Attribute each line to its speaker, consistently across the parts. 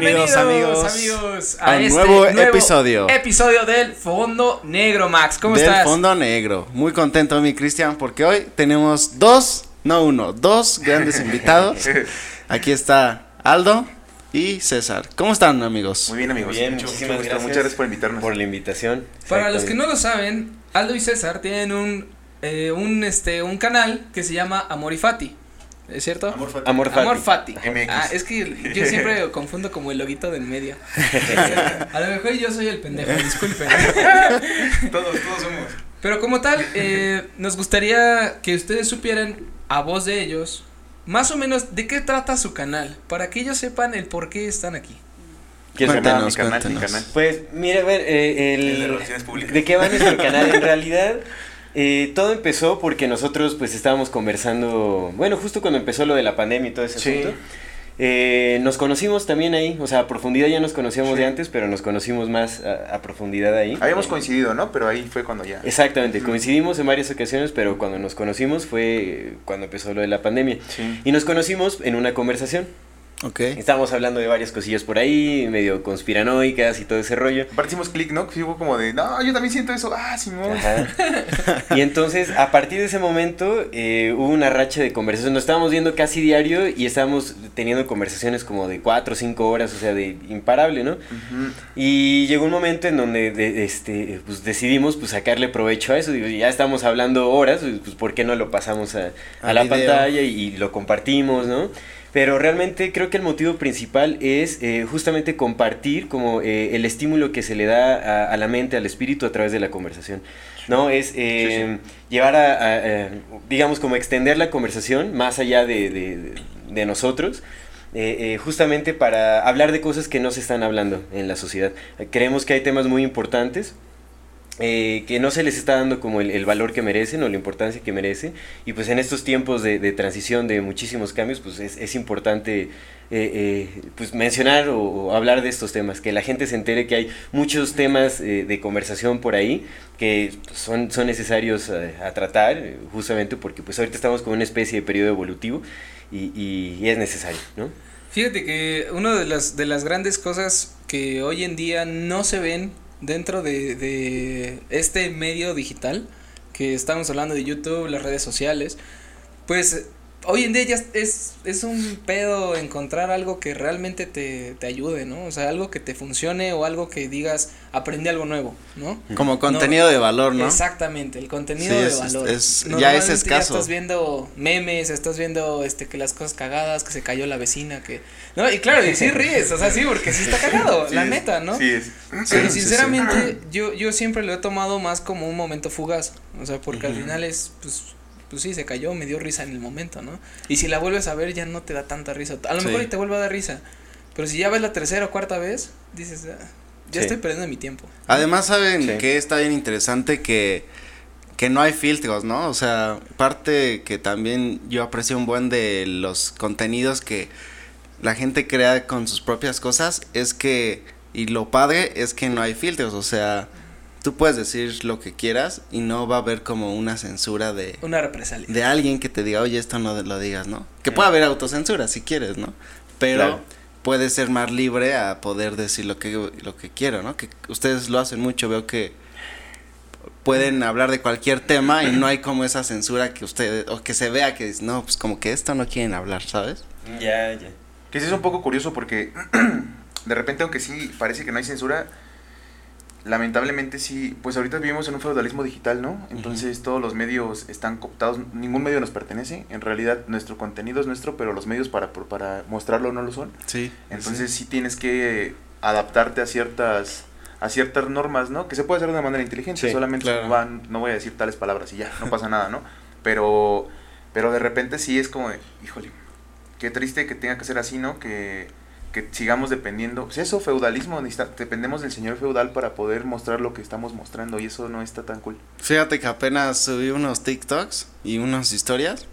Speaker 1: Bienvenidos, amigos,
Speaker 2: amigos
Speaker 1: a un
Speaker 2: este
Speaker 1: nuevo episodio.
Speaker 2: Episodio del Fondo Negro, Max. ¿Cómo
Speaker 1: del
Speaker 2: estás?
Speaker 1: Fondo Negro. Muy contento, mi Cristian, porque hoy tenemos dos, no uno, dos grandes invitados. Aquí está Aldo y César. ¿Cómo están, amigos?
Speaker 3: Muy bien, amigos.
Speaker 4: Muy bien,
Speaker 3: Mucho-
Speaker 4: muchísimas
Speaker 3: mucho
Speaker 4: gracias.
Speaker 3: Muchas gracias por invitarnos.
Speaker 4: Por la invitación.
Speaker 2: Para los que no lo saben, Aldo y César tienen un, eh, un, este, un canal que se llama Amor y Fati. ¿Es cierto?
Speaker 3: Amor Fati.
Speaker 4: Amor Fati.
Speaker 2: Amor Fati.
Speaker 3: MX.
Speaker 2: Ah, es que yo siempre confundo como el loguito del medio. A lo mejor yo soy el pendejo, disculpen.
Speaker 3: Todos, todos somos.
Speaker 2: Pero como tal, eh, nos gustaría que ustedes supieran a voz de ellos más o menos de qué trata su canal, para que ellos sepan el por qué están aquí.
Speaker 4: ¿Quieres
Speaker 1: Cuéntanos,
Speaker 3: canal, mi
Speaker 1: cuéntanos.
Speaker 3: canal.
Speaker 4: Pues, mira, a ver, eh, el,
Speaker 3: El de relaciones públicas.
Speaker 4: ¿De qué va nuestro canal? En realidad, eh, todo empezó porque nosotros, pues, estábamos conversando, bueno, justo cuando empezó lo de la pandemia y todo ese
Speaker 3: Sí.
Speaker 4: asunto. eh, nos conocimos también ahí, o sea, a profundidad ya nos conocíamos
Speaker 3: Sí.
Speaker 4: de antes, pero nos conocimos más a, a profundidad ahí.
Speaker 3: Habíamos
Speaker 4: Eh,
Speaker 3: coincidido, ¿no? Pero ahí fue cuando ya.
Speaker 4: Exactamente, coincidimos en varias ocasiones, pero cuando nos conocimos fue cuando empezó lo de la pandemia.
Speaker 3: Sí.
Speaker 4: Y nos conocimos en una conversación.
Speaker 1: Ok.
Speaker 4: Estábamos hablando de varias cosillas por ahí, medio conspiranoicas y todo ese rollo.
Speaker 3: Aparte hicimos clic, ¿no? Hubo como de, no, yo también siento eso. Ah, Simón.
Speaker 4: Ajá. Y entonces, a partir de ese momento, eh, hubo una racha de conversaciones. Nos estábamos viendo casi diario y estábamos teniendo conversaciones como de cuatro o cinco horas, o sea, de imparable, ¿no? Y llegó un momento en donde de- este, pues, decidimos pues, sacarle provecho a eso. Digo, ya estamos hablando horas, pues ¿por qué no lo pasamos a, la
Speaker 1: video.
Speaker 4: pantalla y, y lo compartimos, ¿no? Pero realmente creo que el motivo principal es eh, justamente compartir como eh, el estímulo que se le da a, a la mente, al espíritu a través de la conversación. ¿No? Es eh, llevar a, a, eh, digamos, como extender la conversación más allá de, de- de nosotros. eh, eh, justamente para hablar de cosas que no se están hablando en la sociedad. Creemos que hay temas muy importantes eh, que no se les está dando como el, el valor que merecen o la importancia que merecen. Y pues en estos tiempos de, de transición, de muchísimos cambios, pues es, es importante eh, eh, pues mencionar o, o hablar de estos temas, que la gente se entere que hay muchos temas eh, de conversación por ahí que son, son necesarios eh, a tratar, eh, justamente porque pues ahorita estamos con una especie de periodo evolutivo y, y- y es necesario, ¿no?
Speaker 2: Fíjate que una de las, de las grandes cosas que hoy en día no se ven dentro de, este medio digital, que estamos hablando de YouTube, las redes sociales, pues hoy en día ya es, es un pedo encontrar algo que realmente te, te ayude, ¿no? O sea, algo que te funcione o algo que digas, aprendí algo nuevo, ¿no?
Speaker 1: Como contenido de valor, ¿no?
Speaker 2: Exactamente, el contenido
Speaker 1: Sí,
Speaker 2: de
Speaker 1: es-
Speaker 2: valor.
Speaker 1: es- ya es escaso.
Speaker 2: estás viendo memes, estás viendo este que las cosas cagadas, que se cayó la vecina, que no, y claro, y sí ríes, o sea, sí, porque sí está cagado,
Speaker 3: Sí
Speaker 2: la
Speaker 3: es,
Speaker 2: neta, ¿no?
Speaker 3: Sí, es.
Speaker 2: Pero sinceramente, yo, yo siempre lo he tomado más como un momento fugaz. O sea, porque al final es, pues, pues sí, se cayó, me dio risa en el momento, ¿no? Y si la vuelves a ver, ya no te da tanta risa. A lo
Speaker 1: Sí.
Speaker 2: mejor y te vuelve a dar risa. Pero si ya ves la tercera o cuarta vez, dices, "Ah, ya
Speaker 4: Sí.
Speaker 2: estoy perdiendo mi tiempo.
Speaker 1: Además, saben
Speaker 4: Sí.
Speaker 1: que está bien interesante que, que no hay filtros, ¿no? O sea, parte que también yo aprecio un buen de los contenidos que la gente crea con sus propias cosas es que, y lo padre es que no hay filtros, o sea, tú puedes decir lo que quieras y no va a haber como una censura de,
Speaker 2: Una represalia.
Speaker 1: de alguien que te diga, oye, esto no lo digas, ¿no? Que puede haber autocensura si quieres, ¿no? Pero
Speaker 4: Claro.
Speaker 1: puedes ser más libre a poder decir lo que, lo que quiero, ¿no? Que ustedes lo hacen mucho, veo que pueden hablar de cualquier tema y no hay como esa censura que ustedes, o que se vea que, no, pues como que esto no quieren hablar, ¿sabes?
Speaker 4: Ya, ya.
Speaker 3: Que sí es un poco curioso porque de repente, aunque sí parece que no hay censura, lamentablemente sí, pues ahorita vivimos en un feudalismo digital, ¿no? Entonces todos los medios están cooptados, ningún medio nos pertenece, en realidad nuestro contenido es nuestro, pero los medios para, para mostrarlo no lo son.
Speaker 1: Sí.
Speaker 3: Entonces sí tienes que adaptarte a ciertas a ciertas normas, ¿no? Que se puede hacer de una manera inteligente,
Speaker 4: Sí,
Speaker 3: solamente
Speaker 1: claro.
Speaker 3: van- no voy a decir tales palabras y ya, no pasa nada, ¿no? Pero pero de repente sí es como de, híjole, qué triste que tenga que ser así, ¿no? Que, que sigamos dependiendo, pues eso, feudalismo, dependemos del señor feudal para poder mostrar lo que estamos mostrando y eso no está tan cool.
Speaker 1: Fíjate que apenas subí unos TikToks y unas historias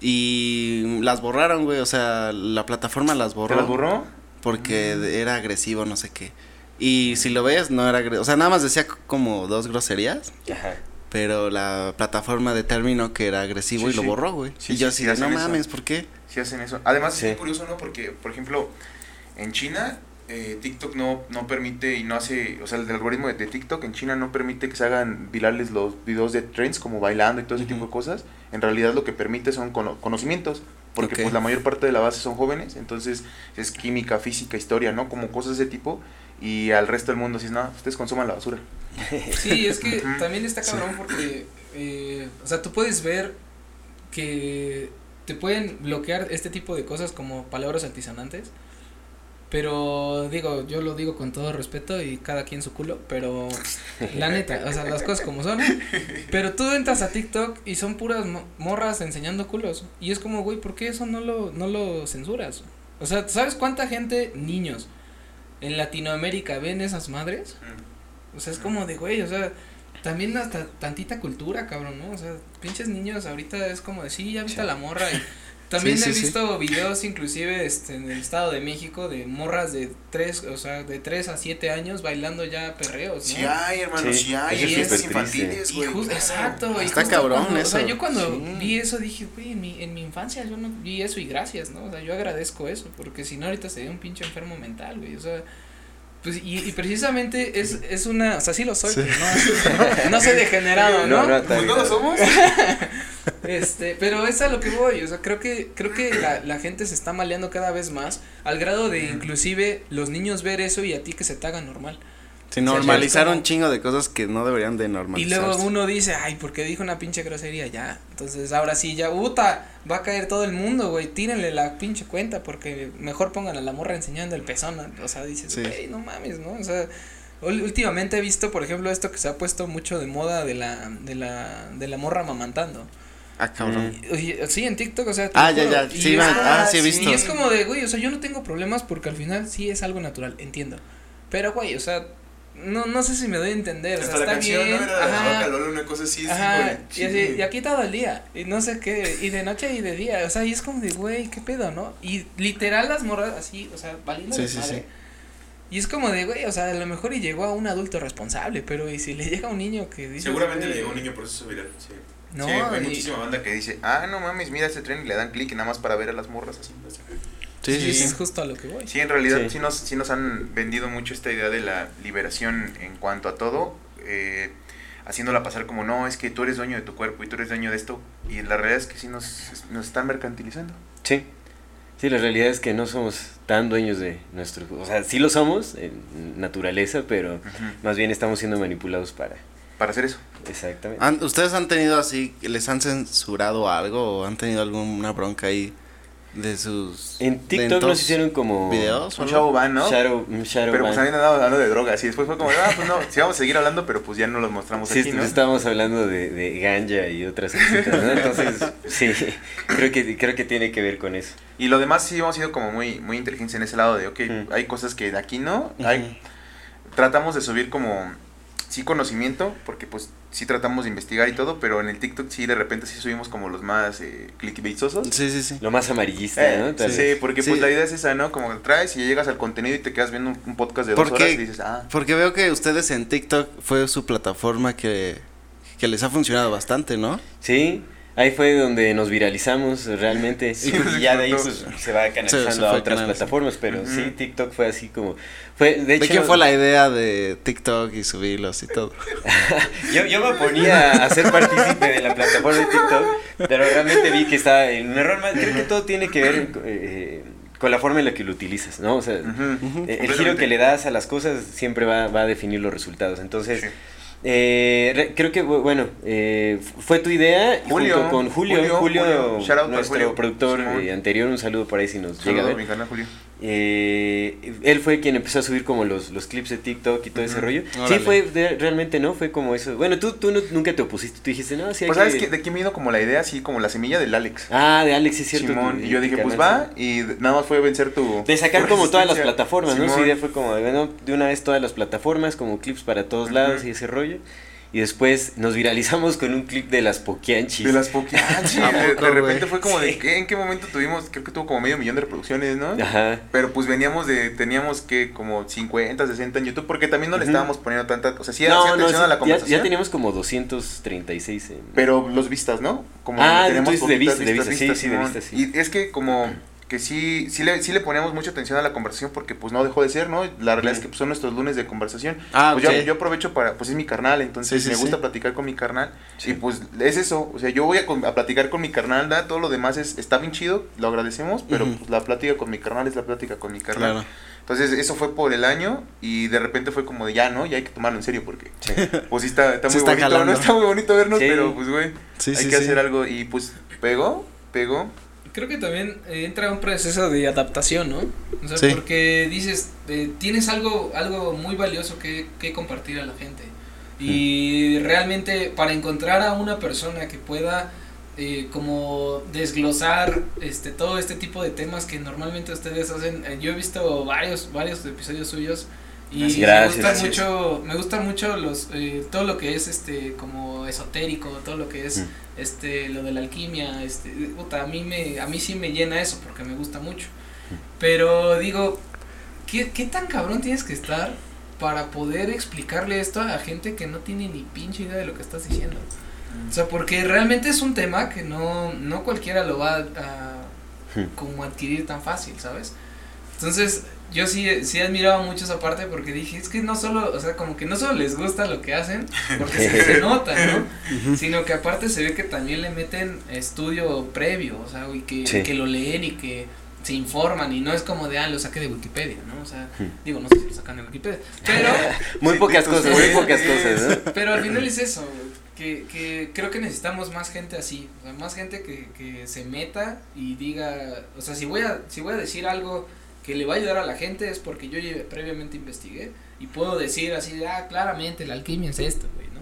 Speaker 1: y las borraron, güey, o sea, la plataforma las borró.
Speaker 3: ¿Te las borró?
Speaker 1: porque de- era agresivo, no sé qué. Y si lo ves, no era agresivo. O sea, nada más decía como dos groserías,
Speaker 4: Ajá.
Speaker 1: pero la plataforma determinó que era agresivo
Speaker 3: Sí,
Speaker 1: y lo
Speaker 3: sí.
Speaker 1: borró, güey.
Speaker 3: Sí,
Speaker 1: y yo
Speaker 3: sí,
Speaker 1: así no
Speaker 3: eso.
Speaker 1: mames, ¿por qué?
Speaker 3: Sí hacen eso. Además es muy curioso, ¿no? Porque, por ejemplo, en China eh, TikTok no, no permite y no hace, o sea, el algoritmo de, de TikTok en China no permite que se hagan virales los videos de trends como bailando y todo ese tipo de cosas. En realidad lo que permite son cono- conocimientos, porque pues la mayor parte de la base son jóvenes, entonces es química, física, historia, ¿no? Como cosas de ese tipo. Y al resto del mundo si no, ustedes consuman la basura.
Speaker 2: Sí, es que también está cabrón porque, eh, o sea, tú puedes ver que te pueden bloquear este tipo de cosas como palabras altisonantes. Pero digo, yo lo digo con todo respeto y cada quien su culo, pero la neta, o sea, las cosas como son. Pero tú entras a TikTok y son puras mo- morras enseñando culos. Y es como, güey, ¿por qué eso no lo, no lo censuras? O sea, ¿sabes cuánta gente, niños, en Latinoamérica ven esas madres? O sea, es como de, güey, o sea, también hasta tantita cultura, cabrón, ¿no? O sea, pinches niños ahorita es como de, sí, ya viste a la morra y también
Speaker 1: Sí,
Speaker 2: he
Speaker 1: sí, sí.
Speaker 2: visto videos inclusive este, en el Estado de México de morras de tres, o sea, de tres a siete años bailando ya perreos, ¿no?
Speaker 3: Sí hay, hermano,
Speaker 4: Sí,
Speaker 3: sí, hay.
Speaker 2: eso es
Speaker 3: infantiles,
Speaker 2: Y
Speaker 3: güey.
Speaker 2: exacto, y
Speaker 1: Está
Speaker 2: justo
Speaker 1: cabrón
Speaker 2: cuando- O sea,
Speaker 1: eso.
Speaker 2: yo cuando
Speaker 1: Sí.
Speaker 2: vi eso dije, güey, en mi, en mi infancia yo no vi eso y gracias, ¿no? O sea, yo agradezco eso, porque si no ahorita sería un pinche enfermo mental, güey, o sea, pues y, y precisamente es, es una, o sea, sí lo soy,
Speaker 1: Sí.
Speaker 2: pero no, no soy degenerado, ¿no?
Speaker 4: No, no,
Speaker 3: Pues no lo somos.
Speaker 2: Este, pero es a lo que voy, o sea, creo que, creo que la, la gente se está maleando cada vez más, al grado de inclusive los niños ver eso y a ti que se te haga normal.
Speaker 1: Se normalizar
Speaker 2: como-
Speaker 1: un chingo de cosas que no deberían de
Speaker 2: Y
Speaker 1: normalizarse.
Speaker 2: luego uno dice, ay, porque dijo una pinche grosería ya. Entonces ahora sí, ya, puta, va a caer todo el mundo, güey. Tírenle la pinche cuenta porque mejor pongan a la morra enseñando el pezón. O sea, dices,
Speaker 1: Sí.
Speaker 2: güey, no mames, ¿no? O sea, últimamente he visto, por ejemplo, esto que se ha puesto mucho de moda de la, de la, de la morra mamantando.
Speaker 1: Ah, cabrón.
Speaker 2: Oye, sí, en TikTok, o sea.
Speaker 1: Ah, ya, ya,
Speaker 2: y
Speaker 1: sí,
Speaker 2: como-
Speaker 1: ah, sí he
Speaker 2: y
Speaker 1: visto.
Speaker 2: es como de, güey, o sea, yo no tengo problemas porque al final sí es algo natural, entiendo. Pero, güey, o sea, no, no sé si me doy a entender, o sea,
Speaker 3: Hasta la
Speaker 2: está
Speaker 3: canción
Speaker 2: bien.
Speaker 3: no era de la
Speaker 2: ajá,
Speaker 3: una cosa así, sí,
Speaker 2: Ajá,
Speaker 3: güey.
Speaker 2: y, así, y aquí todo el día, y no sé qué, y de noche y de día, o sea, y es como de, güey, qué pedo, ¿no? Y literal las morras así, o sea, valiendo
Speaker 1: Sí,
Speaker 2: de
Speaker 1: sí,
Speaker 2: madre.
Speaker 1: sí.
Speaker 2: Y es como de, güey, o sea, a lo mejor y llegó a un adulto responsable, pero y si le llega a un niño que dice.
Speaker 3: Seguramente le llegó un niño por eso viral, sí.
Speaker 2: No,
Speaker 3: sí, hay
Speaker 2: y-
Speaker 3: muchísima banda que dice, ah, no mames, mira este tren y le dan clic y nada más para ver a las morras así.
Speaker 1: Sí, sí,
Speaker 2: es
Speaker 1: sí.
Speaker 2: justo a lo que voy.
Speaker 3: Sí, en realidad sí.
Speaker 4: Sí.
Speaker 3: nos, sí nos han vendido mucho esta idea de la liberación en cuanto a todo, eh, haciéndola pasar como, no, es que tú eres dueño de tu cuerpo y tú eres dueño de esto, y la realidad es que sí nos, nos están mercantilizando.
Speaker 4: Sí. Sí, la realidad es que no somos tan dueños de nuestro... O sea, sí lo somos en naturaleza, pero más bien estamos siendo manipulados para...
Speaker 3: Para hacer eso.
Speaker 4: Exactamente.
Speaker 1: Han- ¿Ustedes han tenido así, les han censurado algo o han tenido alguna bronca ahí de sus...
Speaker 4: En TikTok nos hicieron como...
Speaker 1: videos
Speaker 3: Un chavo van, ¿no?
Speaker 4: Shadow,
Speaker 3: pero pues
Speaker 4: ban.
Speaker 3: habían andado hablando de drogas y después fue como, ah, pues no, sí vamos a seguir hablando, pero pues ya no los mostramos
Speaker 4: Sí,
Speaker 3: aquí, ¿no?
Speaker 4: estábamos hablando de, de ganja y otras cositas, ¿no? Entonces, sí, creo que, creo que tiene que ver con eso.
Speaker 3: Y lo demás sí hemos sido como muy, muy inteligentes en ese lado de, ok,
Speaker 4: Mm.
Speaker 3: hay cosas que de aquí no, hay, tratamos de subir como, sí conocimiento, porque pues sí tratamos de investigar y todo, pero en el TikTok sí de repente sí subimos como los más eh, clickbaitosos.
Speaker 1: Sí, sí, sí.
Speaker 4: Lo más amarillista,
Speaker 3: Eh,
Speaker 4: ¿no? Tal
Speaker 3: sí,
Speaker 4: vez.
Speaker 3: porque
Speaker 1: Sí.
Speaker 3: pues la idea es esa, ¿no? Como que traes y llegas al contenido y te quedas viendo un, un podcast de dos
Speaker 1: ¿Por qué?
Speaker 3: horas y dices, ah,
Speaker 1: Porque veo que ustedes en TikTok fue su plataforma que, que les ha funcionado bastante, ¿no?
Speaker 4: Sí, ahí fue donde nos viralizamos realmente.
Speaker 3: Sí,
Speaker 4: y ya de ahí pues, se va canalizando
Speaker 1: Se- se
Speaker 4: a otras
Speaker 1: canalizando.
Speaker 4: plataformas, pero sí, TikTok fue así como... Fue, de
Speaker 1: ¿De,
Speaker 4: hecho,
Speaker 1: quién fue la idea de TikTok y subirlos y todo?
Speaker 4: yo, yo me ponía a ser partícipe de la plataforma de TikTok, pero realmente vi que estaba en un error más. Creo que todo tiene que ver eh, con la forma en la que lo utilizas, ¿no? O sea, eh, el giro que le das a las cosas siempre va, va a definir los resultados. Entonces,
Speaker 3: Sí.
Speaker 4: Eh, re- creo que, bu- bueno, eh, fue tu idea
Speaker 3: Julio,
Speaker 4: junto con Julio,
Speaker 3: Julio,
Speaker 4: nuestro productor anterior, un saludo por ahí si nos llega a ver.
Speaker 3: mi canal, Julio.
Speaker 4: Eh, él fue quien empezó a subir como los, los clips de TikTok y todo ese rollo.
Speaker 1: Órale.
Speaker 4: Sí, fue de- realmente, ¿no? Fue como eso. Bueno, tú, tú no- nunca te opusiste, tú dijiste, no, sí hay
Speaker 3: Pues sabes
Speaker 4: que-
Speaker 3: que de me vino como la idea, así como la semilla del Alex.
Speaker 4: Ah, de Alex, es cierto.
Speaker 3: Simón, y yo dije, pues va, y nada más fue vencer tu...
Speaker 4: De sacar como todas las plataformas, ¿no? Su idea fue como, bueno, de una vez todas las plataformas, como clips para todos lados y ese rollo. Y después nos viralizamos con un clip de las Poquianchis.
Speaker 3: De las Pokéanchis.
Speaker 1: ¿A
Speaker 3: de, repente fue como de,
Speaker 4: Sí.
Speaker 3: ¿qué? ¿en qué momento tuvimos? Creo que tuvo como medio millón de reproducciones, ¿no?
Speaker 4: Ajá.
Speaker 3: Pero pues veníamos de, teníamos que como 50, 60 en YouTube, porque también no le estábamos poniendo tanta, o sea, sí,
Speaker 4: no, no,
Speaker 3: atención
Speaker 4: sí,
Speaker 3: a la conversación.
Speaker 4: ya teníamos como 236 en...
Speaker 3: Pero los vistas, ¿no? Como
Speaker 4: Ah,
Speaker 3: tenemos
Speaker 4: dices de vistas, de vistas, sí, sí, de vistas, sí.
Speaker 3: Y es que como que sí, sí le, sí le ponemos mucha atención a la conversación porque pues no dejó de ser, ¿no? La realidad es que pues, son nuestros lunes de conversación.
Speaker 1: Ah,
Speaker 3: pues
Speaker 1: ok.
Speaker 3: yo, yo aprovecho para, pues es mi carnal, entonces
Speaker 1: Sí, sí,
Speaker 3: me gusta
Speaker 1: sí.
Speaker 3: platicar con mi carnal.
Speaker 1: Sí.
Speaker 3: Y pues es eso, o sea, yo voy a, a platicar con mi carnal, ¿da? todo lo demás es, está bien chido, lo agradecemos, pero
Speaker 1: Ujú.
Speaker 3: pues la plática con mi carnal es la plática con mi carnal.
Speaker 1: Claro.
Speaker 3: Entonces eso fue por el año y de repente fue como de ya, ¿no? Ya hay que tomarlo en serio porque pues sí está, está
Speaker 1: Sí
Speaker 3: muy
Speaker 1: está
Speaker 3: bonito,
Speaker 1: jalando.
Speaker 3: ¿no? Está muy bonito vernos,
Speaker 4: Sí.
Speaker 3: pero pues güey,
Speaker 1: Sí,
Speaker 3: hay
Speaker 1: sí,
Speaker 3: que
Speaker 1: sí.
Speaker 3: hacer algo y pues pegó, pegó.
Speaker 2: Creo que también eh, entra un proceso de adaptación, ¿no? O sea,
Speaker 1: Sí.
Speaker 2: porque dices, eh, tienes algo, algo muy valioso que, que compartir a la gente. Y realmente para encontrar a una persona que pueda eh, como desglosar este todo este tipo de temas que normalmente ustedes hacen, eh, yo he visto varios, varios episodios suyos y
Speaker 4: Gracias.
Speaker 2: me gusta
Speaker 3: Gracias.
Speaker 2: mucho, me gusta mucho los eh, todo lo que es este como esotérico, todo lo que es
Speaker 4: Mm.
Speaker 2: este lo de la alquimia, este puta, a mí me a mí sí me llena eso porque me gusta mucho. Pero digo, ¿qué, qué tan cabrón tienes que estar para poder explicarle esto a gente que no tiene ni pinche idea de lo que estás diciendo? O sea, porque realmente es un tema que no, no cualquiera lo va a,
Speaker 4: Hmm.
Speaker 2: como adquirir tan fácil, ¿sabes? Entonces, yo sí, sí admiraba mucho esa parte porque dije, es que no solo, o sea, como que no solo les gusta lo que hacen, porque se, se nota, ¿no? Sino que aparte se ve que también le meten estudio previo, o sea, y que,
Speaker 4: Sí.
Speaker 2: que lo leen y que se informan y no es como de, ah, lo saqué de Wikipedia, ¿no? O sea,
Speaker 4: Hmm.
Speaker 2: digo, no sé si lo sacan de Wikipedia, pero...
Speaker 4: Muy pocas cosas, muy pocas cosas, ¿no?
Speaker 2: Pero al final es eso, que, que creo que necesitamos más gente así, o sea, más gente que, que se meta y diga, o sea, si voy a, si voy a decir algo que le va a ayudar a la gente es porque yo previamente investigué y puedo decir así, de, ah, claramente la alquimia es esto, güey, ¿no?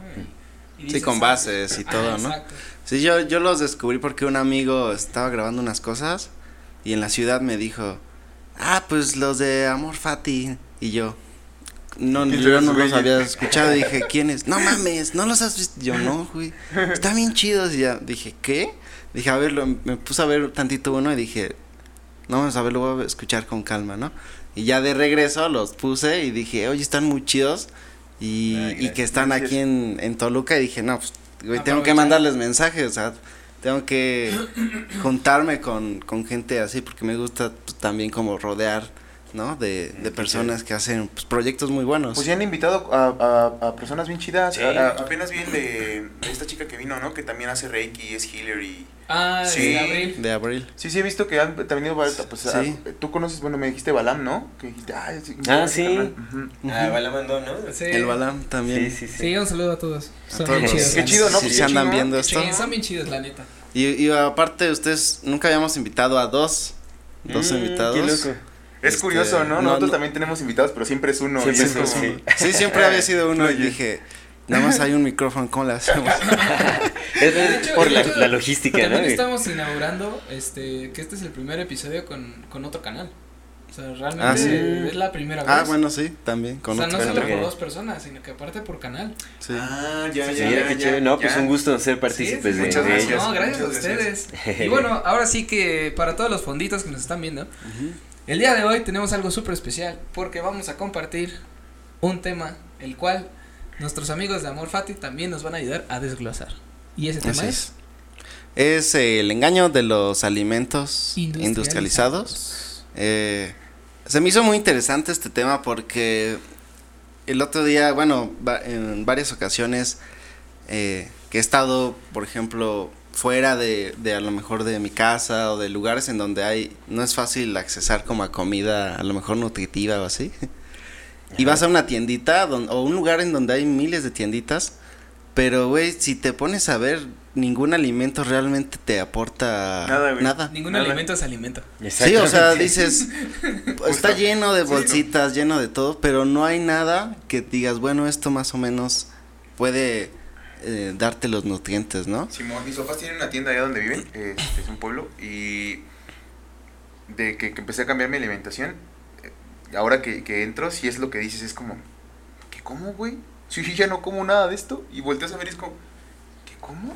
Speaker 2: Y- y
Speaker 1: Sí, con
Speaker 2: ah,
Speaker 1: bases y
Speaker 2: ajá,
Speaker 1: todo, ¿no?
Speaker 2: Exacto.
Speaker 1: Sí, yo, yo los descubrí porque un amigo estaba grabando unas cosas y en la ciudad me dijo, ah, pues los de Amor Fati. Y yo, no,
Speaker 3: ¿Quién
Speaker 1: yo no los había escuchado. Dije, ¿quiénes? No mames, ¿no los has visto? Yo, no, güey, están bien chidos. Y ya dije, ¿qué? Dije, a ver, lo- me puse a ver tantito uno y dije, no, vamos a ver, lo voy a escuchar con calma, ¿no? Y ya de regreso los puse y dije, oye, están muy chidos. Y,
Speaker 3: Ay,
Speaker 1: y que están
Speaker 3: gracias.
Speaker 1: aquí en, en Toluca y dije, no, pues, güey, tengo que mandarles mensajes, o sea, tengo que juntarme con, con gente así porque me gusta pues, también como rodear, ¿no? De, de personas que hacen pues, proyectos muy buenos.
Speaker 3: Pues ya han invitado a, a, a personas bien chidas.
Speaker 4: Sí.
Speaker 3: A- a- apenas vi el de, de esta chica que vino, ¿no? Que también hace Reiki, es healer y...
Speaker 2: Ah,
Speaker 3: Sí.
Speaker 2: de abril.
Speaker 1: De abril.
Speaker 3: Sí, sí, he visto que han también ido varios, pues,
Speaker 1: Sí.
Speaker 3: tú conoces, bueno, me dijiste Balam, ¿no? Que dijiste, ah, sí,
Speaker 4: Ah, sí. Ah, Balamandón, ¿no?
Speaker 2: Sí.
Speaker 1: El Balam también.
Speaker 4: Sí, sí, sí.
Speaker 2: Sí, un saludo a todos.
Speaker 1: A
Speaker 2: Son
Speaker 1: todos
Speaker 2: bien chidos.
Speaker 3: Qué chido. ¿no? Pues
Speaker 1: se andan viendo
Speaker 3: qué
Speaker 1: esto.
Speaker 2: Sí, son bien chidos, la neta.
Speaker 1: Y, y aparte ustedes nunca habíamos invitado a dos, dos
Speaker 4: Mm,
Speaker 1: invitados.
Speaker 4: Qué loco.
Speaker 3: Es
Speaker 1: Este,
Speaker 3: curioso, ¿no?
Speaker 1: no,
Speaker 3: Nosotros
Speaker 1: no.
Speaker 3: también tenemos invitados, pero siempre es uno.
Speaker 4: Siempre
Speaker 3: es
Speaker 1: Sí, siempre había sido uno y dije, nada más hay un micrófono, ¿cómo le hacemos?
Speaker 4: Es
Speaker 2: De hecho-
Speaker 4: por
Speaker 2: de
Speaker 4: la,
Speaker 2: hecho,
Speaker 4: la logística, ¿no?
Speaker 2: También estamos inaugurando este que este es el primer episodio con, con otro canal. O sea, realmente
Speaker 1: Ah, sí.
Speaker 2: es la primera vez.
Speaker 1: Ah, bueno, sí, también, con
Speaker 2: o sea,
Speaker 1: otro
Speaker 2: no solo por dos personas, sino que aparte por canal.
Speaker 1: Sí.
Speaker 3: Ah, ya,
Speaker 2: Sí,
Speaker 3: ya,
Speaker 4: Mira
Speaker 3: ya,
Speaker 4: qué
Speaker 3: ya,
Speaker 4: chévere. No, pues
Speaker 3: ya.
Speaker 4: un gusto ser partícipes
Speaker 2: sí,
Speaker 4: de,
Speaker 3: muchas
Speaker 4: de
Speaker 3: gracias.
Speaker 4: ellos.
Speaker 2: No, gracias a
Speaker 3: gracias.
Speaker 2: ustedes. Y bueno, ahora sí que para todos los fonditos que nos están viendo,
Speaker 1: Ujú.
Speaker 2: El día de hoy tenemos algo súper especial porque vamos a compartir un tema el cual nuestros amigos de Amor Fati también nos van a ayudar a desglosar. Y ese tema es
Speaker 1: es. Es el engaño de los alimentos
Speaker 2: industrializados.
Speaker 1: industrializados. Eh, se me hizo muy interesante este tema porque el otro día, bueno, en varias ocasiones eh, que he estado, por ejemplo, fuera de, de a lo mejor de mi casa o de lugares en donde hay, no es fácil accesar como a comida a lo mejor nutritiva o así. Y vas a una tiendita don- o un lugar en donde hay miles de tienditas, pero güey, si te pones a ver, ningún alimento realmente te aporta
Speaker 3: Nada.
Speaker 2: Ningún
Speaker 3: Nada.
Speaker 2: alimento es alimento.
Speaker 1: Sí, o sea, dices, está lleno de bolsitas, lleno de todo, pero no hay nada que digas, bueno, esto más o menos puede eh, darte los nutrientes, ¿no?
Speaker 3: Simón, mis papás tienen una tienda allá donde viven, eh, es un pueblo, y de que, que empecé a cambiar mi alimentación, eh, ahora que, que entro, si es lo que dices, es como, ¿qué como, güey? Si yo ya no como nada de esto, y volteas a ver y es como, ¿qué como?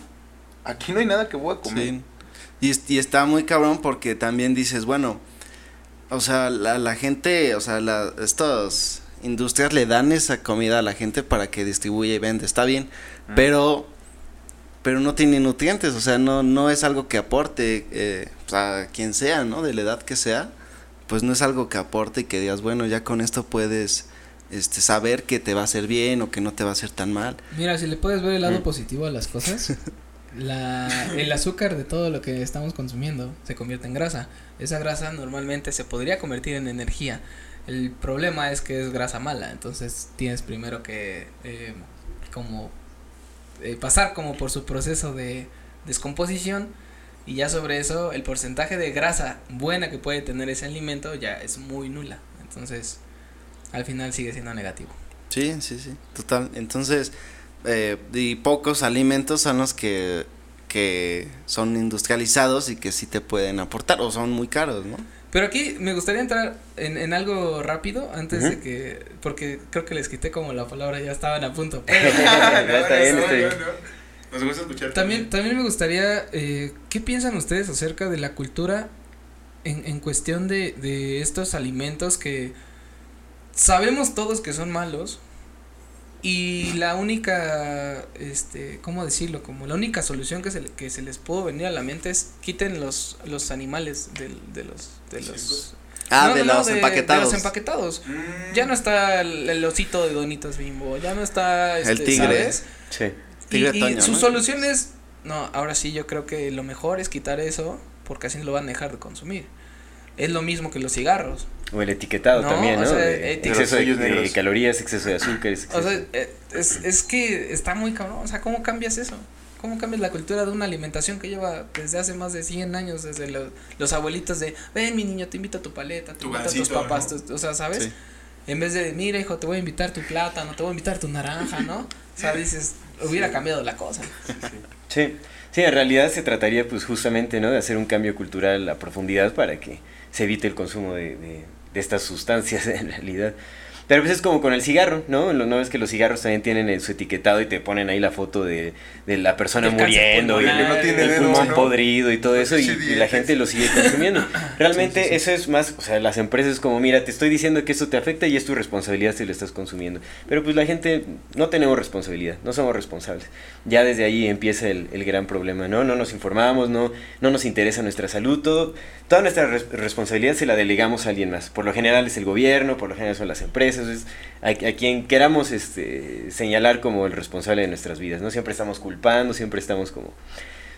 Speaker 3: Aquí no hay nada que voy a comer.
Speaker 1: Sí. Y, y está muy cabrón porque también dices, bueno, o sea, la, la gente, o sea, la, estos industrias le dan esa comida a la gente para que distribuya y vende, está bien,
Speaker 3: Mm.
Speaker 1: pero pero no tiene nutrientes, o sea, no, no es algo que aporte eh, pues, a quien sea, ¿no? De la edad que sea, pues no es algo que aporte y que digas, bueno, ya con esto puedes este, saber que te va a hacer bien o que no te va a hacer tan mal.
Speaker 2: Mira, si le puedes ver el lado
Speaker 1: Mm.
Speaker 2: positivo a las cosas, la, el azúcar de todo lo que estamos consumiendo se convierte en grasa. Esa grasa normalmente se podría convertir en energía. El problema es que es grasa mala, entonces tienes primero que eh, como eh, pasar como por su proceso de descomposición y ya sobre eso el porcentaje de grasa buena que puede tener ese alimento ya es muy nula. Entonces al final sigue siendo negativo.
Speaker 1: Sí, sí, sí, total. Entonces, eh, y pocos alimentos son los que, que son industrializados y que sí te pueden aportar o son muy caros, ¿no?
Speaker 2: Pero aquí me gustaría entrar en, en algo rápido antes de que, porque creo que les quité como la palabra, ya estaban a punto.
Speaker 3: Nos gusta escuchar.
Speaker 2: También, también me gustaría, eh, ¿qué piensan ustedes acerca de la cultura en, en cuestión de, de estos alimentos que sabemos todos que son malos y la única, este, ¿cómo decirlo? Como la única solución que se, le- que se les pudo venir a la mente es quiten los, los animales del- de, los, de los...
Speaker 1: Ah,
Speaker 2: No,
Speaker 1: de,
Speaker 2: no, no,
Speaker 1: los empaquetados.
Speaker 2: De los empaquetados.
Speaker 3: Mm.
Speaker 2: Ya no está el, el osito de Donitas Bimbo, ya no está este,
Speaker 1: El tigre.
Speaker 2: ¿sabes?
Speaker 4: Sí.
Speaker 1: Tigre
Speaker 2: y, y
Speaker 1: Toño,
Speaker 2: su
Speaker 1: ¿no?
Speaker 2: solución es, no, ahora sí yo creo que lo mejor es quitar eso porque así lo van a dejar de consumir. Es lo mismo que los cigarros.
Speaker 4: O el etiquetado
Speaker 2: No,
Speaker 4: también,
Speaker 2: o
Speaker 4: ¿no?
Speaker 2: sea,
Speaker 4: De
Speaker 2: eti-
Speaker 4: exceso de, calorías, exceso de azúcares.
Speaker 2: O sea,
Speaker 4: exceso-
Speaker 2: eh, es, es que está muy cabrón, o sea, ¿cómo cambias eso? ¿Cómo cambias la cultura de una alimentación que lleva desde hace más de 100 años, desde los, los abuelitos de, ven mi niño, te invito a tu paleta, te
Speaker 3: Tu
Speaker 2: invito a tus papás,
Speaker 3: ¿no?
Speaker 2: tu- o sea, ¿sabes?
Speaker 1: Sí.
Speaker 2: En vez de, mira hijo, te voy a invitar tu plátano, te voy a invitar tu naranja, ¿no? O sea, dices, hubiera cambiado la cosa.
Speaker 4: Sí, sí, en realidad se trataría pues justamente, ¿no? De hacer un cambio cultural a profundidad para que se evite el consumo de, de, de estas sustancias en realidad. Pero pues es como con el cigarro, ¿no? No es que los cigarros también tienen en su etiquetado y te ponen ahí la foto de, de la persona
Speaker 2: El
Speaker 4: muriendo y
Speaker 3: Que no tiene
Speaker 4: el
Speaker 3: dedo,
Speaker 4: pulmón
Speaker 3: ¿no?
Speaker 4: podrido y todo eso y, la gente lo sigue consumiendo. Realmente
Speaker 2: Sí, sí, sí.
Speaker 4: eso es más, o sea, las empresas como, mira, te estoy diciendo que esto te afecta y es tu responsabilidad si lo estás consumiendo. Pero pues la gente no tenemos responsabilidad, no somos responsables. Ya desde ahí empieza el, el gran problema, ¿no? No nos informamos, no, no nos interesa nuestra salud, todo, toda nuestra res- responsabilidad se la delegamos a alguien más. Por lo general es el gobierno, por lo general son las empresas, a, a quien queramos este, señalar como el responsable de nuestras vidas, ¿no? Siempre estamos culpando, siempre estamos como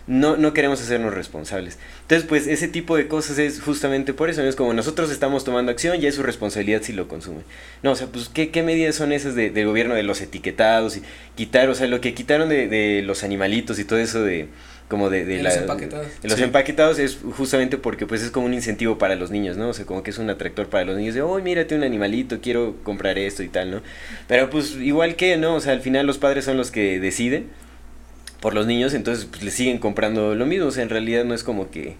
Speaker 4: no, no queremos hacernos responsables. Entonces, pues ese tipo de cosas es justamente por eso, es como nosotros estamos tomando acción, ya es su responsabilidad si lo consumen. No, o sea, pues ¿qué, qué medidas son esas de- del gobierno de los etiquetados y quitar, o sea, lo que quitaron de, de los animalitos y todo eso de como de, de
Speaker 2: De
Speaker 4: la-
Speaker 2: los empaquetados.
Speaker 4: de los
Speaker 1: Sí.
Speaker 4: empaquetados es justamente porque pues es como un incentivo para los niños, ¿no? O sea, como que es un atractor para los niños de, oh, mírate un animalito, quiero comprar esto y tal, ¿no? Pero pues igual que, ¿no? O sea, al final los padres son los que deciden por los niños, entonces pues le siguen comprando lo mismo, o sea, en realidad no es como que...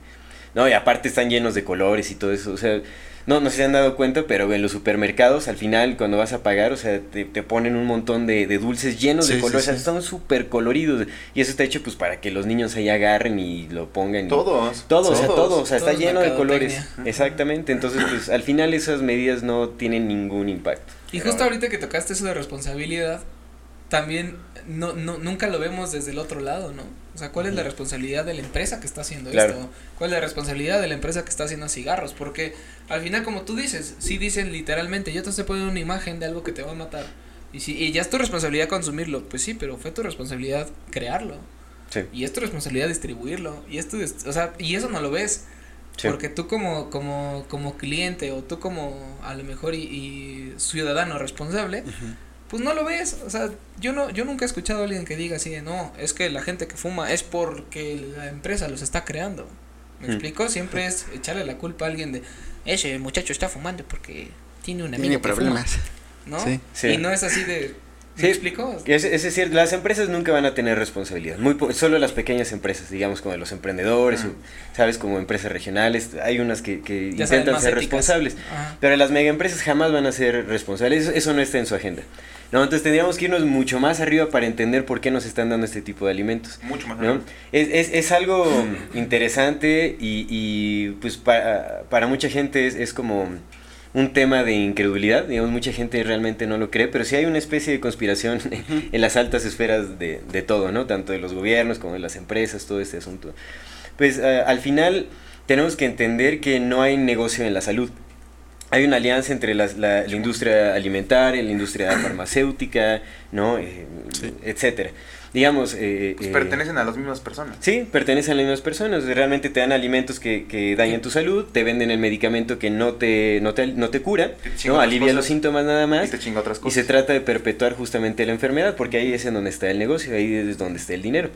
Speaker 4: No, y aparte están llenos de colores y todo eso, o sea, no, no se han dado cuenta, pero en los supermercados al final cuando vas a pagar, o sea, te, te ponen un montón de, de dulces llenos
Speaker 1: Sí,
Speaker 4: de colores,
Speaker 1: sí.
Speaker 4: o sea, son súper coloridos, y eso está hecho pues para que los niños ahí agarren y lo pongan. y-
Speaker 3: Todos.
Speaker 4: todo, o sea,
Speaker 3: Todos.
Speaker 4: todo, o sea, está lleno de colores. Exactamente, entonces pues al final esas medidas no tienen ningún impacto.
Speaker 2: Y justo ahorita que tocaste eso de responsabilidad, también no, no, nunca lo vemos desde el otro lado, ¿no? O sea, ¿cuál es la responsabilidad de la empresa que está haciendo
Speaker 4: Claro.
Speaker 2: esto? ¿Cuál es la responsabilidad de la empresa que está haciendo cigarros? Porque al final, como tú dices, sí dicen literalmente, yo te estoy poniendo una imagen de algo que te va a matar. Y, si, y ya es tu responsabilidad consumirlo. Pues sí, pero fue tu responsabilidad crearlo.
Speaker 4: Sí.
Speaker 2: Y es tu responsabilidad distribuirlo. Y esto, o sea, y eso no lo ves.
Speaker 4: Sí.
Speaker 2: Porque tú como, como, como cliente o tú como a lo mejor y, y ciudadano responsable, pues no lo ves. O sea, yo no, yo nunca he escuchado a alguien que diga así de no, es que la gente que fuma es porque la empresa los está creando. ¿Me
Speaker 4: Hmm.
Speaker 2: explico? Siempre es echarle la culpa a alguien de ese muchacho está fumando porque tiene un amigo
Speaker 1: Tiene
Speaker 2: que fuma",
Speaker 1: problemas.
Speaker 2: ¿no?
Speaker 1: Sí.
Speaker 4: Sí.
Speaker 2: Y no es así de ¿me
Speaker 4: Sí.
Speaker 2: explico?
Speaker 4: Es, es decir, las empresas nunca van a tener responsabilidad, muy po- solo las pequeñas empresas, digamos como los emprendedores, o, sabes, como empresas regionales, hay unas que, que intentan ser
Speaker 2: éticas.
Speaker 4: responsables,
Speaker 2: Ajá.
Speaker 4: pero las mega empresas jamás van a ser responsables, eso, eso no está en su agenda. No, entonces tendríamos que irnos mucho más arriba para entender por qué nos están dando este tipo de alimentos.
Speaker 3: Mucho más.
Speaker 4: ¿no? Es, es, es algo interesante y, y, pues para, para mucha gente es, es como un tema de incredulidad, digamos, mucha gente realmente no lo cree, pero sí hay una especie de conspiración en las altas esferas de, de todo, ¿no? Tanto de los gobiernos como de las empresas, todo este asunto. Pues eh, al final tenemos que entender que no hay negocio en la salud. Hay una alianza entre la, la, la industria alimentaria, la industria farmacéutica, ¿no? Eh,
Speaker 1: Sí.
Speaker 4: Etcétera. Digamos... eh,
Speaker 3: Pues
Speaker 4: eh,
Speaker 3: pertenecen a las mismas personas.
Speaker 4: Sí, pertenecen a las mismas personas. Realmente te dan alimentos que, que dañan tu salud, te venden el medicamento que no te, no te, no te cura,
Speaker 3: Te
Speaker 4: ¿no? alivia los síntomas nada
Speaker 3: Y
Speaker 4: más.
Speaker 3: te chinga otras
Speaker 4: Y
Speaker 3: cosas.
Speaker 4: se trata de perpetuar justamente la enfermedad, porque ahí es en donde está el negocio, ahí es donde está el dinero.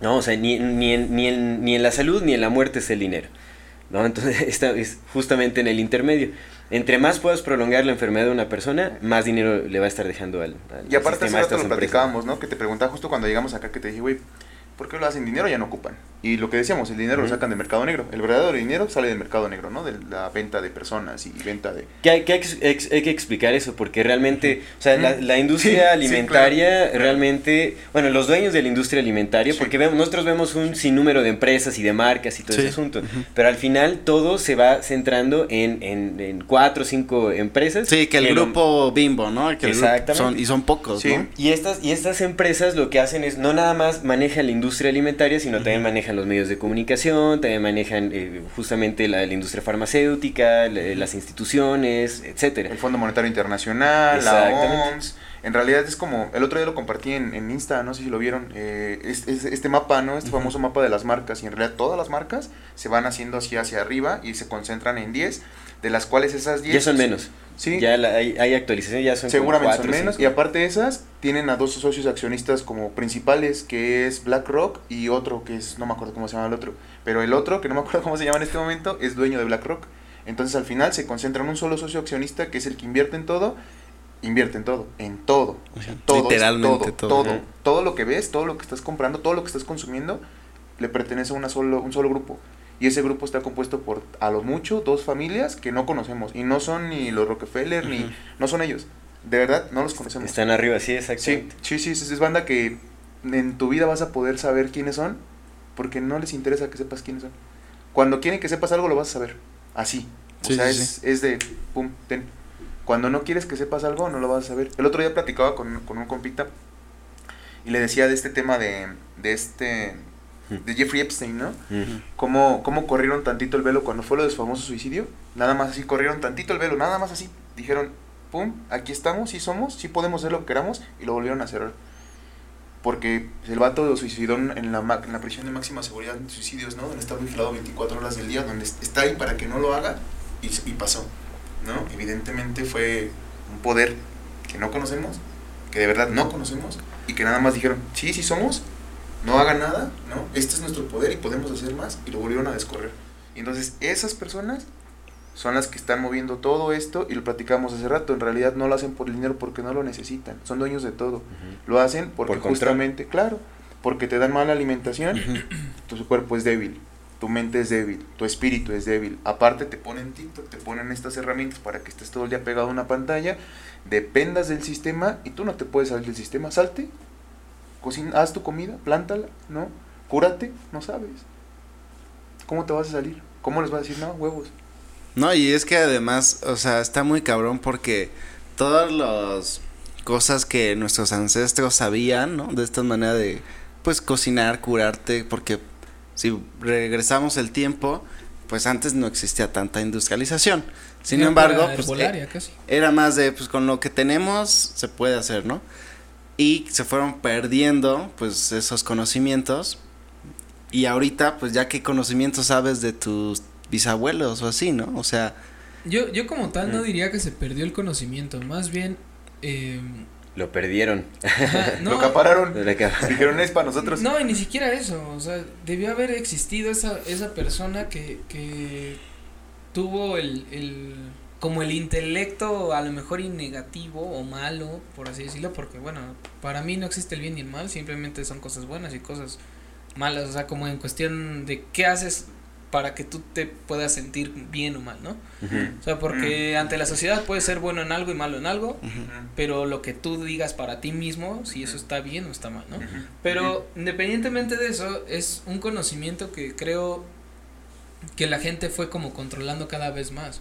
Speaker 4: No, o sea, ni, ni, en, ni, en, ni en la salud ni en la muerte está el dinero. ¿No? Entonces, está, es justamente en el intermedio. Entre más puedas prolongar la enfermedad de una persona, más dinero le va a estar dejando al, al
Speaker 3: Y aparte, hace rato lo platicábamos, ¿no? Que te preguntaba justo cuando llegamos acá que te dije, güey, ¿por qué lo hacen dinero? Ya no ocupan. Y lo que decíamos, el dinero lo
Speaker 4: Ujú.
Speaker 3: sacan del mercado negro. El verdadero dinero sale del mercado negro, ¿no? De la venta de personas y venta de.
Speaker 4: Que hay, que hay que ex- hay que explicar eso, porque realmente, o sea, la,
Speaker 3: Ujú.
Speaker 4: la industria
Speaker 3: Sí, sí,
Speaker 4: alimentaria
Speaker 3: claro.
Speaker 4: realmente, bueno, los dueños de la industria alimentaria,
Speaker 3: Sí.
Speaker 4: porque vemos, nosotros vemos un sinnúmero de empresas y de marcas y todo
Speaker 1: Sí.
Speaker 4: ese asunto, pero al final todo se va centrando en, en, en cuatro o cinco empresas.
Speaker 1: Sí, que el
Speaker 4: lo-
Speaker 1: grupo Bimbo, ¿no? Que
Speaker 4: Exactamente.
Speaker 1: son, y son pocos,
Speaker 3: Sí.
Speaker 1: ¿no?
Speaker 4: Y estas, y estas empresas lo que hacen es, no nada más manejan la industria alimentaria, sino también manejan los medios de comunicación, también manejan eh, justamente la, la industria farmacéutica, la- las instituciones, etcétera.
Speaker 3: El Fondo Monetario Internacional, la. OMS. En realidad es como, el otro día lo compartí en, en Insta, no sé si lo vieron, eh, es, es este mapa, ¿no? Este famoso mapa de las marcas. Y en realidad todas las marcas se van haciendo así hacia arriba y se concentran en 10, de las cuales esas 10...
Speaker 4: Ya son menos.
Speaker 3: Sí,
Speaker 4: Ya la- hay, hay actualización, ya son como
Speaker 3: Seguramente
Speaker 4: cuatro,
Speaker 3: son menos.
Speaker 4: cinco.
Speaker 3: Y aparte de esas, tienen a dos socios accionistas como principales, que es BlackRock y otro que es, no me acuerdo cómo se llama el otro. Pero el otro, que no me acuerdo cómo se llama en este momento, es dueño de BlackRock. Entonces al final se concentra en un solo socio accionista, que es el que invierte en todo. Invierte en todo, en todo. O sea, todo.
Speaker 1: Literalmente
Speaker 3: todo.
Speaker 1: todo.
Speaker 3: Todo, todo lo que ves, todo lo que estás comprando, todo lo que estás consumiendo, le pertenece a una solo, un solo grupo. Y ese grupo está compuesto por, a lo mucho, dos familias que no conocemos. Y no son ni los Rockefeller, ni... No son ellos. De verdad, no los conocemos.
Speaker 4: Están arriba, sí,
Speaker 3: Sí,
Speaker 4: exactamente.
Speaker 3: sí, sí, es, banda que en tu vida vas a poder saber quiénes son porque no les interesa que sepas quiénes son. Cuando quieren que sepas algo lo vas a saber, así. O
Speaker 1: Sí,
Speaker 3: sea,
Speaker 1: sí,
Speaker 3: es, es de, pum, ten. Cuando no quieres que sepas algo no lo vas a saber. El otro día platicaba con, con un compita y le decía de este tema de, de este, de Jeffrey Epstein, ¿no?
Speaker 4: Ujú.
Speaker 3: Cómo, cómo corrieron tantito el velo cuando fue lo de su famoso suicidio. Nada más así, corrieron tantito el velo, nada más así. Dijeron, pum, aquí estamos, sí somos, sí podemos hacer lo que queramos, y lo volvieron a cerrar. Porque el vato lo suicidó en en la, en la prisión de máxima seguridad de suicidios, ¿no? Donde está vigilado 24 horas del día, donde est- está ahí para que no lo haga, y, y pasó, ¿no? Evidentemente fue un poder que no conocemos, que de verdad no conocemos, y que nada más dijeron, sí, sí somos, no hagan nada, ¿no? Este es nuestro poder y podemos hacer más, y lo volvieron a descorrer. Y entonces esas personas son las que están moviendo todo esto, y lo platicamos hace rato, en realidad no lo hacen por el dinero porque no lo necesitan, son dueños de todo. Lo hacen porque
Speaker 4: Por
Speaker 3: justamente, claro, porque te dan mala alimentación, tu cuerpo es débil, tu mente es débil, tu espíritu es débil. Aparte te ponen TikTok, te ponen estas herramientas para que estés todo el día pegado a una pantalla, dependas del sistema y tú no te puedes salir del sistema. Salte, cocina, haz tu comida, plántala, ¿no? Cúrate, no sabes. ¿Cómo te vas a salir? ¿Cómo les vas a decir, no, huevos?
Speaker 1: No, y es que además, o sea, está muy cabrón porque todas las cosas que nuestros ancestros sabían, ¿no? De esta manera de, pues, cocinar, curarte, porque si regresamos el tiempo, pues antes no existía tanta industrialización. Sin embargo, pues,
Speaker 2: herbolaria,
Speaker 1: eh,
Speaker 2: casi.
Speaker 1: era más de, pues, con lo que tenemos se puede hacer, ¿no? Y se fueron perdiendo, pues, esos conocimientos. Y ahorita, pues, ya qué conocimientos sabes de tus bisabuelos o así, ¿no? O sea,
Speaker 2: Yo, yo como tal no
Speaker 4: Mm.
Speaker 2: diría que se perdió el conocimiento, más bien... Eh,
Speaker 4: Lo perdieron.
Speaker 2: ajá, no,
Speaker 3: Lo acapararon. Dijeron, es para nosotros.
Speaker 2: No, y ni siquiera eso, o sea, debió haber existido esa, esa persona que, que tuvo el, el, como el intelecto a lo mejor y negativo o malo, por así decirlo, porque bueno, para mí no existe el bien y el mal, simplemente son cosas buenas y cosas malas, o sea, como en cuestión de qué haces para que tú te puedas sentir bien o mal, ¿no? O sea, porque ante la sociedad puedes ser bueno en algo y malo en algo, pero lo que tú digas para ti mismo, si eso está bien o está mal, ¿no? Pero independientemente de eso, es un conocimiento que creo que la gente fue como controlando cada vez más.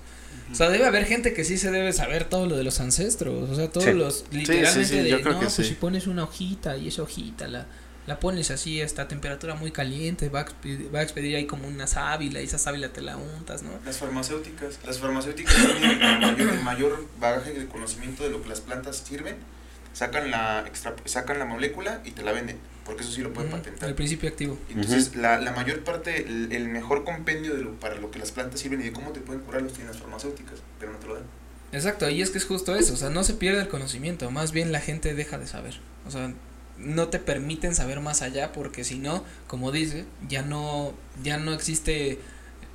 Speaker 2: O sea, debe haber gente que sí se debe saber todo lo de los ancestros, o sea, todos
Speaker 4: Sí.
Speaker 2: los literalmente
Speaker 1: sí,
Speaker 2: de
Speaker 1: yo creo
Speaker 2: no,
Speaker 1: que
Speaker 2: pues
Speaker 1: sí.
Speaker 2: si pones una hojita y esa hojita la la pones así a esta temperatura muy caliente, va a, expedir, va a expedir ahí como una sábila y esa sábila te la untas, ¿no?
Speaker 3: Las farmacéuticas. Las farmacéuticas tienen el mayor, el mayor bagaje de conocimiento de lo que las plantas sirven. Sacan la, extra, sacan la molécula y te la venden. Porque eso sí lo pueden patentar.
Speaker 2: El principio activo.
Speaker 3: Entonces, la, la mayor parte, el, el mejor compendio de lo, para lo que las plantas sirven y de cómo te pueden curar los tienen las farmacéuticas, pero no te lo dan.
Speaker 2: Exacto, y es que es justo eso, o sea, no se pierde el conocimiento, más bien la gente deja de saber. O sea, no te permiten saber más allá porque si no, como dice, ya no ya no existe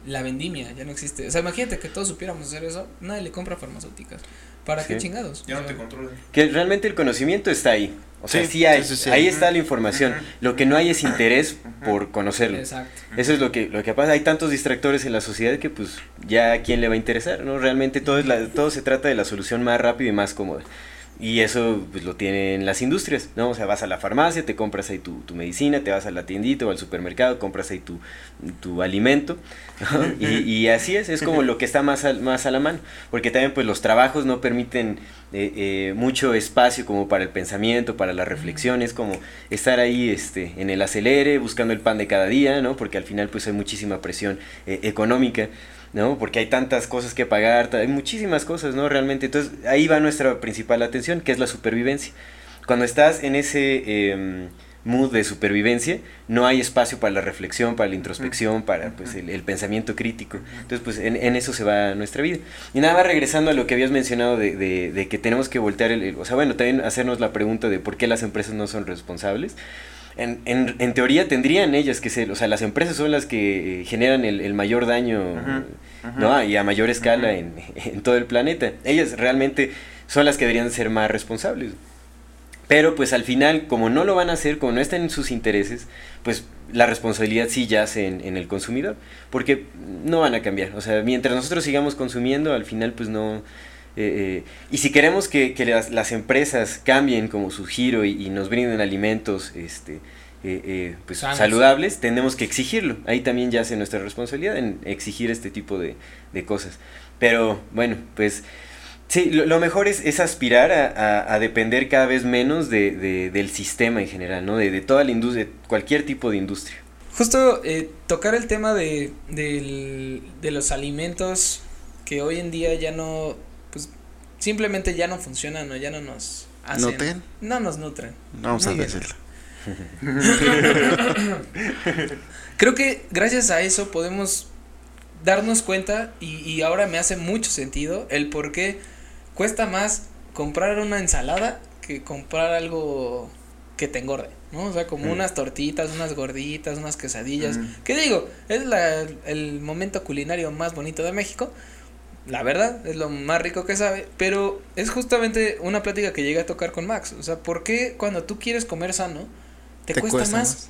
Speaker 2: la vendimia, ya no existe. O sea, imagínate que todos supiéramos hacer eso, nadie le compra farmacéuticas. ¿Para qué chingados?
Speaker 3: Ya
Speaker 2: O
Speaker 3: no te controlan.
Speaker 4: Que realmente el conocimiento está ahí. O sea,
Speaker 1: Sí,
Speaker 4: sí, hay.
Speaker 1: sí, sí, sí.
Speaker 4: Ahí está la información. Lo que no hay es interés por conocerlo.
Speaker 2: Exacto.
Speaker 4: Eso es lo que, lo que pasa. Hay tantos distractores en la sociedad que pues ya a quién le va a interesar, ¿no? Realmente todo, es la, todo se trata de la solución más rápida y más cómoda. Y eso pues lo tienen las industrias, ¿no? O sea, vas a la farmacia, te compras ahí tu, tu medicina, te vas a la tiendita o al supermercado, compras ahí tu, tu alimento, ¿no? y, y así es, es como lo que está más, al- más a la mano, porque también pues los trabajos no permiten eh, eh, mucho espacio como para el pensamiento, para las reflexiones, como estar ahí este, en el acelere, buscando el pan de cada día, ¿no? Porque al final pues hay muchísima presión eh, económica. ¿No? Porque hay tantas cosas que pagar, hay muchísimas cosas, ¿no? Realmente, entonces ahí va nuestra principal atención, que es la supervivencia. Cuando estás en ese em, mood de supervivencia, no hay espacio para la reflexión, para la introspección, para pues, el, el pensamiento crítico. Entonces, pues en, en eso se va nuestra vida. Y nada más regresando a lo que habías mencionado de, de- de que tenemos que voltear el, el- O sea, bueno, también hacernos la pregunta de por qué las empresas no son responsables. En, en, en teoría tendrían ellas que ser, o sea, las empresas son las que eh, generan el, el mayor daño, ¿no? Y a mayor escala en, en todo el planeta. Ellas realmente son las que deberían ser más responsables. Pero pues al final, como no lo van a hacer, como no están en sus intereses, pues la responsabilidad sí yace en, en el consumidor, porque no van a cambiar. O sea, mientras nosotros sigamos consumiendo, al final pues no... eh, eh, y si queremos que, que las, las empresas cambien como su giro y, y nos brinden alimentos este, eh, eh, pues, saludables, tenemos que exigirlo. Ahí también yace nuestra responsabilidad en exigir este tipo de, de cosas. Pero bueno, pues sí, lo, lo mejor es, es aspirar a, a- a depender cada vez menos de, de- del sistema en general, ¿no? De, de toda la industria, cualquier tipo de industria.
Speaker 2: Justo eh, tocar el tema de, del- de los alimentos que hoy en día ya no, simplemente ya no funcionan o ya no nos hacen.
Speaker 1: ¿Nutren?
Speaker 2: No nos nutren.
Speaker 1: No vamos
Speaker 2: Muy
Speaker 1: a
Speaker 2: bien.
Speaker 1: decirlo.
Speaker 2: Creo que gracias a eso podemos darnos cuenta y, y ahora me hace mucho sentido el por qué cuesta más comprar una ensalada que comprar algo que te engorde, ¿no? O sea, como
Speaker 4: Mm.
Speaker 2: unas tortitas, unas gorditas, unas quesadillas.
Speaker 3: Mm.
Speaker 2: ¿Qué digo? Es la, el momento culinario más bonito de México. La verdad, es lo más rico que sabe, pero es justamente una plática que llegué a tocar con Max. O sea, ¿por qué cuando tú quieres comer sano, te, cuesta, más,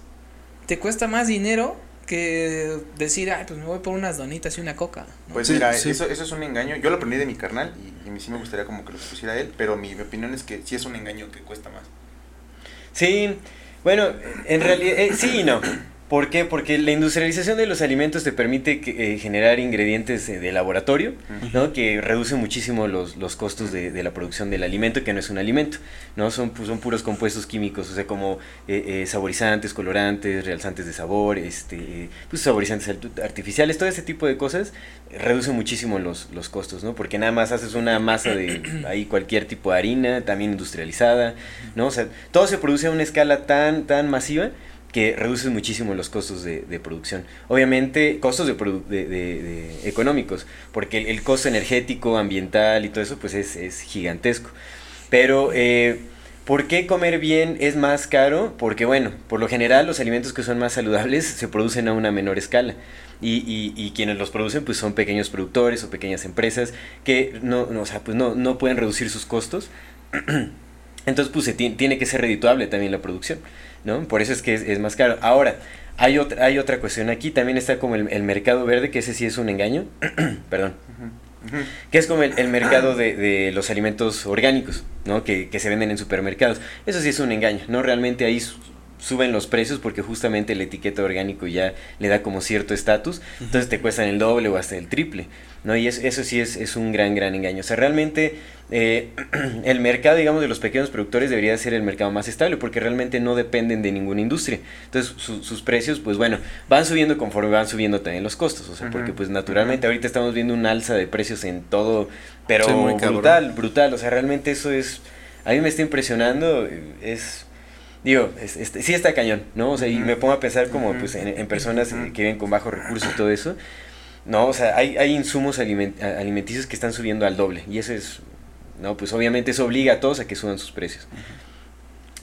Speaker 2: te cuesta más dinero que decir, ay, pues me voy por unas donitas y una coca? ¿no?
Speaker 3: Pues
Speaker 1: Sí,
Speaker 3: mira,
Speaker 1: sí.
Speaker 3: Eso, eso es un engaño. Yo lo aprendí de mi carnal y, y a mí sí me gustaría como que lo expusiera él, pero mi, mi opinión es que sí es un engaño que cuesta más.
Speaker 4: Sí, bueno, en realidad, eh, sí y no. ¿Por qué? Porque la industrialización de los alimentos te permite que, eh, generar ingredientes eh, de laboratorio, ¿no? Que reducen muchísimo los, los costos de, de la producción del alimento, que no es un alimento, ¿no? Son, pu- son puros compuestos químicos, o sea, como eh, eh, saborizantes, colorantes, realzantes de sabor, este, pues saborizantes artificiales, todo ese tipo de cosas reducen muchísimo los, los costos, ¿no? Porque nada más haces una masa de ahí cualquier tipo de harina, también industrializada, ¿no? O sea, todo se produce a una escala tan, tan masiva que reduce muchísimo los costos de, de producción. Obviamente, costos de, económicos, porque el, costo energético, ambiental y todo eso, pues es, es gigantesco. Pero, eh, ¿por qué comer bien es más caro? Porque, bueno, por lo general los alimentos que son más saludables se producen a una menor escala. Y, y, quienes los producen pues son pequeños productores o pequeñas empresas que no, no, o sea, pues no, no pueden reducir sus costos. Entonces pues se ti- tiene que ser redituable también la producción, ¿no? Por eso es que es, es más caro. Ahora, hay otra, hay otra cuestión aquí, también está como el, el mercado verde, que ese sí es un engaño, perdón, que es como el, el mercado de, de los alimentos orgánicos, ¿no? Que, que se venden en supermercados. Eso sí es un engaño, ¿no? Realmente ahí suben los precios porque justamente la etiqueta orgánico ya le da como cierto estatus, entonces te cuestan el doble o hasta el triple, ¿no? Y es, eso sí es, es un gran, gran engaño. O sea, realmente eh, el mercado, digamos, de los pequeños productores debería ser el mercado más estable porque realmente no dependen de ninguna industria. Entonces, su- sus precios, pues bueno, van subiendo conforme van subiendo también los costos. O sea, porque pues naturalmente ahorita estamos viendo un alza de precios en todo, pero
Speaker 1: Sí, muy cabrón.
Speaker 4: brutal, brutal. O sea, realmente eso es, a mí me está impresionando, es... Digo, es- es- sí está cañón, ¿no? O sea, y me pongo a pensar como pues en, en personas eh, que viven con bajos recursos y todo eso. No, o sea, hay, hay insumos aliment- alimenticios que están subiendo al doble. Y eso es, no, pues obviamente eso obliga a todos a que suban sus precios.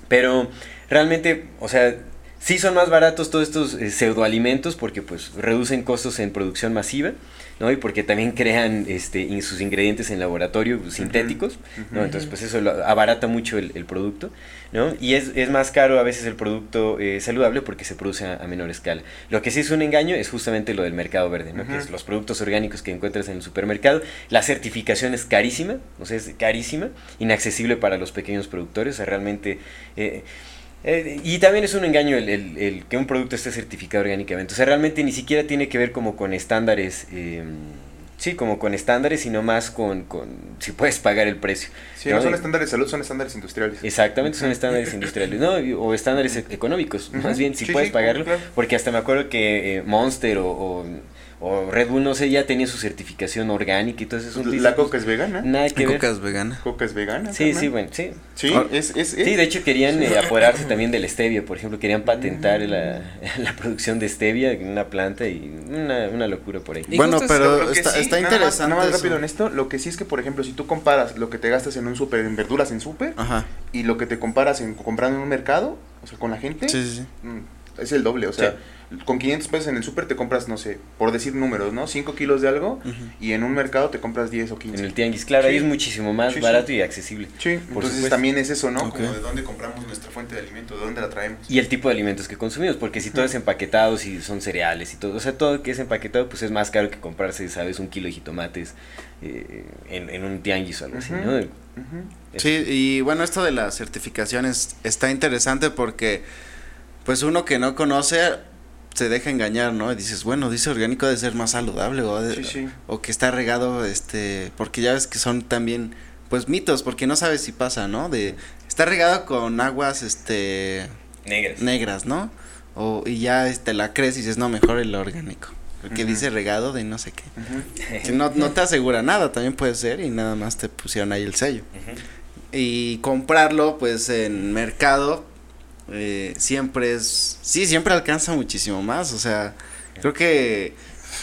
Speaker 4: Pero realmente, o sea, sí son más baratos todos estos eh, pseudoalimentos porque pues reducen costos en producción masiva, ¿no? Y porque también crean este, in- sus ingredientes en laboratorio pues, sintéticos, ¿no? Entonces pues eso lo abarata mucho el, el producto, ¿no? Y es, es más caro a veces el producto eh, saludable porque se produce a, a menor escala. Lo que sí es un engaño es justamente lo del mercado verde, ¿no? Que es los productos orgánicos que encuentras en el supermercado. La certificación es carísima, o sea, es carísima, inaccesible para los pequeños productores, o sea, realmente... eh, eh, y también es un engaño el, el- el que un producto esté certificado orgánicamente. O sea, realmente ni siquiera tiene que ver como con estándares, eh, sí, como con estándares, sino más con, con si puedes pagar el precio.
Speaker 3: Sí, no
Speaker 4: ¿no?
Speaker 3: son estándares de salud, son estándares industriales.
Speaker 4: Exactamente, son estándares industriales, ¿no? O estándares e- económicos, más bien, si
Speaker 3: Sí,
Speaker 4: puedes
Speaker 3: sí,
Speaker 4: pagarlo.
Speaker 3: claro.
Speaker 4: Porque hasta me acuerdo que eh, Monster o, o, o Red Bull, no sé, ya tenía su certificación orgánica y todo eso. es un-
Speaker 3: La coca es vegana.
Speaker 4: Nada que
Speaker 1: La
Speaker 4: ver.
Speaker 1: coca es vegana.
Speaker 3: Coca es vegana.
Speaker 4: Sí, sí, bueno, sí.
Speaker 3: Sí,
Speaker 1: Ah.
Speaker 3: es, es, es-
Speaker 4: Sí, de hecho querían eh, apoderarse también del stevia, por ejemplo, querían patentar la, la producción de stevia en una planta y una, una locura por ahí.
Speaker 2: Y
Speaker 1: Bueno, pero está,
Speaker 3: sí,
Speaker 1: está
Speaker 3: nada más-
Speaker 1: interesante.
Speaker 3: Nada más
Speaker 1: eso.
Speaker 3: rápido en esto, lo que sí es que, por ejemplo, si tú comparas lo que te gastas en un súper, en verduras en súper, y lo que te comparas en comprando en un mercado, o sea, con la gente,
Speaker 1: Sí, sí, sí.
Speaker 3: mm, es el doble. O sea, con 500 pesos en el súper te compras, no sé, por decir números, ¿no? 5 kilos de algo, y en un mercado te compras 10 o 15.
Speaker 4: En el tianguis, claro, ahí es muchísimo más
Speaker 3: Sí, sí.
Speaker 4: barato y accesible.
Speaker 3: Sí,
Speaker 4: Por
Speaker 3: entonces
Speaker 4: supuesto.
Speaker 3: también es eso, ¿no? Como de dónde compramos nuestra fuente de alimento, de dónde la traemos.
Speaker 4: Y el tipo de alimentos que consumimos, porque si todo es empaquetado, si son cereales y todo, o sea, todo que es empaquetado, pues es más caro que comprarse, ¿sabes? Un kilo de jitomates eh, en, en un tianguis o algo así. ¿no?
Speaker 1: Sí, y bueno, esto de las certificaciones está interesante porque, pues uno que no conoce se deja engañar, ¿no? Y dices, bueno, dice orgánico debe ser más saludable o, de-
Speaker 3: Sí, sí.
Speaker 1: o que está regado, este, porque ya ves que son también, pues mitos, porque no sabes si pasa, ¿no? De, está regado con aguas, este,
Speaker 4: Negras.
Speaker 1: negras, ¿no? O, y ya, este, la crees y dices, no, mejor el orgánico, porque
Speaker 3: Ujú.
Speaker 1: dice regado de no sé qué. Que no, no te asegura nada, también puede ser y nada más te pusieron ahí el sello. Y comprarlo, pues en mercado, eh, siempre es. Sí, siempre alcanza muchísimo más. O sea, creo que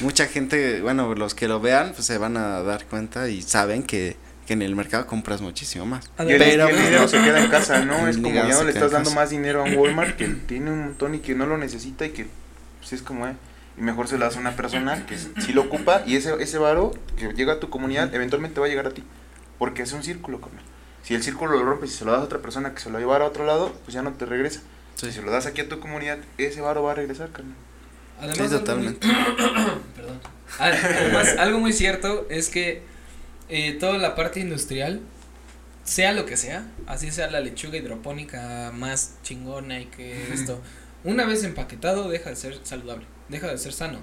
Speaker 1: mucha gente, bueno, los que lo vean, pues se van a dar cuenta y saben que, que en el mercado compras muchísimo más. Pero,
Speaker 3: el dinero
Speaker 1: no.
Speaker 3: se queda en casa, ¿no? Es como ya no le estás dando más dinero a un Walmart que tiene un montón y que no lo necesita y que pues es como, eh, y mejor se lo das a una persona que sí lo ocupa y ese, ese varo que llega a tu comunidad eventualmente va a llegar a ti, porque es un círculo, carnal. Si el círculo lo rompes y se lo das a otra persona que se lo llevara a otro lado, pues ya no te regresa.
Speaker 1: Sí.
Speaker 3: Si se lo das aquí a tu comunidad, ese varo va a regresar, carnal.
Speaker 2: Además,
Speaker 1: Sí, totalmente.
Speaker 2: Perdón. Ah, Además, algo muy cierto es que eh, toda la parte industrial, sea lo que sea, así sea la lechuga hidropónica más chingona y que esto, una vez empaquetado deja de ser saludable, deja de ser sano,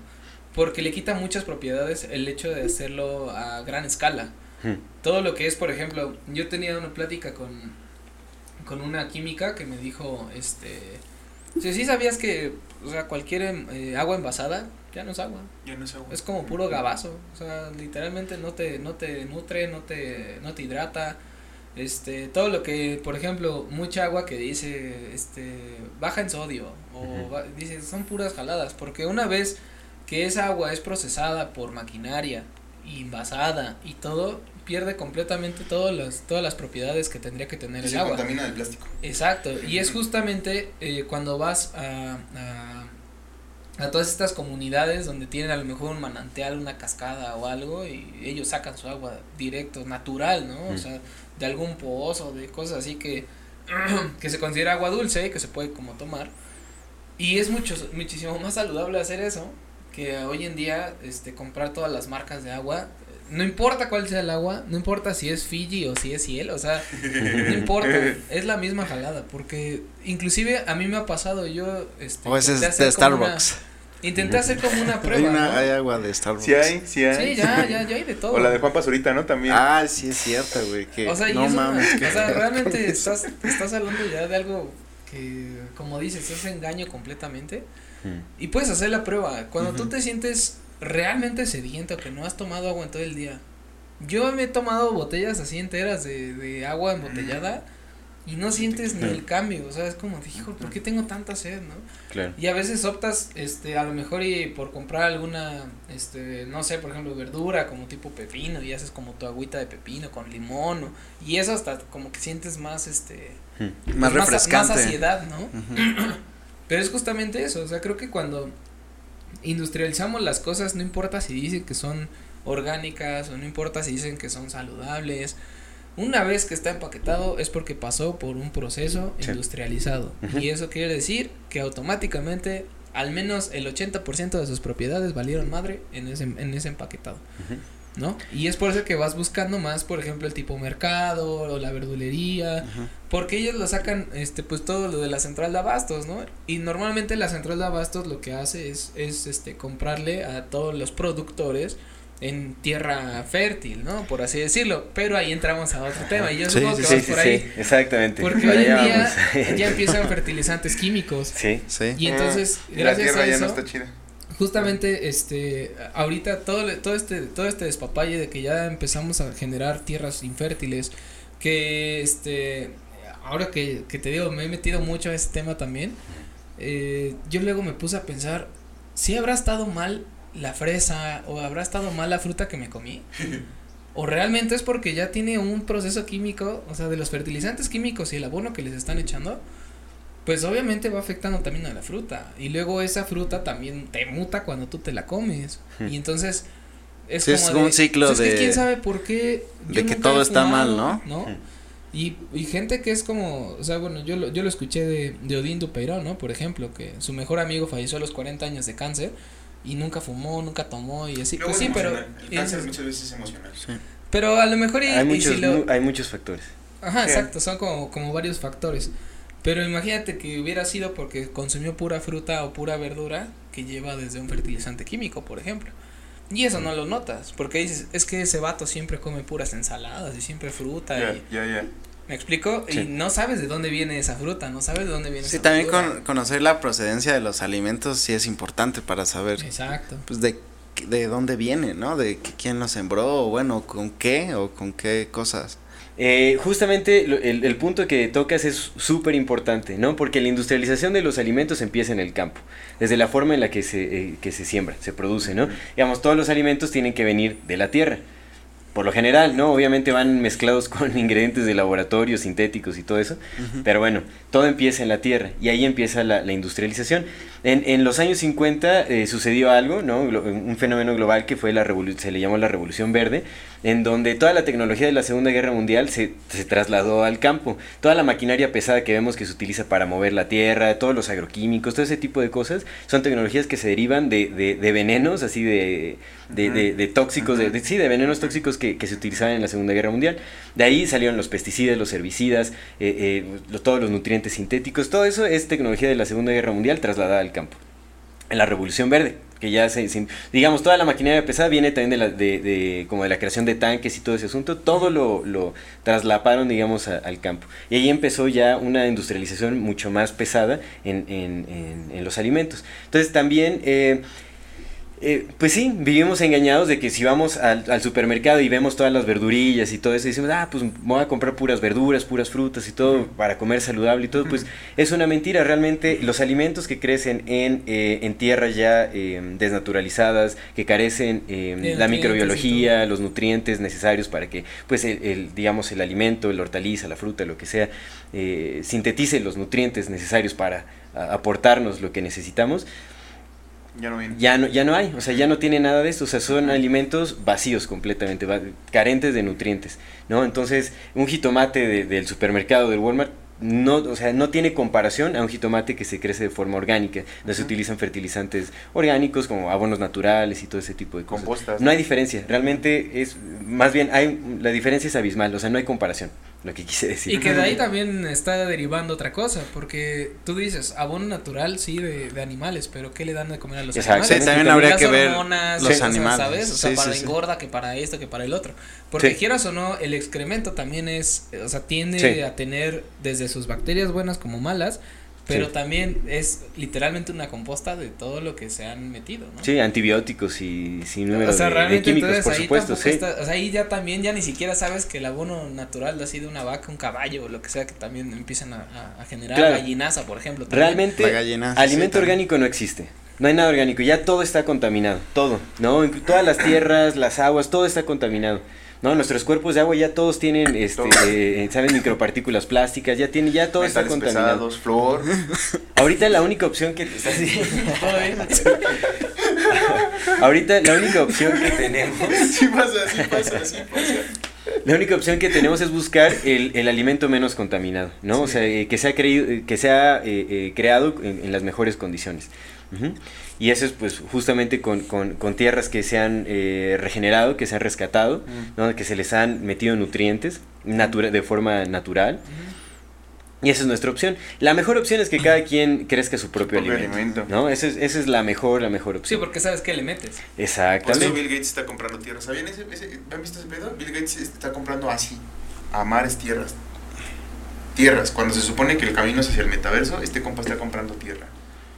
Speaker 2: porque le quita muchas propiedades el hecho de hacerlo a gran escala.
Speaker 4: Ujú.
Speaker 2: Todo lo que es, por ejemplo, yo tenía una plática con, con una química que me dijo, este, si sí sabías que, o sea, cualquier eh, agua envasada ya no es agua,
Speaker 3: Ya no sé,
Speaker 2: es como puro gabazo, o sea, literalmente no te, no te nutre, no te, no te hidrata, este, todo lo que, por ejemplo, mucha agua que dice, este, baja en sodio, o
Speaker 4: Ujú.
Speaker 2: va- dice, son puras jaladas, porque una vez que esa agua es procesada por maquinaria, y envasada y todo, pierde completamente todas las, todas las propiedades que tendría que tener el agua.
Speaker 3: contamina el plástico.
Speaker 2: Exacto, y es justamente eh, cuando vas a, a, a todas estas comunidades donde tienen a lo mejor un manantial, una cascada o algo, y ellos sacan su agua directo, natural, ¿no? O
Speaker 4: Mm.
Speaker 2: sea, de algún pozo, de cosas así que, que se considera agua dulce, que se puede como tomar. Y es mucho, muchísimo más saludable hacer eso que hoy en día este, comprar todas las marcas de agua. no importa cuál sea el agua, no importa si es Fiji o si es cielo, o sea, no importa, es la misma jalada, porque inclusive a mí me ha pasado, yo, este,
Speaker 1: O ese es
Speaker 2: hacer
Speaker 1: de
Speaker 2: como una-
Speaker 1: Starbucks.
Speaker 2: intenté hacer como una
Speaker 1: Hay,
Speaker 2: prueba,
Speaker 1: una-
Speaker 2: ¿no?
Speaker 1: hay agua de Starbucks.
Speaker 3: Sí hay, sí hay.
Speaker 2: Sí, ya, ya, ya hay de todo.
Speaker 3: O la de Juan Pazurita, ¿no? También.
Speaker 1: Ah, sí es cierto, güey. Que
Speaker 2: O sea, y
Speaker 1: no
Speaker 2: eso,
Speaker 1: mames.
Speaker 2: o
Speaker 1: que-
Speaker 2: sea, realmente estás, estás hablando ya de algo que, como dices, es engaño completamente.
Speaker 4: Mm.
Speaker 2: Y puedes hacer la prueba. Cuando tú te sientes realmente sediento, que no has tomado agua en todo el día. Yo me he tomado botellas así enteras de, de agua embotellada y no sientes ni el cambio. O sea, es como, hijo, ¿por qué tengo tanta sed, no?
Speaker 4: Claro.
Speaker 2: Y a veces optas, este, a lo mejor y por comprar alguna, este, no sé, por ejemplo, verdura como tipo pepino y haces como tu agüita de pepino con limón o- y eso hasta como que sientes más, este,
Speaker 4: Mm.
Speaker 1: Más
Speaker 2: pues,
Speaker 1: refrescante.
Speaker 2: Más saciedad, ¿no? Pero es justamente eso, o sea, creo que cuando industrializamos las cosas, no importa si dicen que son orgánicas o no importa si dicen que son saludables, una vez que está empaquetado es porque pasó por un proceso
Speaker 4: Sí.
Speaker 2: industrializado. Y eso quiere decir que automáticamente al menos el 80% de sus propiedades valieron madre en ese, en ese empaquetado.
Speaker 4: Ujú.
Speaker 2: ¿No? Y es por eso que vas buscando más, por ejemplo, el tipo mercado o la verdulería, porque ellos lo sacan, este, pues todo lo de la central de abastos, ¿no? Y normalmente la central de abastos lo que hace es, es, este, comprarle a todos los productores en tierra fértil, ¿no? Por así decirlo. Pero ahí entramos a otro tema y yo
Speaker 1: Sí,
Speaker 2: supongo
Speaker 1: sí,
Speaker 2: que
Speaker 1: sí,
Speaker 2: vas
Speaker 4: Sí, sí,
Speaker 2: por ahí.
Speaker 4: sí, exactamente.
Speaker 2: Porque hoy en día ya empiezan fertilizantes químicos.
Speaker 4: Sí.
Speaker 1: Sí.
Speaker 2: Y entonces,
Speaker 3: Ah, y la
Speaker 2: gracias
Speaker 3: tierra
Speaker 2: a
Speaker 3: ya no está chida.
Speaker 2: Justamente este ahorita todo todo este todo este despapalle de que ya empezamos a generar tierras infértiles que este ahora que, que te digo me he metido mucho a ese tema también eh, yo luego me puse a pensar si habrá estado mal la fresa o habrá estado mal la fruta que me comí o realmente es porque ya tiene un proceso químico o sea de los fertilizantes químicos y el abono que les están echando pues obviamente va afectando también a la fruta. Y luego esa fruta también te muta cuando tú te la comes.
Speaker 4: Hmm.
Speaker 2: Y entonces es
Speaker 1: Sí,
Speaker 2: como
Speaker 1: es
Speaker 2: de,
Speaker 1: un ciclo
Speaker 2: pues es que
Speaker 1: de-
Speaker 2: quién sabe por qué
Speaker 1: de que
Speaker 2: nunca
Speaker 1: todo está mal,
Speaker 2: fumado,
Speaker 1: ¿no?
Speaker 4: Hmm.
Speaker 2: Y, y gente que es como, o sea, bueno, yo lo, yo lo escuché de, de Odín Dupeirón, ¿no? Por ejemplo, que su mejor amigo falleció a los 40 años de cáncer y nunca fumó, nunca tomó y así.
Speaker 3: Luego
Speaker 2: pues
Speaker 3: es
Speaker 2: sí, pero...
Speaker 3: El cáncer
Speaker 2: es-
Speaker 3: muchas veces es emocional.
Speaker 2: pero a lo mejor y,
Speaker 4: Hay
Speaker 2: y
Speaker 4: muchos,
Speaker 2: si lo-
Speaker 4: hay muchos factores.
Speaker 2: Ajá,
Speaker 3: Sí.
Speaker 2: exacto, son como, como varios factores. Pero imagínate que hubiera sido porque consumió pura fruta o pura verdura que lleva desde un fertilizante químico, por ejemplo. Y eso no lo notas, porque dices, es que ese vato siempre come puras ensaladas y siempre fruta.
Speaker 3: Ya,
Speaker 2: y,
Speaker 3: ya, ya.
Speaker 2: ¿Me explico?
Speaker 4: Sí.
Speaker 2: Y no sabes de dónde viene esa fruta, no sabes de dónde viene
Speaker 1: Sí,
Speaker 2: esa
Speaker 1: también con, conocer la procedencia de los alimentos sí es importante para saber
Speaker 2: Exacto.
Speaker 1: pues de, de dónde viene, ¿no? De que- quién lo sembró o bueno, con qué o con qué cosas.
Speaker 4: Eh, justamente el, el punto que tocas es súper importante, ¿no? Porque la industrialización de los alimentos empieza en el campo, desde la forma en la que se, eh, que se siembra, se produce, ¿no? Digamos, todos los alimentos tienen que venir de la tierra. Por lo general, ¿no? Obviamente van mezclados con ingredientes de laboratorio, sintéticos y todo eso. Pero bueno, todo empieza en la tierra y ahí empieza la, la industrialización. En, en los años 50 eh, sucedió algo, ¿no? Un fenómeno global que fue la revolu- se le llamó la Revolución Verde, en donde toda la tecnología de la Segunda Guerra Mundial se, se trasladó al campo. Toda la maquinaria pesada que vemos que se utiliza para mover la tierra, todos los agroquímicos, todo ese tipo de cosas, son tecnologías que se derivan de, de, de venenos, así de, de, de- de tóxicos, de, de- sí, de venenos tóxicos que, que se utilizaban en la Segunda Guerra Mundial. De ahí salieron los pesticidas, los herbicidas, eh, eh, lo- todos los nutrientes sintéticos, todo eso es tecnología de la Segunda Guerra Mundial trasladada al campo. En la Revolución Verde, que ya se, digamos, toda la maquinaria pesada viene también de la, de, como de la creación de tanques y todo ese asunto, todo lo, lo traslaparon, digamos, al campo. Y ahí empezó ya una industrialización mucho más pesada en, en- en- en los alimentos. Entonces también... eh, eh, pues sí, vivimos engañados de que si vamos al, al supermercado y vemos todas las verdurillas y todo eso, y decimos, ah, pues voy a comprar puras verduras, puras frutas y todo para comer saludable y todo, pues es una mentira. Realmente los alimentos que crecen en, eh, en tierras ya eh, desnaturalizadas, que carecen la microbiología, los nutrientes necesarios para que, pues, el, el, digamos, el alimento, el hortaliza, la fruta, lo que sea, sintetice los nutrientes necesarios para a- aportarnos lo que necesitamos,
Speaker 3: Ya no viene.
Speaker 4: ya no, ya no hay, o sea, ya no tiene nada de esto, o sea, son alimentos vacíos completamente, va- carentes de nutrientes, ¿no? Entonces, un jitomate de- del supermercado, del Walmart, no, o sea, no tiene comparación a un jitomate que se crece de forma orgánica, no se utilizan fertilizantes orgánicos como abonos naturales y todo ese tipo de cosas.
Speaker 3: Compostas.
Speaker 4: No hay diferencia, realmente es, más bien, hay, la diferencia es abismal, o sea, no hay comparación, lo que quise decir.
Speaker 2: Y que de ahí también está derivando otra cosa, porque tú dices, abono natural, sí, de, de animales, pero ¿qué le dan de comer a los
Speaker 4: Exacto.
Speaker 2: animales?
Speaker 1: Sí, también
Speaker 2: Que
Speaker 1: habría que ver
Speaker 2: hormonas,
Speaker 1: los animales.
Speaker 2: ¿sabes? O sea,
Speaker 1: Sí,
Speaker 2: para
Speaker 1: sí, sí.
Speaker 2: engorda, que para esto, que para el otro. Porque
Speaker 4: Sí.
Speaker 2: quieras o no, el excremento también es, o sea, tiende
Speaker 4: Sí.
Speaker 2: a tener desde sus bacterias buenas como malas, pero
Speaker 4: Sí.
Speaker 2: también es literalmente una composta de todo lo que se han metido, ¿no?
Speaker 4: Sí, antibióticos y sin número
Speaker 2: o sea,
Speaker 4: de- químicos,
Speaker 2: entonces
Speaker 4: por
Speaker 2: ahí
Speaker 4: supuesto, sí.
Speaker 2: está, o sea, ahí ya también ya ni siquiera sabes que el abono natural ha sido una vaca, un caballo o lo que sea que también empiezan a, a- a generar
Speaker 4: Claro.
Speaker 2: gallinaza, por ejemplo. también.
Speaker 4: Realmente,
Speaker 1: La
Speaker 4: alimento
Speaker 1: sí,
Speaker 4: orgánico no existe. No hay nada orgánico, ya todo está contaminado, todo, ¿no? Todas las tierras, las aguas, todo está contaminado. ¿No? Nuestros cuerpos de agua ya todos tienen, este, eh, saben, micropartículas plásticas, ya tienen, ya todo está
Speaker 3: Metales
Speaker 4: contaminado.
Speaker 3: pesados, flor.
Speaker 4: Ahorita la única opción que estás ahorita la única opción que tenemos,
Speaker 3: sí pasa, sí pasa, sí pasa.
Speaker 4: la única opción que tenemos es buscar el, el alimento menos contaminado, ¿no? O sea, eh, que sea creído, eh, que sea eh, eh, creado en, en las mejores condiciones. Y eso es pues justamente con, con, con tierras que se han eh, regenerado, que se han rescatado, ¿no? que se les han metido nutrientes natura de forma natural. Y esa es nuestra opción. La mejor opción es que cada quien crezca su propio,
Speaker 3: propio
Speaker 4: alimento,
Speaker 3: alimento.
Speaker 4: ¿no? Esa es, esa es la mejor, la mejor
Speaker 2: Sí,
Speaker 4: opción.
Speaker 2: porque sabes que le metes.
Speaker 3: Por eso
Speaker 4: Exactamente.
Speaker 3: Bill Gates está comprando tierras. ¿Sabían ese, ese, ¿Han visto ese pedo? Bill Gates está comprando así, a mares tierras. Tierras. Cuando se supone que el camino es hacia el metaverso, este compa está comprando tierra.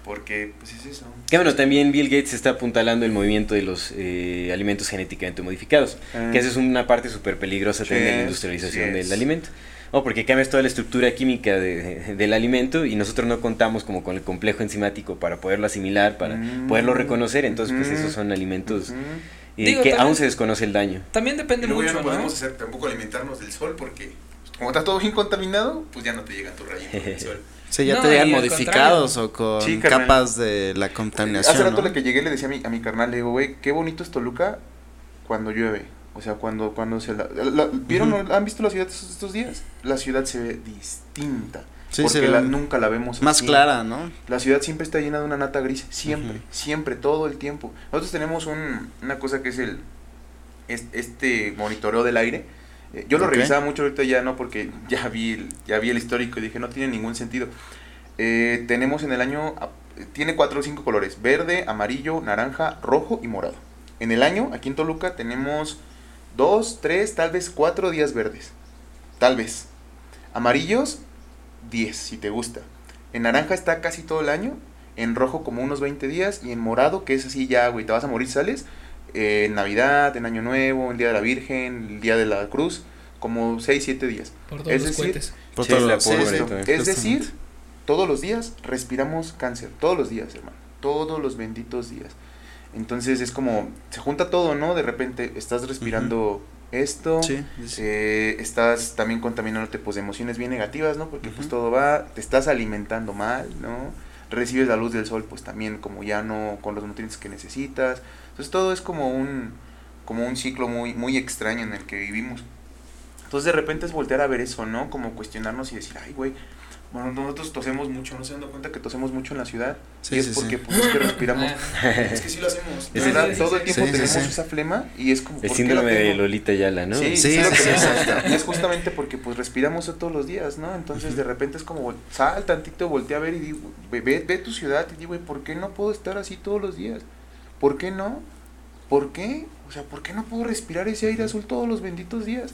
Speaker 3: Porque, pues es eso.
Speaker 4: Que bueno, también Bill Gates está apuntalando el movimiento de los eh, alimentos genéticamente modificados. Que esa es una parte súper peligrosa
Speaker 3: Sí
Speaker 4: también de la industrialización
Speaker 3: sí
Speaker 4: del
Speaker 3: es.
Speaker 4: alimento. O porque cambias toda la estructura química de- del alimento y nosotros no contamos como con el complejo enzimático para poderlo asimilar, para
Speaker 3: Mm.
Speaker 4: poderlo reconocer. Entonces, pues
Speaker 3: Ujú.
Speaker 4: esos son alimentos eh,
Speaker 2: Digo,
Speaker 4: que
Speaker 2: también-
Speaker 4: aún se desconoce el daño.
Speaker 2: También depende
Speaker 3: ya
Speaker 2: mucho,
Speaker 3: no
Speaker 2: ¿no?
Speaker 3: podemos hacer tampoco alimentarnos del sol porque pues, como está todo bien contaminado, pues ya no te llegan tus rayitos del sol.
Speaker 1: Sí, ya
Speaker 2: No,
Speaker 1: te llegan modificados o con
Speaker 3: Sí,
Speaker 1: capas de la contaminación.
Speaker 3: Hace rato
Speaker 1: ¿no?
Speaker 3: le que llegué le decía a mi, a mi carnal, le digo, güey, qué bonito es Toluca cuando llueve. O sea, cuando, cuando se la, la- ¿Vieron, han visto la ciudad estos, estos días? La ciudad se ve distinta.
Speaker 1: Sí,
Speaker 3: porque
Speaker 1: se ve
Speaker 3: la- nunca la vemos
Speaker 1: Más
Speaker 3: así.
Speaker 1: clara, ¿no?
Speaker 3: La ciudad siempre está llena de una nata gris, siempre, siempre, todo el tiempo. Nosotros tenemos un, una cosa que es el es- este monitoreo del aire. Eh, yo lo revisaba mucho ahorita ya no porque ya vi el, ya vi el histórico y dije no tiene ningún sentido. Eh, tenemos en el año ah, tiene cuatro o cinco colores: verde, amarillo, naranja, rojo y morado. En el año aquí en Toluca tenemos dos, tres, tal vez cuatro días verdes, tal vez. Amarillos 10 si te gusta. En naranja está casi todo el año. En rojo como unos 20 días. Y en morado, que es así ya, güey, te vas a morir, sales. Eh, en Navidad, en Año Nuevo, el Día de la Virgen, el Día de la Cruz. Como 6, 7 días.
Speaker 2: Por todos
Speaker 3: Es
Speaker 2: los
Speaker 3: decir,
Speaker 2: cohetes.
Speaker 1: Por
Speaker 4: Sí,
Speaker 1: todo
Speaker 4: la
Speaker 1: lo- sí,
Speaker 4: pólvora
Speaker 1: sí,
Speaker 4: y todo.
Speaker 3: Es decir, todos los días respiramos cáncer. Todos los días, hermano. Todos los benditos días. Entonces es como, se junta todo, ¿no? De repente estás respirando esto.
Speaker 1: Sí, sí, sí.
Speaker 3: Eh, estás también contaminándote pues de emociones bien negativas, ¿no? Porque pues todo va, te estás alimentando mal, ¿no? Recibes la luz del sol pues también como ya no con los nutrientes que necesitas. Entonces todo es como un como un ciclo muy muy extraño en el que vivimos. Entonces de repente es voltear a ver eso, ¿no? Como cuestionarnos y decir, ay, güey, bueno, nosotros tosemos mucho, ¿no se dan cuenta que tosemos mucho en la ciudad?
Speaker 1: Sí,
Speaker 3: y es
Speaker 1: sí,
Speaker 3: porque
Speaker 1: sí.
Speaker 3: pues es que respiramos
Speaker 2: Ah,
Speaker 3: es que sí lo hacemos. De verdad,
Speaker 2: sí, sí,
Speaker 3: todo el tiempo
Speaker 1: Sí, sí,
Speaker 3: tenemos
Speaker 1: sí.
Speaker 3: esa flema y es como
Speaker 4: El
Speaker 3: ¿por qué la
Speaker 4: síndrome de? Lolita Yala, ¿no?
Speaker 3: Sí,
Speaker 1: Sí.
Speaker 3: Y es justamente porque pues respiramos eso todos los días, ¿no? Entonces de repente es como, sal tantito, voltea a ver y digo, ve, ve, ve tu ciudad y digo, güey, ¿por qué no puedo estar así todos los días? ¿Por qué no? ¿Por qué? O sea, ¿por qué no puedo respirar ese aire azul todos los benditos días?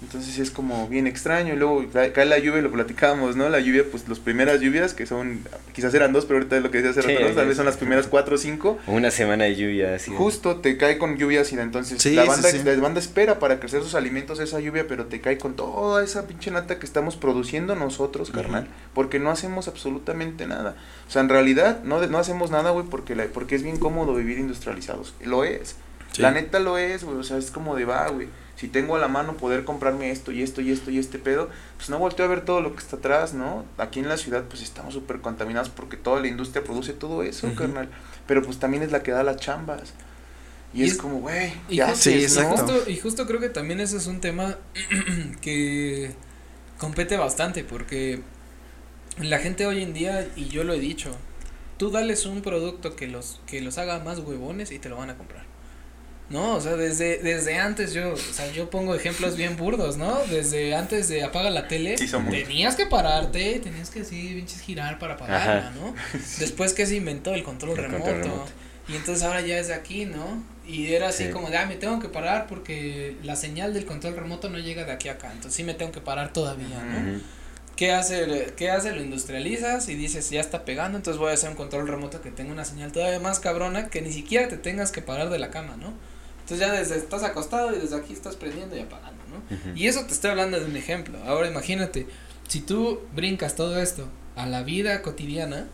Speaker 3: Entonces es como bien extraño. Y luego cae cae la lluvia, lo platicábamos, ¿no? La lluvia, pues las primeras lluvias, que son, quizás eran dos, pero ahorita es lo que decía hace
Speaker 4: Sí,
Speaker 3: rato, ¿no? Tal vez son las primeras cuatro o cinco.
Speaker 4: Una semana de lluvia así.
Speaker 3: Justo te cae con lluvia ácida, entonces
Speaker 1: Sí,
Speaker 3: la, banda,
Speaker 1: sí.
Speaker 3: la banda espera para crecer sus alimentos esa lluvia, pero te cae con toda esa pinche nata que estamos produciendo nosotros, carnal, porque no hacemos absolutamente nada. O sea, en realidad no, de- no hacemos nada, güey, porque, la, porque es bien cómodo vivir industrializados. Lo es.
Speaker 1: Sí.
Speaker 3: La neta lo es, güey, o sea, es como de va, güey. Si tengo a la mano poder comprarme esto y esto y esto y este pedo, pues no volteo a ver todo lo que está atrás, ¿no? Aquí en la ciudad pues estamos súper contaminados porque toda la industria produce todo eso, carnal. Pero pues también es la que da las chambas. Y,
Speaker 2: Y
Speaker 3: es,
Speaker 2: es-
Speaker 3: como, güey,
Speaker 2: Y
Speaker 3: ¿qué
Speaker 2: justo,
Speaker 1: Sí,
Speaker 3: no?
Speaker 2: justo- y justo creo que también ese es un tema que compete bastante porque la gente hoy en día, y yo lo he dicho, tú dales un producto que los, que los haga más huevones y te lo van a comprar. No, o sea, desde, desde antes yo, o sea, yo pongo ejemplos bien burdos, ¿no? Desde antes de apaga la tele,
Speaker 3: Sí
Speaker 2: tenías que pararte, tenías que sí, pinches girar para apagarla,
Speaker 4: Ajá.
Speaker 2: ¿no? Después que se inventó el control,
Speaker 4: El
Speaker 2: remoto,
Speaker 4: control remoto.
Speaker 2: Y entonces ahora ya es de aquí, ¿no? Y era así
Speaker 4: Sí.
Speaker 2: como de, ah, me tengo que parar porque la señal del control remoto no llega de aquí a acá, entonces sí me tengo que parar todavía, ¿no? ¿Qué hace? ¿Qué hace? Lo industrializas y dices, ya está pegando, entonces voy a hacer un control remoto que tenga una señal todavía más cabrona que ni siquiera te tengas que parar de la cama, ¿no? Entonces ya desde estás acostado y desde aquí estás prendiendo y apagando, ¿no? Y eso te estoy hablando de un ejemplo. Ahora imagínate, si tú brincas todo esto a la vida cotidiana,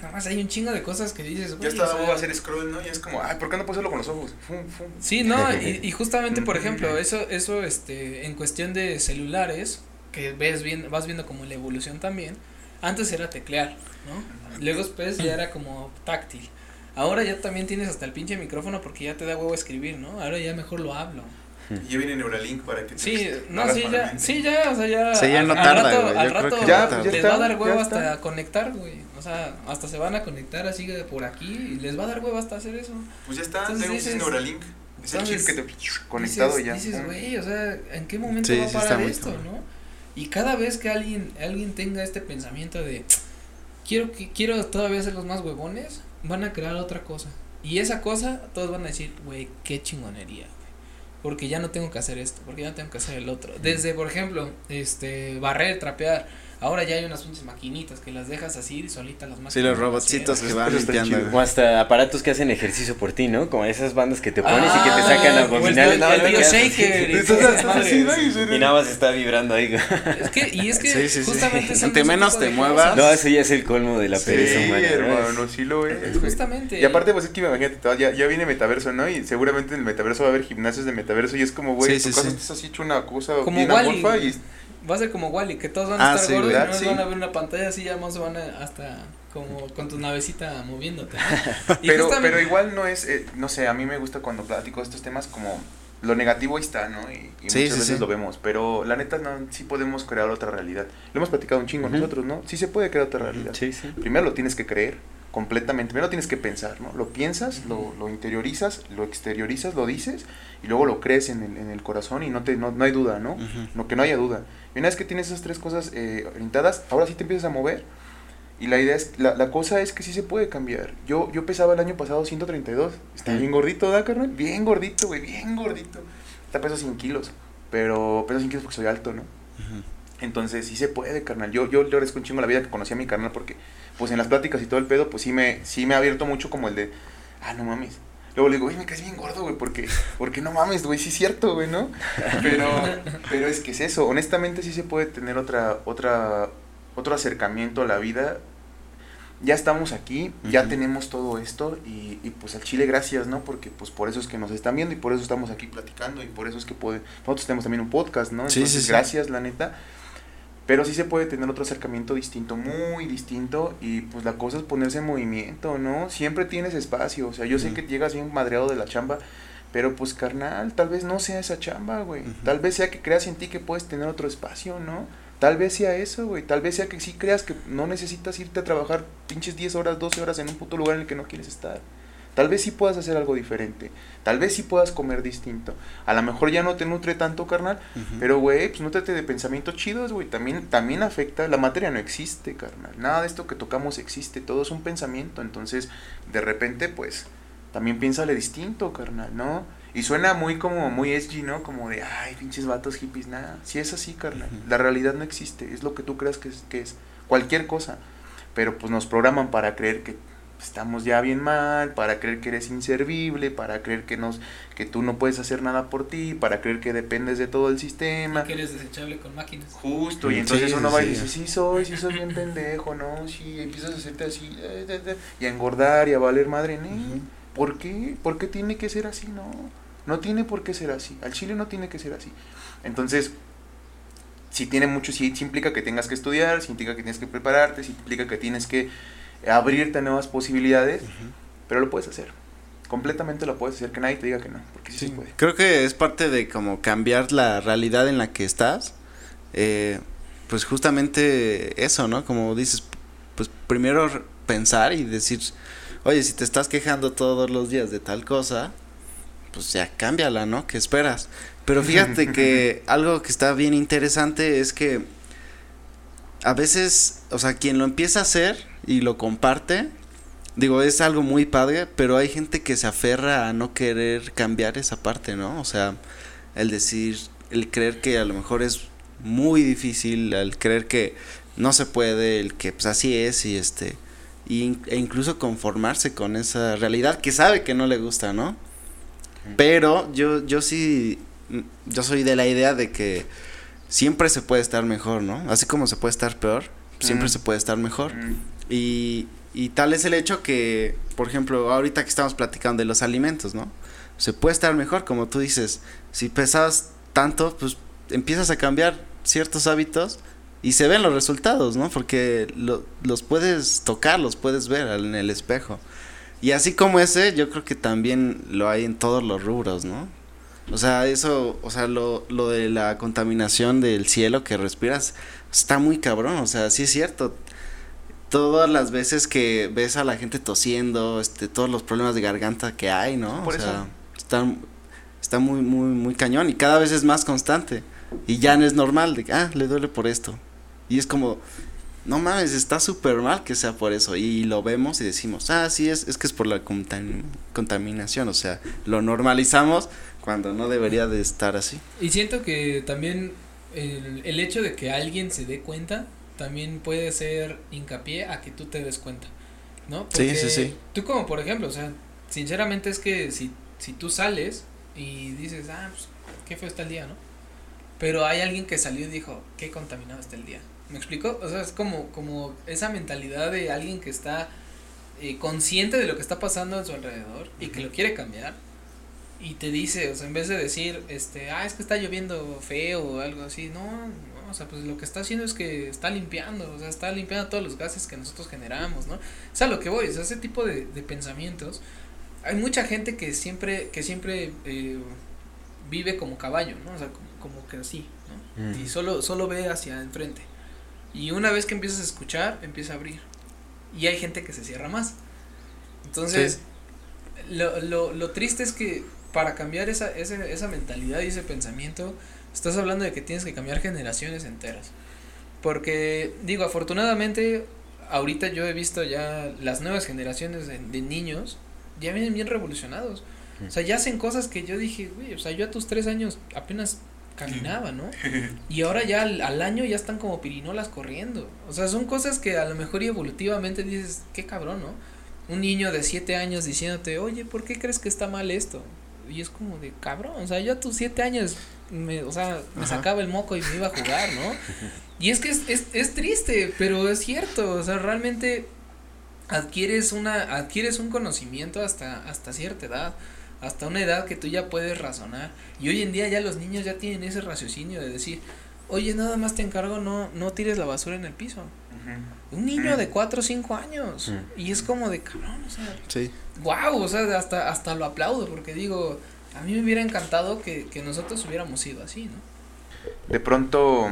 Speaker 2: nada más hay un chingo de cosas que dices,
Speaker 3: Ya está,
Speaker 2: o sea,
Speaker 3: voy a hacer scroll, ¿no? Y es como, ay, ¿por qué no puedo hacerlo con los ojos? Fum, fum.
Speaker 2: Sí, no, y, y justamente, por ejemplo, eso, eso, este, en cuestión de celulares, que ves bien, vas viendo como la evolución también, antes era teclear, ¿no? Luego después ya era como táctil. Ahora ya también tienes hasta el pinche micrófono porque ya te da huevo escribir, ¿no? Ahora ya mejor lo hablo.
Speaker 3: Y ya viene Neuralink para que te
Speaker 2: Sí, no, sí, ya, sí, ya, o sea, ya.
Speaker 1: Sí, ya no
Speaker 2: al
Speaker 1: tarda,
Speaker 2: rato,
Speaker 1: güey,
Speaker 2: al rato
Speaker 1: que
Speaker 3: Ya, ya
Speaker 2: les
Speaker 3: está,
Speaker 2: va a dar huevo
Speaker 3: está.
Speaker 2: hasta conectar, güey. O sea, hasta se van a conectar así de por aquí y les va a dar huevo hasta hacer eso.
Speaker 3: Pues ya está,
Speaker 2: Entonces
Speaker 3: tengo
Speaker 2: dices-
Speaker 3: Neuralink. Es el chip que te conectado
Speaker 2: dices,
Speaker 3: ya.
Speaker 2: Dices, güey, o sea, ¿en qué momento
Speaker 1: Sí,
Speaker 2: va a
Speaker 1: sí
Speaker 2: parar
Speaker 1: muy
Speaker 2: esto, no? Y cada vez que alguien, alguien tenga este pensamiento de, quiero que quiero todavía ser los más huevones, van a crear otra cosa. Y esa cosa, todos van a decir, güey, qué chingonería, güey. Porque ya no tengo que hacer esto, porque ya no tengo que hacer el otro. Desde, por ejemplo, este, barrer, trapear. Ahora ya hay unas pinches maquinitas que las dejas así solitas las máquinas.
Speaker 1: Sí, los
Speaker 2: lo
Speaker 1: robotcitos que van limpiando.
Speaker 4: O hasta aparatos que hacen ejercicio por ti, ¿no? Como esas bandas que te pones y que te
Speaker 2: Ah,
Speaker 4: sacan abdominales.
Speaker 2: el- el shaker y
Speaker 4: nada más está vibrando ahí.
Speaker 2: Es que, y es que
Speaker 1: Sí, sí, sí.
Speaker 2: justamente ese
Speaker 1: menos te muevas.
Speaker 4: No, eso ya es el colmo de la
Speaker 3: Sí,
Speaker 4: pereza humana. ¿no?
Speaker 3: hermano, sí lo es.
Speaker 2: Justamente.
Speaker 3: Y aparte, pues es que imagínate, ya, ya viene metaverso, ¿no? Y seguramente en el metaverso va a haber gimnasios de metaverso y es como, güey,
Speaker 1: Sí,
Speaker 3: tu
Speaker 1: sí,
Speaker 3: casa
Speaker 1: sí.
Speaker 3: estás así hecho una cosa
Speaker 2: Como
Speaker 3: bien
Speaker 2: Wall-E.
Speaker 3: amorfa y
Speaker 2: Va a ser como Wally, que todos van a
Speaker 1: Ah,
Speaker 2: estar
Speaker 1: sí,
Speaker 2: gordos y no
Speaker 3: Sí.
Speaker 2: van a ver una pantalla así, ya más van a hasta como con tu navecita moviéndote. ¿no? Y
Speaker 3: Pero,
Speaker 2: justamente-
Speaker 3: pero igual no es, eh, no sé, a mí me gusta cuando platico de estos temas como lo negativo ahí está, ¿no? Y, y
Speaker 1: Sí,
Speaker 3: muchas
Speaker 1: sí,
Speaker 3: veces
Speaker 1: sí.
Speaker 3: lo vemos, pero la neta no, sí podemos crear otra realidad. Lo hemos platicado un chingo nosotros, ¿no? Sí se puede crear otra realidad.
Speaker 4: Sí, sí.
Speaker 3: Primero lo tienes que creer completamente, primero tienes que pensar, ¿no? Lo piensas, lo, lo interiorizas, lo exteriorizas, lo dices y luego lo crees en el, en el corazón y no, te, no, no hay duda, ¿no?
Speaker 1: Ujú.
Speaker 3: No, que no haya duda. Y una vez que tienes esas tres cosas eh, orientadas, ahora sí te empiezas a mover. Y la idea es, la, la cosa es que sí se puede cambiar. Yo, yo pesaba el año pasado 132. Está bien gordito, ¿da, carnal? Bien gordito, güey, bien gordito. Está peso 100 kilos. Pero peso 100 kilos porque soy alto, ¿no? Entonces sí se puede, carnal. Yo, yo le agradezco un chingo la vida que conocí a mi carnal porque, pues en las pláticas y todo el pedo, pues sí me, sí me ha abierto mucho como el de, ah, no mames. Luego le digo, güey, me caes bien gordo, güey, porque, porque no mames, güey, sí es cierto, güey, ¿no? Pero, pero es que es eso. Honestamente sí se puede tener otra, otra, otro acercamiento a la vida. Ya estamos aquí, ya tenemos todo esto y, y pues al Chile gracias, ¿no? Porque pues por eso es que nos están viendo y por eso estamos aquí platicando y por eso es que puede, nosotros tenemos también un podcast, ¿no?
Speaker 1: Sí,
Speaker 3: Entonces
Speaker 1: sí, sí.
Speaker 3: gracias, la neta. Pero sí se puede tener otro acercamiento distinto, muy distinto, y pues la cosa es ponerse en movimiento, ¿no? Siempre tienes espacio, o sea, yo sé que llegas bien madreado de la chamba, pero pues carnal, tal vez no sea esa chamba, güey. Tal vez sea que creas en ti que puedes tener otro espacio, ¿no? Tal vez sea eso, güey. Tal vez sea que sí creas que no necesitas irte a trabajar pinches 10 horas, 12 horas en un puto lugar en el que no quieres estar. Tal vez sí puedas hacer algo diferente. Tal vez sí puedas comer distinto. A lo mejor ya no te nutre tanto, carnal, pero, güey, pues nútrate de pensamientos chidos, güey. También, también afecta. La materia no existe, carnal. Nada de esto que tocamos existe. Todo es un pensamiento. Entonces, de repente, pues, también piénsale distinto, carnal, ¿no? Y suena muy como, muy SG, ¿no? Como de, ay, pinches vatos hippies, nada. Si es así, carnal. La realidad no existe. Es lo que tú creas que es, que es. Cualquier cosa. Pero, pues, nos programan para creer que estamos ya bien mal, para creer que eres inservible, para creer que nos que tú no puedes hacer nada por ti, para creer que dependes de todo el sistema.
Speaker 2: que eres desechable con máquinas.
Speaker 3: Justo, y entonces
Speaker 1: sí,
Speaker 3: uno va y dice, sí soy, sí soy bien pendejo, ¿no? Sí, y empiezas a hacerte así, eh, y a engordar y a valer madre, ¿no?
Speaker 1: Ujú.
Speaker 3: ¿Por qué? ¿Por qué tiene que ser así? No, no tiene por qué ser así. Al chile no tiene que ser así. Entonces, si tiene mucho, sí, sí implica que tengas que estudiar, sí implica que tienes que prepararte, sí implica que tienes que abrirte nuevas posibilidades, pero lo puedes hacer. Completamente lo puedes hacer, que nadie te diga que no, porque sí,
Speaker 1: Sí,
Speaker 3: se puede.
Speaker 1: Creo que es parte de como cambiar la realidad en la que estás. Eh, pues justamente eso, ¿no? Como dices, pues primero pensar y decir, oye, si te estás quejando todos los días de tal cosa, pues ya cámbiala, ¿no? ¿Qué esperas? Pero fíjate que algo que está bien interesante es que a veces, o sea, quien lo empieza a hacer y lo comparte, digo, es algo muy padre, pero hay gente que se aferra a no querer cambiar esa parte, ¿no? O sea, el decir, el creer que a lo mejor es muy difícil, el creer que no se puede, el que pues así es y este, y, e incluso conformarse con esa realidad que sabe que no le gusta, ¿no? Pero yo, yo sí, yo soy de la idea de que siempre se puede estar mejor, ¿no? Así como se puede estar peor, siempre
Speaker 3: Mm.
Speaker 1: se puede estar mejor.
Speaker 3: Mm.
Speaker 1: Y, y tal es el hecho que, por ejemplo, ahorita que estamos platicando de los alimentos, ¿no? Se puede estar mejor, como tú dices. Si pesas tanto, pues empiezas a cambiar ciertos hábitos y se ven los resultados, ¿no? Porque lo- los puedes tocar, los puedes ver en el espejo. Y así como ese, yo creo que también lo hay en todos los rubros, ¿no? O sea, eso, o sea, lo, lo de la contaminación del cielo que respiras está muy cabrón, o sea, sí es cierto. Todas las veces que ves a la gente tosiendo, este, todos los problemas de garganta que hay, ¿no?
Speaker 3: Por
Speaker 1: o
Speaker 3: eso.
Speaker 1: sea, está, está muy, muy, muy cañón y cada vez es más constante. Y ya no es normal de que, ah, le duele por esto. Y es como, no mames, está súper mal que sea por eso. Y lo vemos y decimos, ah, sí, es, es que es por la contam- contaminación. O sea, lo normalizamos cuando no debería de estar así.
Speaker 2: Y siento que también el, el hecho de que alguien se dé cuenta también puede ser hincapié a que tú te des cuenta, ¿no?
Speaker 1: Sí, sí, sí.
Speaker 2: Tú como por ejemplo, o sea, sinceramente es que si, si tú sales y dices, ah, pues qué feo está el día, ¿no? Pero hay alguien que salió y dijo, qué contaminado está el día. ¿Me explico? O sea, es como, como esa mentalidad de alguien que está eh, consciente de lo que está pasando a su alrededor y que lo quiere cambiar y te dice, o sea, en vez de decir, este, ah, es que está lloviendo feo o algo así, no, no, o sea, pues lo que está haciendo es que está limpiando, o sea, está limpiando todos los gases que nosotros generamos, ¿no? O sea, lo que voy, o sea, ese tipo de, de pensamientos, hay mucha gente que siempre, que siempre eh, vive como caballo, ¿no? O sea, como, como que así, ¿no?
Speaker 4: Mm.
Speaker 2: Y solo, solo ve hacia enfrente. Y una vez que empiezas a escuchar, empieza a abrir. Y hay gente que se cierra más. Entonces, lo, lo, lo triste es que para cambiar esa, esa, esa mentalidad y ese pensamiento, estás hablando de que tienes que cambiar generaciones enteras. Porque, digo, afortunadamente, ahorita yo he visto ya las nuevas generaciones de, de niños, ya vienen bien revolucionados. O sea, ya hacen cosas que yo dije, güey, o sea, yo a tus tres años apenas caminaba, ¿no? Y ahora ya al, al año ya están como pirinolas corriendo. O sea, son cosas que a lo mejor y evolutivamente dices, qué cabrón, ¿no? Un niño de siete años diciéndote, oye, ¿por qué crees que está mal esto? Y es como de cabrón, o sea, yo a tus siete años, me, o sea, me
Speaker 1: Ajá.
Speaker 2: sacaba el moco y me iba a jugar, ¿no? Y es que es, es, es triste, pero es cierto, o sea, realmente adquieres una, adquieres un conocimiento hasta, hasta cierta edad, hasta una edad que tú ya puedes razonar. Y hoy en día ya los niños ya tienen ese raciocinio de decir, oye, nada más te encargo, no, no tires la basura en el piso. Un niño de cuatro o cinco años. Y es como de cabrón, o sea,
Speaker 1: Sí.
Speaker 2: Wow, o sea, hasta, hasta lo aplaudo, porque digo, a mí me hubiera encantado que, que nosotros hubiéramos sido así, ¿no?
Speaker 3: De pronto,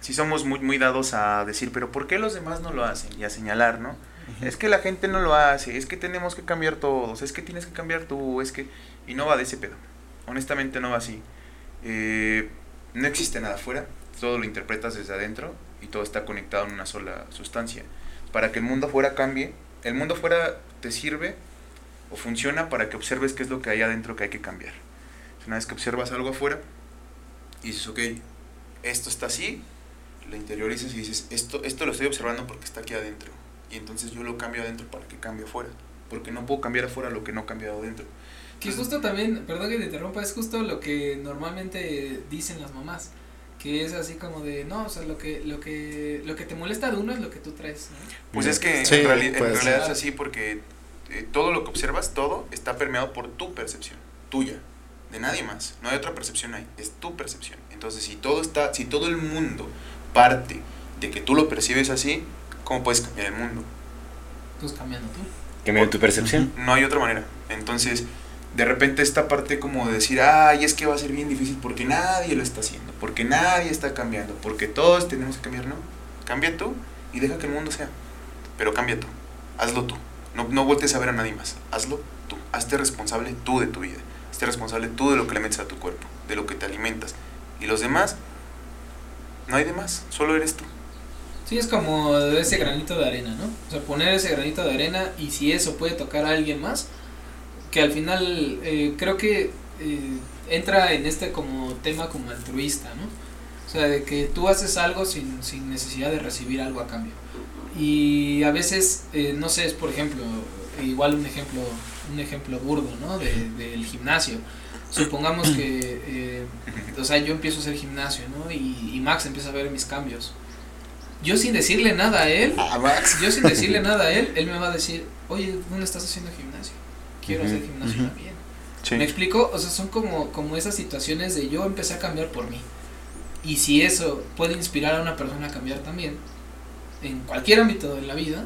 Speaker 3: sí somos muy, muy dados a decir, pero ¿por qué los demás no lo hacen? Y a señalar, ¿no? Es que la gente no lo hace, es que tenemos que cambiar todos, es que tienes que cambiar tú, es que... Y no va de ese pedo. Honestamente no va así. Eh, no existe nada afuera, todo lo interpretas desde adentro y todo está conectado en una sola sustancia. Para que el mundo afuera cambie, el mundo afuera te sirve o funciona para que observes qué es lo que hay adentro que hay que cambiar. Una vez que observas algo afuera y dices, ok, esto está así, lo interiorizas y dices, esto, esto lo estoy observando porque está aquí adentro. Y entonces yo lo cambio adentro para que cambie afuera. Porque no puedo cambiar afuera lo que no he cambiado adentro.
Speaker 2: Que justo también, perdón que te interrumpa, es justo lo que normalmente dicen las mamás, que es así como de, no, o sea, lo que, lo que, lo que te molesta de uno es lo que tú traes, ¿no?
Speaker 3: Pues es que
Speaker 1: Sí,
Speaker 3: en, reali- en
Speaker 1: pues.
Speaker 3: realidad es así porque eh, todo lo que observas, todo está permeado por tu percepción, tuya, de nadie más. No hay otra percepción ahí, es tu percepción. Entonces, si todo está, si todo el mundo parte de que tú lo percibes así, ¿cómo puedes cambiar el mundo?
Speaker 2: Pues cambiando tú.
Speaker 4: Que me tu percepción.
Speaker 3: No hay otra manera. Entonces, de repente esta parte como de decir, ay, es que va a ser bien difícil porque nadie lo está haciendo, porque nadie está cambiando, porque todos tenemos que cambiar, ¿no? Cambia tú y deja que el mundo sea. Pero cambia tú, hazlo tú. No, no a ver a nadie más, hazlo tú. Hazte responsable tú de tu vida. Hazte responsable tú de lo que le metes a tu cuerpo, de lo que te alimentas. Y los demás, no hay demás, solo eres tú.
Speaker 2: Sí, es como ese granito de arena, ¿no? O sea, poner ese granito de arena y si eso puede tocar a alguien más, que al final eh, creo que eh, entra en este como tema como altruista, ¿no? O sea, de que tú haces algo sin, sin necesidad de recibir algo a cambio. Y a veces, eh, no sé, es por ejemplo, igual un ejemplo, un ejemplo burdo, ¿no? De, del gimnasio. Supongamos que, o sea, yo empiezo a hacer gimnasio, ¿no? Y, y Max empieza a ver mis cambios. Yo sin decirle nada a él,
Speaker 3: Max.
Speaker 2: yo sin decirle nada a él, él me va a decir, oye, ¿dónde estás haciendo gimnasio? Quiero hacer gimnasio
Speaker 1: ujú.
Speaker 2: también.
Speaker 3: Sí.
Speaker 2: ¿Me explico? O sea, son como, como esas situaciones de yo empecé a cambiar por mí. Y si eso puede inspirar a una persona a cambiar también, en cualquier ámbito de la vida,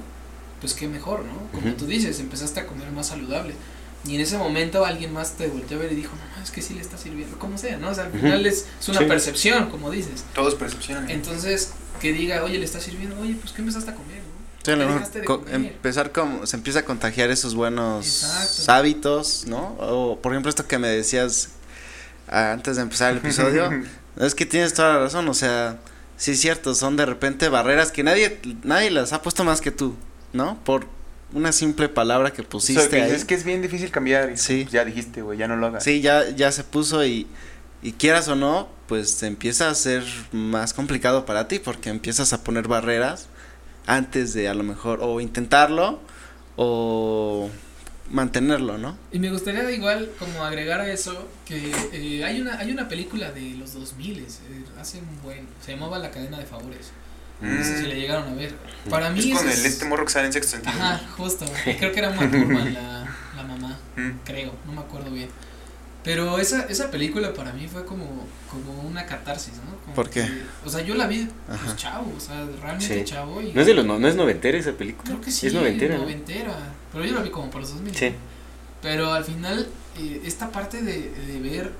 Speaker 2: pues qué mejor, ¿no? Como
Speaker 4: Ujú.
Speaker 2: tú dices, empezaste a comer más saludable. Y en ese momento alguien más te volteó a ver y dijo, no, es que sí le está sirviendo, como sea, ¿no? O sea, al final es, es una
Speaker 4: Sí.
Speaker 2: percepción, como dices.
Speaker 3: Todos percepcionan.
Speaker 2: Entonces, que diga, oye, le está sirviendo, oye, pues ¿qué empezaste a comer?
Speaker 1: Empezar como se empieza a contagiar esos buenos
Speaker 2: Exacto.
Speaker 1: hábitos, ¿no? O por ejemplo esto que me decías ah, antes de empezar el episodio, es que tienes toda la razón, o sea, sí es cierto, son de repente barreras que nadie nadie las ha puesto más que tú, ¿no? Por una simple palabra que
Speaker 3: O sea,
Speaker 1: pusiste
Speaker 3: que
Speaker 1: ahí.
Speaker 3: es que es bien difícil cambiar.
Speaker 1: Sí.
Speaker 3: pues ya dijiste, güey, ya no lo hagas.
Speaker 1: Sí, ya ya se puso y y quieras o no, pues se empieza a ser más complicado para ti porque empiezas a poner barreras antes de a lo mejor o intentarlo o mantenerlo, ¿no?
Speaker 2: Y me gustaría igual como agregar a eso que eh, hay una hay una película de los 2000 eh, hace un buen se llamaba La cadena de favores. No sé si la llegaron a ver. Para mí
Speaker 3: Mm. Es con el este morro que sale en sexto sentido.
Speaker 2: Ajá, justo. Creo que era Uma Thurman la, la mamá,
Speaker 3: Mm.
Speaker 2: creo, no me acuerdo bien. Pero esa, esa película para mí fue como, como una catarsis, ¿no? Como
Speaker 1: ¿Por qué?
Speaker 2: que- o sea, yo la vi pues, chavo, o sea, realmente
Speaker 4: Sí.
Speaker 2: chavo. Y
Speaker 4: ¿No es, de los, no, ¿No es noventera esa película?
Speaker 2: Creo que sí,
Speaker 4: Es noventera. ¿no?
Speaker 2: noventera, Pero yo la vi como por los 2000.
Speaker 4: Sí.
Speaker 2: Pero al final, eh, esta parte de, de ver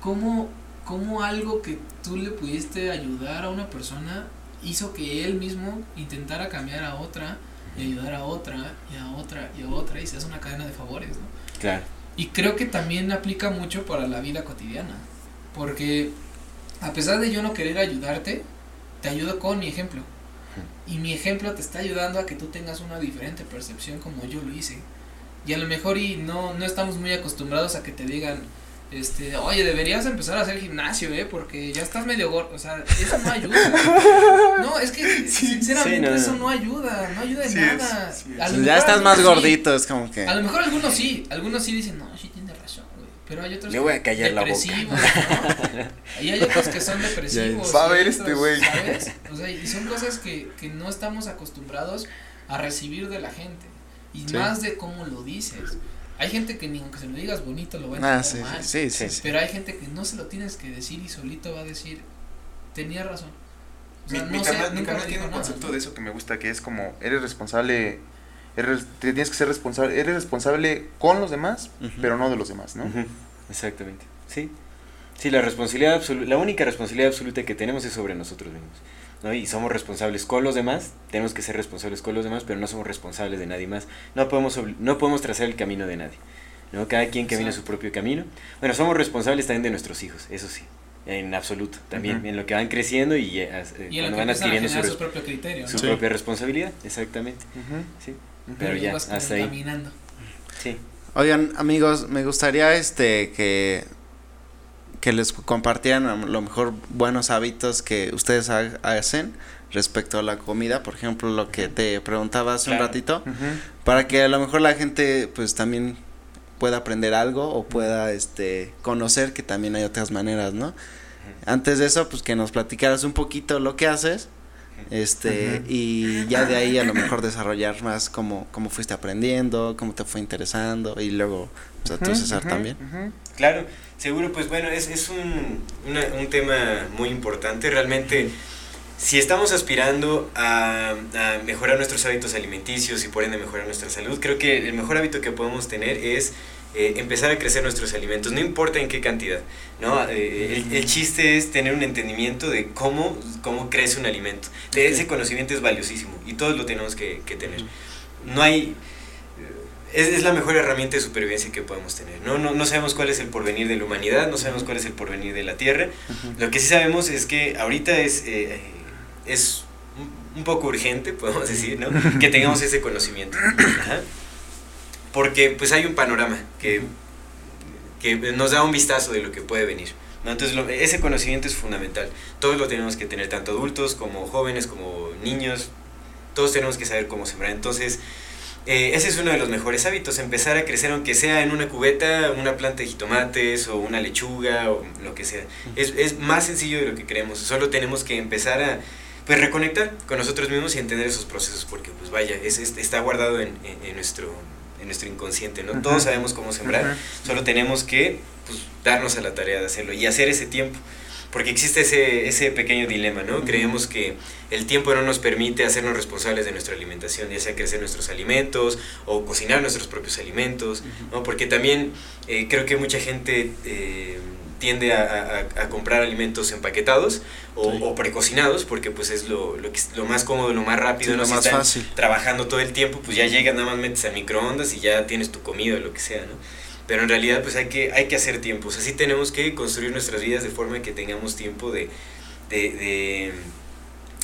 Speaker 2: cómo, cómo algo que tú le pudiste ayudar a una persona hizo que él mismo intentara cambiar a otra y ayudar a otra y a otra y a otra y se hace una cadena de favores, ¿no?
Speaker 4: Claro.
Speaker 2: Y creo que también aplica mucho para la vida cotidiana, porque a pesar de yo no querer ayudarte, te ayudo con mi ejemplo. Y mi ejemplo te está ayudando a que tú tengas una diferente percepción como yo lo hice. Y a lo mejor y no, no estamos muy acostumbrados a que te digan, este, oye, deberías empezar a hacer gimnasio, ¿eh? Porque ya estás medio gordo. O sea, eso no ayuda. No, es que sinceramente
Speaker 4: Sí, no, no.
Speaker 2: eso no ayuda, no ayuda en
Speaker 3: Sí es,
Speaker 2: nada.
Speaker 3: es.
Speaker 1: Ya
Speaker 2: mejor
Speaker 1: estás más
Speaker 2: algunos sí,
Speaker 1: gordito, es como que
Speaker 2: a lo mejor algunos sí, algunos sí dicen, no, sí tiene razón, güey. Pero hay otros
Speaker 4: Le voy a callar la boca.
Speaker 2: depresivos, ¿no? Y hay otros que son depresivos.
Speaker 3: Va a ver este güey.
Speaker 2: ¿sabes? O sea, y son cosas que, que no estamos acostumbrados a recibir de la gente. Y
Speaker 1: Sí.
Speaker 2: más de cómo lo dices. Hay gente que ni aunque se lo digas bonito lo va a
Speaker 1: ah,
Speaker 2: entender
Speaker 1: sí,
Speaker 2: mal.
Speaker 1: sí, sí, sí,
Speaker 4: Sí.
Speaker 1: sí.
Speaker 2: Pero hay gente que no se lo tienes que decir y solito va a decir, tenía razón. O
Speaker 3: Mi,
Speaker 2: sea,
Speaker 3: mi
Speaker 2: no sé,
Speaker 3: mi
Speaker 2: nunca me
Speaker 3: tiene un
Speaker 2: nada,
Speaker 3: concepto
Speaker 2: ¿no?
Speaker 3: de eso que me gusta, que es como, eres responsable, eres, tienes que ser responsable, eres responsable con los demás, pero no de los demás, ¿no?
Speaker 4: Exactamente. Sí. Sí, la responsabilidad absoluta, la única responsabilidad absoluta que tenemos es sobre nosotros mismos. ¿No? Y somos responsables con los demás, tenemos que ser responsables con los demás, pero no somos responsables de nadie más. No podemos, no podemos trazar el camino de nadie. ¿no? Cada quien camina su propio camino. Bueno, somos responsables también de nuestros hijos, eso sí, en absoluto, también, en lo que van creciendo y, eh, eh,
Speaker 2: Y
Speaker 4: cuando van adquiriendo su,
Speaker 2: generar
Speaker 4: res-
Speaker 2: su propio criterio,
Speaker 4: su
Speaker 2: ¿no?
Speaker 1: Sí.
Speaker 4: propia responsabilidad, exactamente. Sí, pero ya, hasta ahí.
Speaker 2: caminando.
Speaker 4: sí.
Speaker 1: Oigan, amigos, me gustaría este que que les compartieran a lo mejor buenos hábitos que ustedes ha- hacen respecto a la comida, por ejemplo, lo que te preguntaba hace
Speaker 4: Claro.
Speaker 1: un ratito, para que a lo mejor la gente pues también pueda aprender algo o pueda este conocer que también hay otras maneras, ¿no? Antes de eso, pues que nos platicaras un poquito lo que haces, este, y ya de ahí a lo mejor desarrollar más cómo, cómo fuiste aprendiendo, cómo te fue interesando, y luego, pues a
Speaker 3: Ujú,
Speaker 1: César también.
Speaker 4: Claro, seguro, pues bueno, es, es un, una- un tema muy importante. Realmente, si estamos aspirando a, a, mejorar nuestros hábitos alimenticios y por ende mejorar nuestra salud, creo que el mejor hábito que podemos tener es eh, empezar a crecer nuestros alimentos, no importa en qué cantidad. ¿no? Eh, el, el, chiste es tener un entendimiento de cómo, cómo crece un alimento. De ese conocimiento es valiosísimo y todos lo tenemos que, que tener. No hay... Es, es, la mejor herramienta de supervivencia que podemos tener. ¿no? No, no sabemos cuál es el porvenir de la humanidad, no sabemos cuál es el porvenir de la Tierra. Lo que sí sabemos es que ahorita es, eh, es un poco urgente, podemos decir, ¿no? que tengamos ese conocimiento. Ajá porque pues hay un panorama que, que nos da un vistazo de lo que puede venir. ¿no? Entonces lo, ese conocimiento es fundamental. Todos lo tenemos que tener, tanto adultos como jóvenes, como niños, todos tenemos que saber cómo sembrar. Entonces, eh, ese es uno de los mejores hábitos, empezar a crecer aunque sea en una cubeta, una planta de jitomates o una lechuga o lo que sea. Es, es más sencillo de lo que creemos, solo tenemos que empezar a pues reconectar con nosotros mismos y entender esos procesos porque pues vaya, es, es está guardado en, en, en nuestro en nuestro inconsciente, ¿no? Todos sabemos cómo sembrar, solo tenemos que pues, darnos a la tarea de hacerlo y hacer ese tiempo. Porque existe ese, ese pequeño dilema, ¿no? Creemos que el tiempo no nos permite hacernos responsables de nuestra alimentación, ya sea crecer nuestros alimentos o cocinar nuestros propios alimentos, ¿no? Porque también eh, creo que mucha gente eh, tiende a, a, a, comprar alimentos empaquetados o, sí. o, precocinados porque pues es lo, lo, lo, más cómodo, lo más rápido,
Speaker 1: sí,
Speaker 4: ¿no?
Speaker 1: lo
Speaker 4: si
Speaker 1: más
Speaker 4: están
Speaker 1: fácil.
Speaker 4: trabajando todo el tiempo, pues ya llegas, nada más metes al microondas y ya tienes tu comida o lo que sea, ¿no? Pero en realidad pues hay que, hay que hacer tiempo, o sea, sí tenemos que construir nuestras vidas de forma que tengamos tiempo de, de, de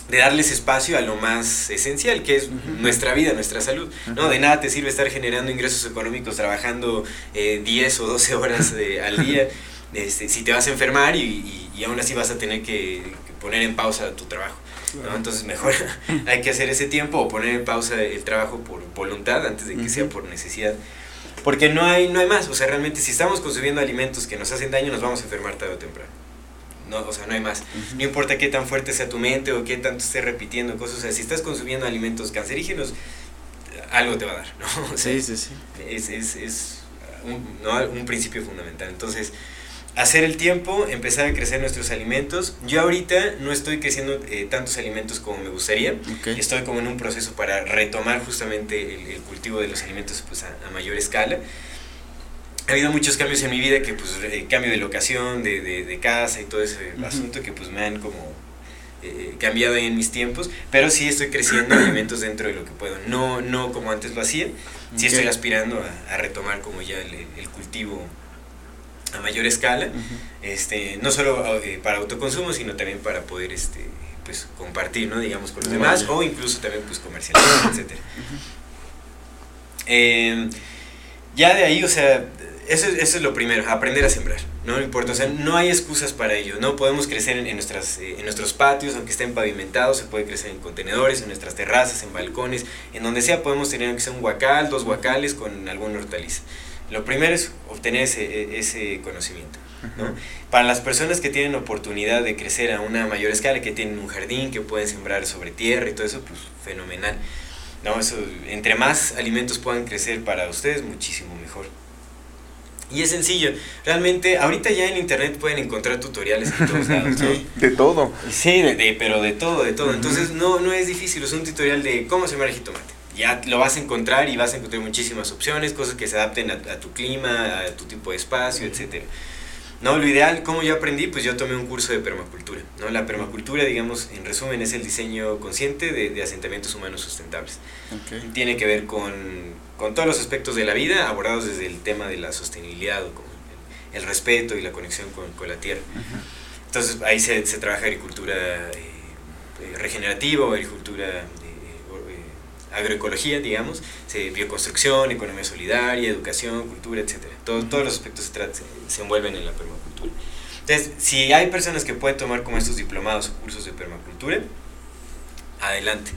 Speaker 4: de darles espacio a lo más esencial, que es uh -huh. nuestra vida, nuestra salud. Uh -huh. ¿no? De nada te sirve estar generando ingresos económicos trabajando eh, 10 o 12 horas de, al día este, si te vas a enfermar y, y, y, aún así vas a tener que, poner en pausa tu trabajo. ¿no? Entonces mejor hay que hacer ese tiempo o poner en pausa el trabajo por voluntad antes de que uh -huh. sea por necesidad. Porque no hay, no hay más, o sea, realmente si estamos consumiendo alimentos que nos hacen daño, nos vamos a enfermar tarde o temprano. No, o sea, no hay más. Uh -huh. No importa qué tan fuerte sea tu mente o qué tanto estés repitiendo cosas, o sea, si estás consumiendo alimentos cancerígenos, algo te va a dar, ¿no? O sea,
Speaker 1: sí, sí, sí.
Speaker 4: Es, es, es un, ¿no? un principio fundamental. Entonces, hacer el tiempo, empezar a crecer nuestros alimentos. Yo ahorita no estoy creciendo eh, tantos alimentos como me gustaría.
Speaker 1: Okay.
Speaker 4: Estoy como en un proceso para retomar justamente el, el cultivo de los alimentos pues, a, a, mayor escala. Ha habido muchos cambios en mi vida, que pues eh, cambio de locación, de, de, de, casa y todo ese uh -huh. asunto que pues me han como eh, cambiado en mis tiempos, pero sí estoy creciendo alimentos dentro de lo que puedo. No, no como antes lo hacía, sí okay. estoy aspirando a, a, retomar como ya el, el cultivo a mayor escala, uh -huh. este, no solo eh, para autoconsumo, sino también para poder este, pues, compartir, ¿no? digamos, con los -huh. demás, o incluso también pues, comercializar, etc. Uh -huh. eh, ya de ahí, o sea, eso, eso, es lo primero, aprender a sembrar, no importa, o sea, no hay excusas para ello, no podemos crecer en, en nuestras, eh, en nuestros patios, aunque estén pavimentados, se puede crecer en contenedores, en nuestras terrazas, en balcones, en donde sea podemos tener aunque sea un huacal, dos huacales con alguna hortaliza. Lo primero es obtener ese, e, ese conocimiento. ¿no? Para las personas que tienen oportunidad de crecer a una mayor escala, que tienen un jardín, que pueden sembrar sobre tierra y todo eso, pues fenomenal. ¿no? Eso, entre más alimentos puedan crecer para ustedes, muchísimo mejor. Y es sencillo, realmente ahorita ya en internet pueden encontrar tutoriales en todos lados, ¿no?
Speaker 3: De todo.
Speaker 4: Sí, de, de, pero de todo, de todo. Entonces no, no es difícil, es un tutorial de cómo sembrar jitomate ya lo vas a encontrar y vas a encontrar muchísimas opciones, cosas que se adapten a, a tu clima, a tu tipo de espacio, etc. No, lo ideal, como yo aprendí, pues yo tomé un curso de permacultura. ¿no? La permacultura, digamos, en resumen, es el diseño consciente de, de asentamientos humanos sustentables. Okay. Tiene que ver con, con, todos los aspectos de la vida, abordados desde el tema de la sostenibilidad, o con el, el respeto y la conexión con, con la tierra. Uh -huh. Entonces ahí se, se trabaja agricultura eh, regenerativa, agricultura agroecología, digamos, se, bioconstrucción, economía solidaria, educación, cultura, etc. Todo, todos los aspectos se, se, se, envuelven en la permacultura. Entonces, si hay personas que pueden tomar como estos diplomados o cursos de permacultura, adelante.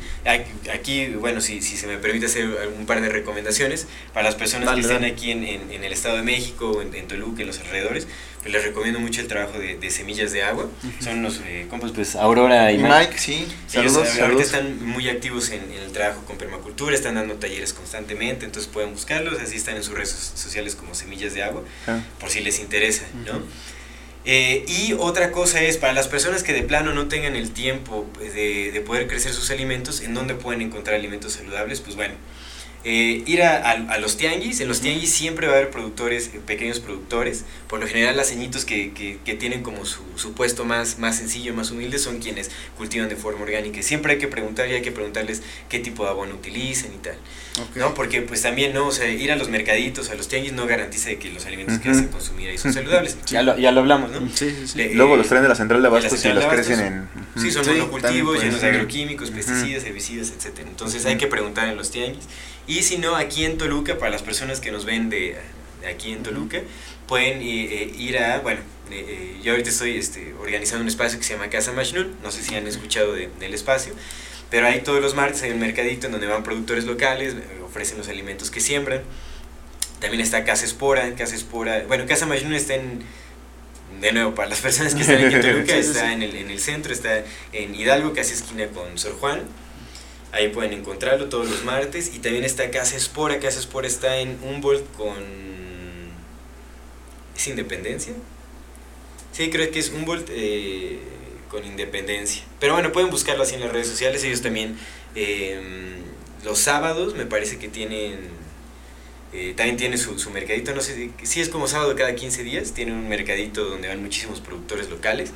Speaker 4: Aquí, bueno, si, si se me permite hacer un par de recomendaciones para las personas que estén aquí en, en, en, el Estado de México, en, en, Toluca, en los alrededores, pues les recomiendo mucho el trabajo de, de Semillas de Agua. Uh -huh. Son unos eh, compas, pues Aurora y Mike.
Speaker 3: Mike sí, saludos,
Speaker 4: Ellos,
Speaker 3: saludos.
Speaker 4: ahorita están muy activos en, el trabajo con permacultura, están dando talleres constantemente, entonces pueden buscarlos, así están en sus redes sociales como Semillas de Agua, uh -huh. por si les interesa, ¿no? Uh -huh. Eh, y otra cosa es, para las personas que de plano no tengan el tiempo de, de poder crecer sus alimentos, ¿en dónde pueden encontrar alimentos saludables? Pues bueno, eh, ir a, a, los tianguis, en los tianguis siempre va a haber productores, eh, pequeños productores, por lo general las ceñitos que, que, que, tienen como su, su, puesto más, más sencillo, más humilde, son quienes cultivan de forma orgánica. Siempre hay que preguntar y hay que preguntarles qué tipo de abono utilizan y tal. Okay. ¿no? Porque pues también, ¿no? O sea, ir a los mercaditos, a los tianguis no garantiza que los alimentos uh -huh. que vas a consumir ahí son saludables.
Speaker 3: Sí. Ya, lo, ya lo hablamos, ¿no?
Speaker 1: Sí, sí.
Speaker 3: Le, Luego los traen de la central de abastos y, y los crecen en... Uh
Speaker 4: -huh. Sí, son monocultivos, llenos de agroquímicos, pesticidas, herbicidas, etc. Entonces hay que preguntar en los tianguis. Y si no, aquí en Toluca, para las personas que nos ven de, de aquí en Toluca, pueden eh, ir a, bueno, eh, yo ahorita estoy este, organizando un espacio que se llama Casa Majnun, no sé si han escuchado de, del espacio, pero ahí todos los martes hay un mercadito en donde van productores locales, ofrecen los alimentos que siembran. También está Casa Espora, Casa Espora, bueno, Casa Majnun está en, de nuevo, para las personas que están aquí en Toluca, sí, está sí. En, el, en el centro, está en Hidalgo, casi esquina con Sor Juan. Ahí pueden encontrarlo todos los martes. Y también está Casa Espora. Casa Espora está en Humboldt con... ¿Es Independencia? Sí, creo que es Humboldt eh, con Independencia. Pero bueno, pueden buscarlo así en las redes sociales. Ellos también eh, los sábados me parece que tienen... Eh, también tiene su, su, mercadito, no sé si, si es como sábado cada 15 días, tiene un mercadito donde van muchísimos productores locales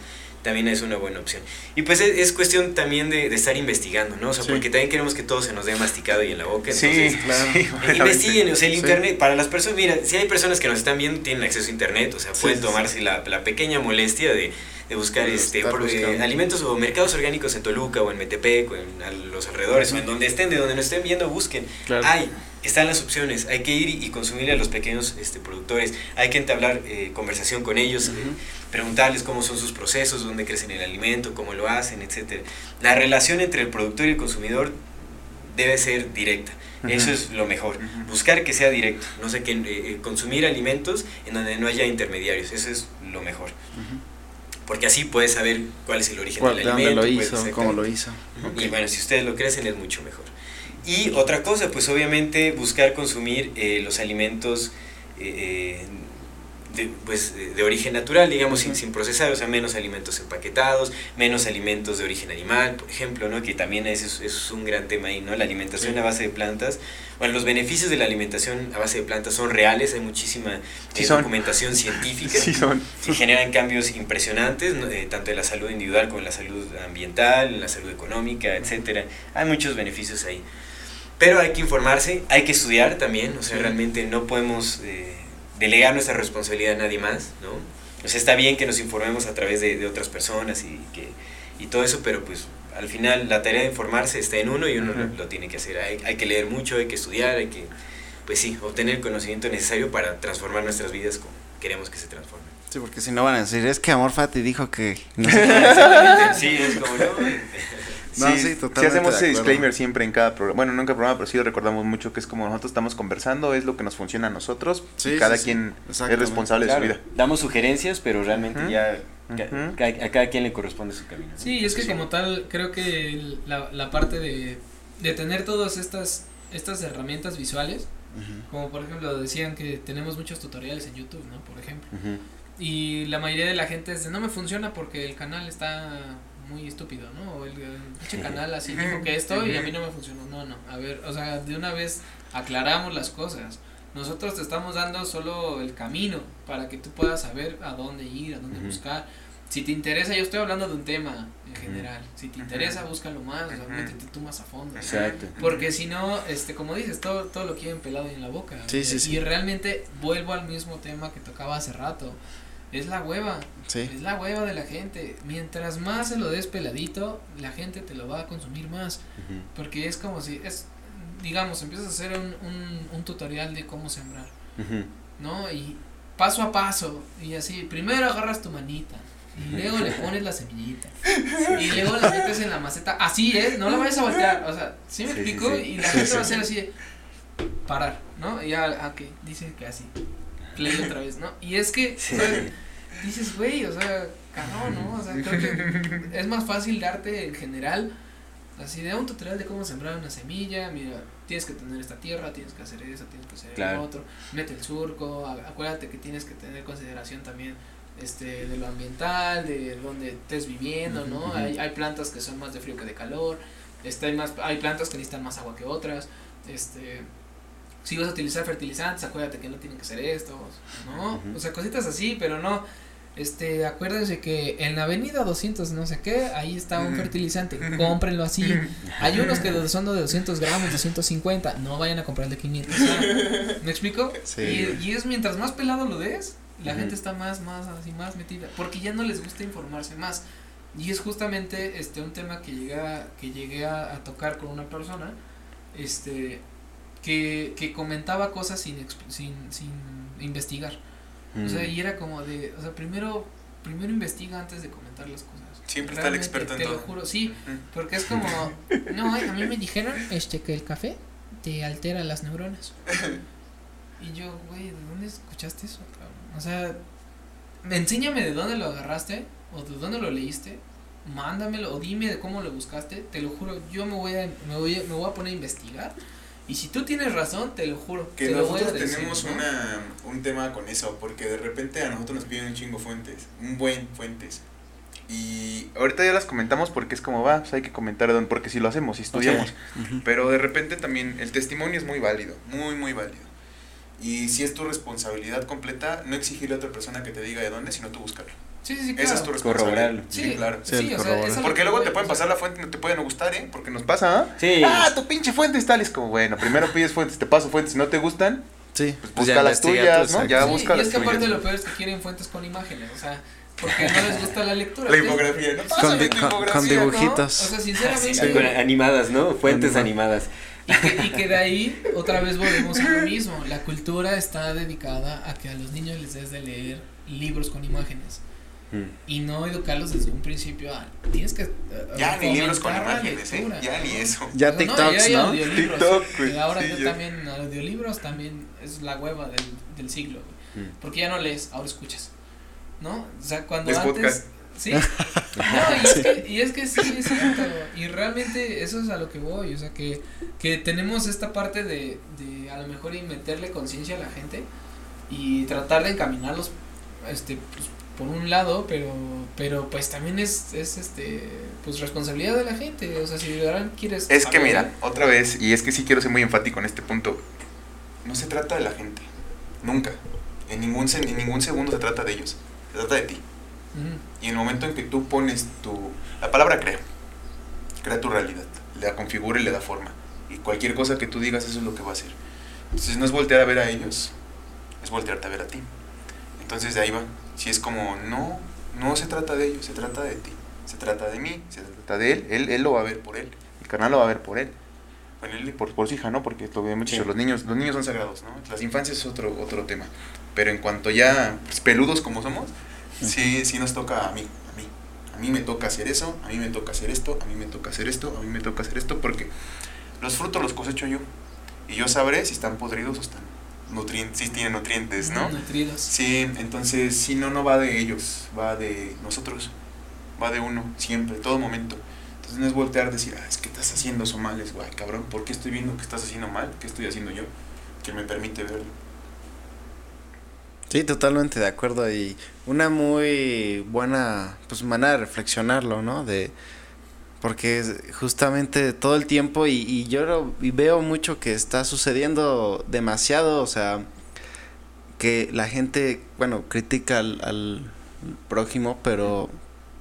Speaker 4: también es una buena opción. Y pues es, es cuestión también de, de, estar investigando, ¿no? O sea, sí. porque también queremos que todo se nos dé masticado y en la boca. Entonces, sí, claro. Sí, investiguen, o sea, el sí. internet, para las personas, mira, si hay personas que nos están viendo, tienen acceso a internet, o sea, pueden tomarse la, la, pequeña molestia de, de buscar este por, eh, alimentos o mercados orgánicos en Toluca o en Metepec o en a los alrededores o en donde estén, de donde nos estén viendo, busquen. Claro. Hay, están las opciones, hay que ir y, y consumir a los pequeños este, productores, hay que entablar eh, conversación con ellos, uh -huh. eh, preguntarles cómo son sus procesos, dónde crecen el alimento, cómo lo hacen, etc. La relación entre el productor y el consumidor debe ser directa. Uh -huh. Eso es lo mejor. Uh -huh. Buscar que sea directo. No sé, que eh, consumir alimentos en donde no haya intermediarios. Eso es lo mejor. Porque así puedes saber cuál es el origen
Speaker 1: ¿Cuál,
Speaker 4: del alimento.
Speaker 1: ¿Dónde lo hizo? ¿Cómo lo hizo?
Speaker 4: Okay. Y bueno, si ustedes lo crecen es mucho mejor. Y otra cosa, pues obviamente buscar consumir eh, los alimentos eh, de, pues, de origen natural, digamos, sin, sin, procesar, o sea, menos alimentos empaquetados, menos alimentos de origen animal, por ejemplo, ¿no? Que también es, es, es un gran tema ahí, ¿no? La alimentación sí. a base de plantas. Bueno, los beneficios de la alimentación a base de plantas son reales, hay muchísima sí eh, documentación científica
Speaker 3: sí son.
Speaker 4: que generan cambios impresionantes, ¿no? eh, tanto en la salud individual como en la salud ambiental, en la salud económica, etcétera. Hay muchos beneficios ahí. Pero hay que informarse, hay que estudiar también, o sea, realmente no podemos eh, delegar nuestra responsabilidad a nadie más, ¿no? O sea, está bien que nos informemos a través de, de otras personas y, que, y todo eso, pero pues al final la tarea de informarse está en uno y uno uh -huh. lo, lo, tiene que hacer. Hay, hay que leer mucho, hay que estudiar, hay que, pues sí, obtener el conocimiento necesario para transformar nuestras vidas como queremos que se transformen.
Speaker 1: Sí, porque si no van a decir, es que Amor Fati dijo que... No
Speaker 4: sí, es como, no...
Speaker 3: No, sí, sí, totalmente. Si hacemos ese disclaimer siempre en cada programa, bueno, nunca programa, pero sí lo recordamos mucho que es como nosotros estamos conversando, es lo que nos funciona a nosotros sí, y cada sí, quien es responsable claro, de su vida.
Speaker 4: Damos sugerencias, pero realmente uh -huh. ya uh -huh. a, a, cada quien le corresponde su camino. ¿no?
Speaker 2: Sí, es que como tal, creo que la, la parte de, de tener todas estas, estas herramientas visuales, uh -huh. como por ejemplo decían que tenemos muchos tutoriales en YouTube, ¿no? Por ejemplo. Y la mayoría de la gente dice, no me funciona porque el canal está muy estúpido, ¿no? O el, pinche canal así dijo que esto y a mí no me funcionó. No, no. A ver, o sea, de una vez aclaramos las cosas. Nosotros te estamos dando solo el camino para que tú puedas saber a dónde ir, a dónde uh -huh. buscar. Si te interesa, yo estoy hablando de un tema en general. Si te interesa, búscalo más, o sea, métete tú más a fondo.
Speaker 4: Exacto.
Speaker 2: Porque si no, este, como dices, todo, todo lo quieren pelado en la boca.
Speaker 1: Sí, sí, sí.
Speaker 2: Y realmente vuelvo al mismo tema que tocaba hace rato es la hueva.
Speaker 1: Sí.
Speaker 2: Es la hueva de la gente. Mientras más se lo des peladito, la gente te lo va a consumir más. Uh -huh. Porque es como si, es digamos, empiezas a hacer un, un, un tutorial de cómo sembrar. Uh -huh. ¿No? Y paso a paso. Y así, primero agarras tu manita. Y luego le pones la semillita. Y luego la metes en la maceta. Así es, no la vayas a voltear. O sea, ¿sí me sí, explico? Sí, sí. Y la gente va a hacer así de parar, ¿no? Y ya, ok, dice que así. Play otra vez, ¿no? Y es que, dices, güey, o sea, cabrón, ¿no? O sea, creo que es más fácil darte en general, así de un tutorial de cómo sembrar una semilla, mira, tienes que tener esta tierra, tienes que hacer eso, tienes que hacer claro. el otro, mete el surco, acuérdate que tienes que tener consideración también este, de lo ambiental, de donde estés viviendo, ¿no? Hay, hay plantas que son más de frío que de calor, este, hay, más, hay plantas que necesitan más agua que otras, este, si vas a utilizar fertilizantes, acuérdate que no tienen que ser estos, ¿no? O sea, cositas así, pero no, este, acuérdense que en la avenida 200 no sé qué, ahí está un fertilizante, cómprenlo así. Hay unos que son de 200 gramos, 250, no vayan a comprar el de 500. o sea, ¿Me explico?
Speaker 1: Sí.
Speaker 2: Y, y es mientras más pelado lo des, la gente está más, más, así, más metida, porque ya no les gusta informarse más. Y es justamente este un tema que llegué a, que llegué a, a tocar con una persona, este, que, que comentaba cosas sin, sin, sin investigar. O sea,
Speaker 4: Mm.
Speaker 2: y era como de, o sea, primero, primero investiga antes de comentar las cosas.
Speaker 3: Siempre está el
Speaker 2: Realmente,
Speaker 3: experto en
Speaker 2: te lo
Speaker 3: todo.
Speaker 2: juro, sí,
Speaker 3: Ujú.
Speaker 2: porque es como, no, a mí me dijeron este que el café te altera las neuronas. Y yo, güey, ¿de dónde escuchaste eso? O sea, enséñame de dónde lo agarraste o de dónde lo leíste. Mándamelo o dime de cómo lo buscaste. Te lo juro, yo me voy a, me voy a, me voy a poner a investigar. Y si tú tienes razón, te lo juro.
Speaker 5: Que
Speaker 2: te lo voy a
Speaker 5: nosotros
Speaker 2: decir,
Speaker 5: tenemos
Speaker 2: ¿no?
Speaker 5: una, un tema con eso, porque de repente a nosotros nos piden un chingo fuentes, un buen fuentes.
Speaker 3: Y ahorita ya las comentamos porque es como va, pues hay que comentar don- porque si lo hacemos, si estudiamos.
Speaker 5: Pero de repente también el testimonio es muy válido, muy, muy válido. Y si es tu responsabilidad completa, no exigirle a otra persona que te diga de dónde, sino tú buscarlo.
Speaker 2: Sí, sí, sí,
Speaker 5: Esa es
Speaker 2: claro.
Speaker 5: tu responsabilidad.
Speaker 2: Sí,
Speaker 5: claro.
Speaker 2: Sí,
Speaker 1: Sí,
Speaker 2: o sea, es
Speaker 5: Porque
Speaker 2: que
Speaker 5: luego te pueden pasar la fuente y no te puede no gustar, ¿eh? Porque nos
Speaker 3: ¿Nos pasa? ah?
Speaker 4: Sí.
Speaker 3: Ah, tu pinche fuentes tal. Es como, bueno, primero pides fuentes, te paso fuentes. Si no te gustan,
Speaker 1: Sí,
Speaker 3: pues
Speaker 1: pues
Speaker 3: busca
Speaker 1: ya
Speaker 3: las
Speaker 1: investiga
Speaker 3: tuyas,
Speaker 1: tú,
Speaker 3: ¿no? Ya
Speaker 2: Sí,
Speaker 3: busca
Speaker 2: y
Speaker 3: las
Speaker 2: es que aparte
Speaker 3: tuyas.
Speaker 2: lo peor es que quieren fuentes con imágenes, o sea, porque no les gusta la lectura.
Speaker 5: La infografía, ¿no?
Speaker 1: Con, dibujitos.
Speaker 2: O sea, sinceramente,
Speaker 4: Sí, con- animadas, ¿no? Fuentes
Speaker 1: Animadas.
Speaker 4: animadas.
Speaker 2: y, que, y que de ahí otra vez volvemos a lo mismo. La cultura está dedicada a que a los niños les des de leer libros con imágenes
Speaker 4: Mm.
Speaker 2: y no educarlos desde un principio a tienes que eh,
Speaker 5: Ya ni libros con imágenes, ¿eh?
Speaker 2: lectura.
Speaker 5: Ya ni eso.
Speaker 1: Ya
Speaker 2: No,
Speaker 1: TikToks,
Speaker 2: ya
Speaker 1: ¿no?
Speaker 2: audiolibros.
Speaker 3: TikTok, güey,
Speaker 2: Y ahora
Speaker 3: sí,
Speaker 2: ya
Speaker 3: ya.
Speaker 2: también audiolibros también es la hueva del, del siglo, güey.
Speaker 4: Mm.
Speaker 2: Porque ya no lees, ahora escuchas. ¿No? O sea, cuando
Speaker 5: Es
Speaker 2: antes
Speaker 5: podcast.
Speaker 2: Sí. No, y es, que, y es que sí, es cierto. Y realmente eso es a lo que voy. O sea, que, que tenemos esta parte de, de a lo mejor y meterle conciencia a la gente y tratar de encaminarlos este pues, por un lado, pero pero pues también es, es este pues responsabilidad de la gente. O sea, si de verdad quieres.
Speaker 3: Es que mira, otra vez, y es que sí quiero ser muy enfático en este punto.
Speaker 5: No se trata de la gente. Nunca. En ningún, en ningún segundo se trata de ellos. Se trata de ti.
Speaker 2: Ujú.
Speaker 5: Y en el momento en que tú pones tu... La palabra crea. Crea tu realidad. Le da configura y le da forma. Y cualquier cosa que tú digas, eso es lo que va a hacer. Entonces no es voltear a ver a ellos, es voltearte a ver a ti. Entonces de ahí va. Si es como, no, no se trata de ellos, se trata de ti. Se trata de mí, se trata
Speaker 3: de él, él, él lo va a ver por él. El carnal lo va a ver por él.
Speaker 5: Bueno, él-
Speaker 3: Y por, por su hija, ¿no? Porque lo mucho.
Speaker 4: Sí.
Speaker 3: Los niños, los niños son sagrados, ¿no? Las infancias es otro, otro tema. Pero en cuanto ya pues, peludos como somos,
Speaker 5: sí, sí nos toca a mí, a mí. A mí me toca hacer eso, a mí me toca hacer esto, a mí me toca hacer esto, a mí me toca hacer esto, porque los frutos los cosecho yo. Y yo sabré si están podridos o están nutrientes, si tienen nutrientes, ¿no?
Speaker 2: Nutridos.
Speaker 5: Sí, entonces, si no, no va de ellos, va de nosotros, va de uno, siempre, todo momento. Entonces no es voltear a decir, ah, es que estás haciendo eso mal, es guay, cabrón, ¿por qué estoy viendo que estás haciendo mal? ¿Qué estoy haciendo yo? Que me permite verlo.
Speaker 1: Sí, totalmente de acuerdo y una muy buena pues manera de reflexionarlo, ¿no? De porque justamente todo el tiempo y, y yo lo, y veo mucho que está sucediendo demasiado, o sea, que la gente, bueno, critica al, al prójimo, pero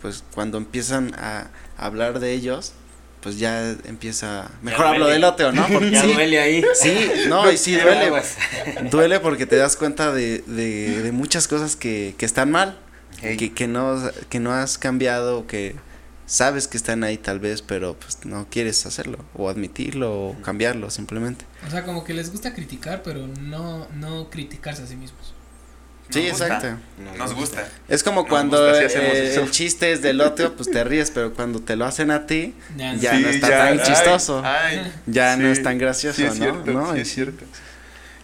Speaker 1: pues cuando empiezan a hablar de ellos, pues ya empieza, mejor hablo del otro, ¿no? Porque
Speaker 4: Ya
Speaker 1: sí,
Speaker 4: duele ahí.
Speaker 1: sí, no, y sí duele, duele porque te das cuenta de, de, de muchas cosas que, que están mal,
Speaker 3: Hey.
Speaker 1: que, que, no, que no has cambiado, que sabes que están ahí tal vez, pero pues no quieres hacerlo, o admitirlo, o cambiarlo simplemente.
Speaker 2: O sea, como que les gusta criticar, pero no, no criticarse a sí mismos.
Speaker 1: Sí,
Speaker 5: Nos gusta,
Speaker 1: exacto.
Speaker 5: Nos gusta.
Speaker 1: Es como
Speaker 3: Nos
Speaker 1: cuando
Speaker 3: gusta,
Speaker 1: eh, el chiste es del otro, pues te ríes, pero cuando te lo hacen a ti,
Speaker 2: Ya,
Speaker 1: Ya
Speaker 3: Sí,
Speaker 1: no está
Speaker 3: ya,
Speaker 1: tan
Speaker 3: ay,
Speaker 1: chistoso.
Speaker 5: Ay,
Speaker 1: ya no es tan gracioso,
Speaker 3: sí, es
Speaker 1: ¿no?
Speaker 3: cierto,
Speaker 1: ¿No?
Speaker 3: sí, es cierto.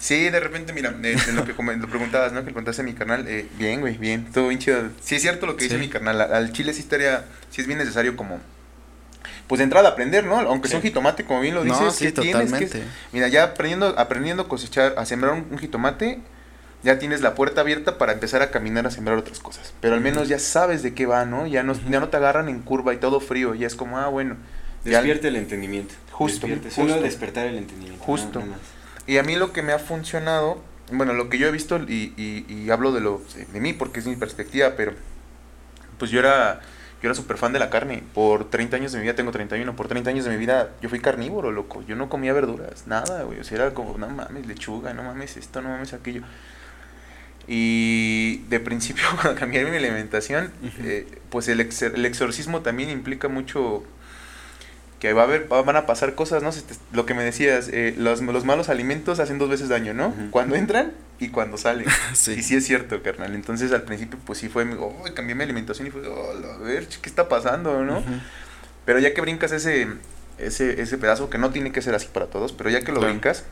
Speaker 3: Sí, de repente, mira, de, de lo que lo preguntabas, ¿no? Que le contaste a mi carnal, eh, bien, güey, bien, todo bien chido. Sí, es cierto lo que dice
Speaker 1: Sí.
Speaker 3: mi carnal, al- al chile sí estaría, sí es bien necesario como, pues de entrada aprender, ¿no? Aunque sea un
Speaker 5: Sí.
Speaker 3: jitomate, como bien lo dices,
Speaker 1: No, sí,
Speaker 3: que tienes que-
Speaker 1: totalmente.
Speaker 3: mira, ya aprendiendo, aprendiendo a cosechar, a sembrar un, un jitomate, ya tienes la puerta abierta para empezar a caminar a sembrar otras cosas. Pero al menos ya sabes de qué va, ¿no? Ya no, ya no te agarran en curva y todo frío, ya es como, ah, bueno. ya-
Speaker 4: Despierta el entendimiento.
Speaker 3: Justo,
Speaker 4: Despierte, Solo despertar el entendimiento.
Speaker 3: Justo.
Speaker 4: no- no más.
Speaker 3: Y a mí lo que me ha funcionado, bueno, lo que yo he visto y, y, y hablo de lo de mí porque es mi perspectiva, pero pues yo era yo era súper fan de la carne. Por 30 años de mi vida, tengo 31, por 30 años de mi vida yo fui carnívoro, loco. Yo no comía verduras, nada, güey. O sea, era como, no mames, lechuga, no mames esto, no mames aquello. Y de principio, cuando cambié mi alimentación, eh, pues el, ex- el exorcismo también implica mucho que va a haber, va- van a pasar cosas, ¿no? Se te- lo que me decías, eh, los, los malos alimentos hacen dos veces daño, ¿no? Cuando entran y cuando salen.
Speaker 1: Sí.
Speaker 3: Y sí es cierto, carnal. Entonces al principio, pues sí fue, oh, cambié mi alimentación y fue, oh, a ver, ¿qué está pasando, no? Pero ya que brincas ese, ese, ese pedazo, que no tiene que ser así para todos, pero ya que lo
Speaker 1: Claro.
Speaker 3: brincas,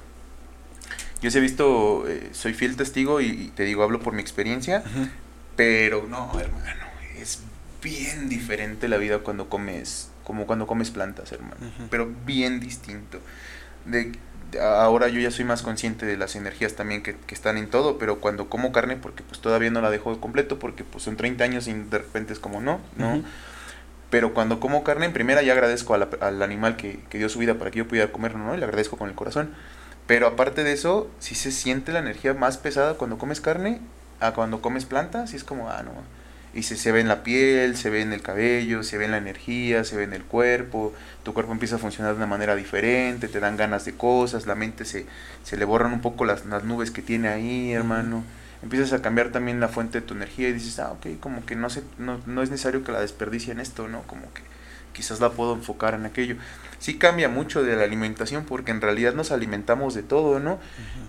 Speaker 3: yo sí he visto, eh, soy fiel testigo y, y te digo, hablo por mi experiencia, pero no, hermano, es bien diferente la vida cuando comes, como cuando comes plantas, hermano, pero bien distinto. De, de- ahora yo ya soy más consciente de las energías también que, que están en todo, pero cuando como carne, porque pues todavía no la dejo de completo, porque pues son 30 años y de repente es como no, no. Pero cuando como carne, en primera ya agradezco a la- al animal que, que dio su vida para que yo pudiera comerlo, ¿no? Y le agradezco con el corazón. Pero aparte de eso, sí se siente la energía más pesada cuando comes carne a cuando comes plantas. Y es como, ah, no. Y se, se ve en la piel, se ve en el cabello, se ve en la energía, se ve en el cuerpo. Tu cuerpo empieza a funcionar de una manera diferente, te dan ganas de cosas, la mente se, se le borran un poco las, las nubes que tiene ahí, hermano. Empiezas a cambiar también la fuente de tu energía y dices, ah, ok, como que no, se, no, no es necesario que la desperdicie en esto, ¿no? Como que quizás la puedo enfocar en aquello. Sí cambia mucho de la alimentación porque en realidad nos alimentamos de todo, ¿no?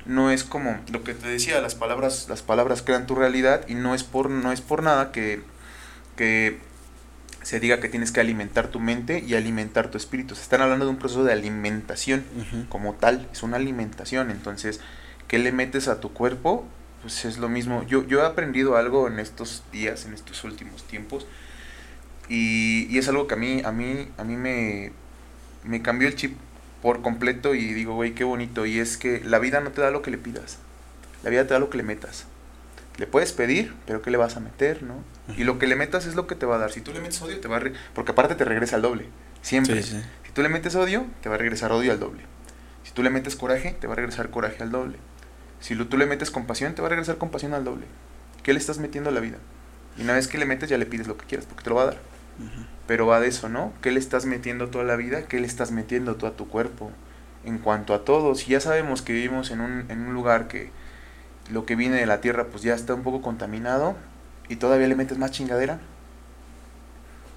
Speaker 3: No es como lo que te decía, las palabras, las palabras crean tu realidad y no es por, no es por nada que, que se diga que tienes que alimentar tu mente y alimentar tu espíritu. Se están hablando de un proceso de alimentación como tal, es una alimentación. Entonces, ¿qué le metes a tu cuerpo? Pues es lo mismo. Yo, yo he aprendido algo en estos días, en estos últimos tiempos, y, y es algo que a mí, a mí, a mí me, me cambió el chip por completo y digo, güey, qué bonito. Y es que la vida no te da lo que le pidas, la vida te da lo que le metas. Le puedes pedir, pero ¿qué le vas a meter, no? Y lo que le metas es lo que te va a dar. Si tú le metes odio, te va a... re- Porque aparte te regresa al doble, siempre.
Speaker 1: Sí, sí.
Speaker 3: Si tú le metes odio, te va a regresar odio al doble. Si tú le metes coraje, te va a regresar coraje al doble. Si tú le metes compasión, te va a regresar compasión al doble. ¿Qué le estás metiendo a la vida? Y una vez que le metes, ya le pides lo que quieras, porque te lo va a dar. Pero va de eso, ¿no? ¿Qué le estás metiendo toda la vida? ¿Qué le estás metiendo tú a tu cuerpo? En cuanto a todo, si ya sabemos que vivimos en un, en un lugar que lo que viene de la tierra pues ya está un poco contaminado y todavía le metes más chingadera,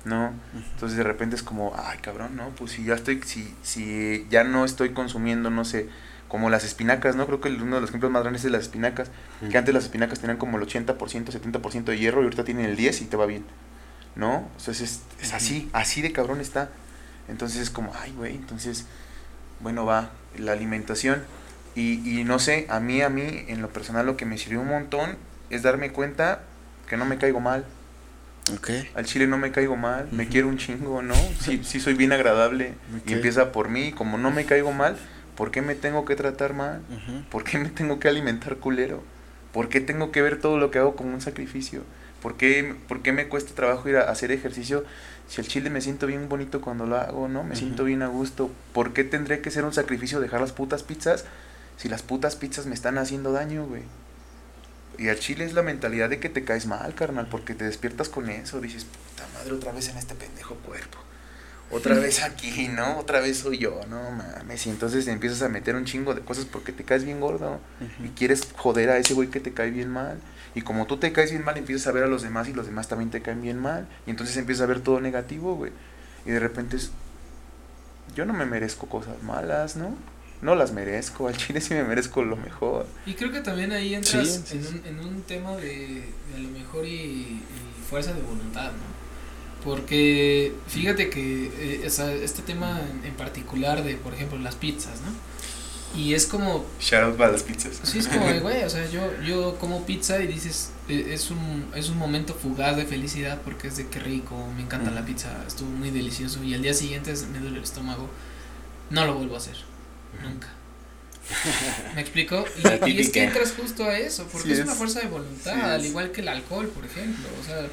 Speaker 3: ¿no? Entonces de repente es como, ay cabrón, ¿no? Pues si ya estoy, si, si ya no estoy consumiendo, no sé, como las espinacas, ¿no? Creo que uno de los ejemplos más grandes es las espinacas, que antes las espinacas tenían como el 80%, 70% de hierro y ahorita tienen el 10 y te va bien, ¿no? Entonces es, es así, así de cabrón está. Entonces es como, ay, güey, entonces, bueno, va, la alimentación. Y, y no sé, a mí, a mí, en lo personal, lo que me sirvió un montón es darme cuenta que no me caigo mal.
Speaker 1: Ok.
Speaker 3: Al chile no me caigo mal, me quiero un chingo, ¿no? Sí, sí soy bien agradable y empieza por mí. Como no me caigo mal, ¿por qué me tengo que tratar mal?
Speaker 1: Ujú.
Speaker 3: ¿Por qué me tengo que alimentar culero? ¿Por qué tengo que ver todo lo que hago como un sacrificio? ¿Por qué, por qué me cuesta trabajo ir a hacer ejercicio si al chile me siento bien bonito cuando lo hago, ¿no? Me siento bien a gusto. ¿Por qué tendré que ser un sacrificio dejar las putas pizzas si las putas pizzas me están haciendo daño, güey? Y al chile es la mentalidad de que te caes mal, carnal, porque te despiertas con eso. Dices, puta madre, otra vez en este pendejo cuerpo. Otra vez aquí, ¿no? Otra vez soy yo, no mames. Y entonces te empiezas a meter un chingo de cosas porque te caes bien gordo. Y
Speaker 1: Ujú.
Speaker 3: quieres joder a ese güey que te cae bien mal. Y como tú te caes bien mal, empiezas a ver a los demás y los demás también te caen bien mal. Y entonces empiezas a ver todo negativo, güey. Y de repente es. Yo no me merezco cosas malas, ¿no? No las merezco. Al chile sí me merezco lo mejor.
Speaker 2: Y creo que también ahí entras
Speaker 1: Sí, sí,
Speaker 2: en,
Speaker 1: sí.
Speaker 2: un, en un tema de, de a lo mejor y, y fuerza de voluntad, ¿no? Porque fíjate que eh, esa- este tema en, en particular de, por ejemplo, las pizzas, ¿no? Y es como,
Speaker 3: Shout out para las pizzas.
Speaker 2: sí, es como, güey, o sea, yo, yo como pizza y dices, eh, es un, es un momento fugaz de felicidad porque es de qué rico, me encanta la
Speaker 1: Ujú.
Speaker 2: pizza, estuvo muy delicioso y al día siguiente me duele el estómago, no lo vuelvo a hacer, nunca. ¿Me explico? Y, es que entras justo a eso, porque
Speaker 3: Sí
Speaker 2: es,
Speaker 3: es.
Speaker 2: una fuerza de voluntad,
Speaker 3: Sí
Speaker 2: al igual que el alcohol, por ejemplo. O sea,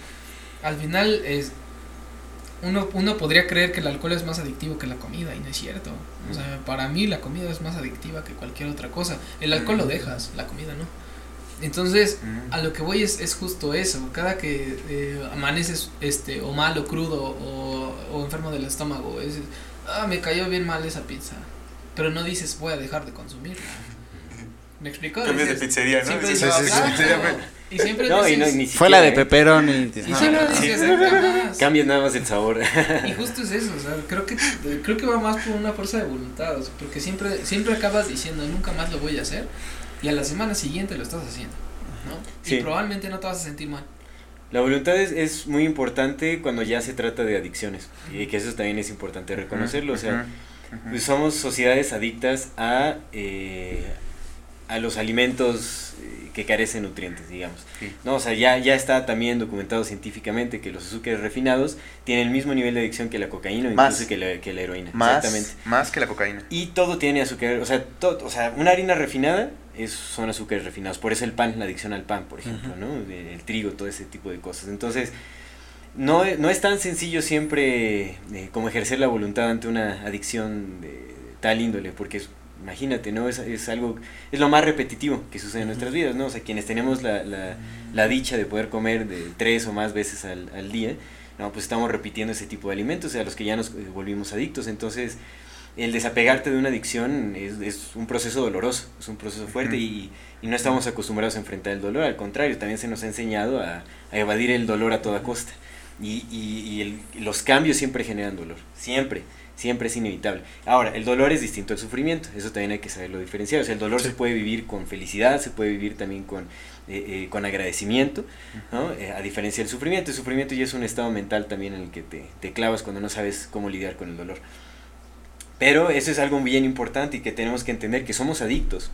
Speaker 2: al final es. Uno, uno podría creer que el alcohol es más adictivo que la comida, y no es cierto. O sea, para mí la comida es más adictiva que cualquier otra cosa. El alcohol lo dejas, la comida no. Entonces, a lo que voy es, es justo eso. Cada que eh, amaneces este, o malo, crudo o, o enfermo del estómago, es, ah, me cayó bien mal esa pizza. Pero no dices, voy a dejar de consumirla. ¿Me explico?
Speaker 5: Cambias de
Speaker 2: Dices,
Speaker 5: pizzería, ¿no?
Speaker 2: siempre
Speaker 5: Dices,
Speaker 2: dices,
Speaker 1: Sí, sí,
Speaker 2: "Ah,
Speaker 1: sí.
Speaker 5: pizzería,
Speaker 2: claro".
Speaker 5: güey.
Speaker 2: Y siempre
Speaker 4: No, y no,
Speaker 2: dices,
Speaker 4: ni
Speaker 1: Fue
Speaker 4: siquiera,
Speaker 1: la de
Speaker 4: ¿eh?
Speaker 1: pepperoni.
Speaker 2: y siempre dices, "Nunca más".
Speaker 4: Cambias nada más el sabor.
Speaker 2: Y justo es eso, o sea, creo que, creo que va más por una fuerza de voluntad, o sea, porque siempre, siempre acabas diciendo, nunca más lo voy a hacer, y a la semana siguiente lo estás haciendo, ¿no?
Speaker 4: Sí.
Speaker 2: Y probablemente no te vas a sentir mal.
Speaker 4: La voluntad es, es muy importante cuando ya se trata de adicciones. Y que eso también es importante reconocerlo. O sea, pues somos sociedades adictas a, eh, a los alimentos eh, que carecen nutrientes, digamos.
Speaker 3: Sí.
Speaker 4: No, o sea, ya, ya está también documentado científicamente que los azúcares refinados tienen el mismo nivel de adicción que la cocaína o
Speaker 3: Más.
Speaker 4: incluso que la, que la heroína.
Speaker 3: Más,
Speaker 4: Exactamente.
Speaker 3: más que la cocaína.
Speaker 4: Y todo tiene azúcar, o sea, todo, o sea, una harina refinada es, son azúcares refinados. Por eso el pan, la adicción al pan, por ejemplo. ¿no? El, el trigo, todo ese tipo de cosas. Entonces, no, no es tan sencillo siempre eh, como ejercer la voluntad ante una adicción de tal índole, porque es- imagínate, ¿no? Es, es algo, es lo más repetitivo que sucede en nuestras vidas, ¿no? O sea, quienes tenemos la, la, la dicha de poder comer de tres o más veces al, al día, no, pues estamos repitiendo ese tipo de alimentos, o sea, a los que ya nos eh, volvimos adictos. Entonces, el desapegarte de una adicción es, es un proceso doloroso, es un proceso fuerte y, y no estamos acostumbrados a enfrentar el dolor, al contrario, también se nos ha enseñado a, a evadir el dolor a toda costa. Y, y, y el- y los cambios siempre generan dolor, siempre, siempre es inevitable. Ahora, el dolor es distinto al sufrimiento, eso también hay que saberlo diferenciar. O sea, el dolor se puede vivir con felicidad, se puede vivir también con, eh, eh, con agradecimiento, ¿no? Eh, a diferencia del sufrimiento. El sufrimiento ya es un estado mental también en el que te, te clavas cuando no sabes cómo lidiar con el dolor. Pero eso es algo bien importante y que tenemos que entender que somos adictos.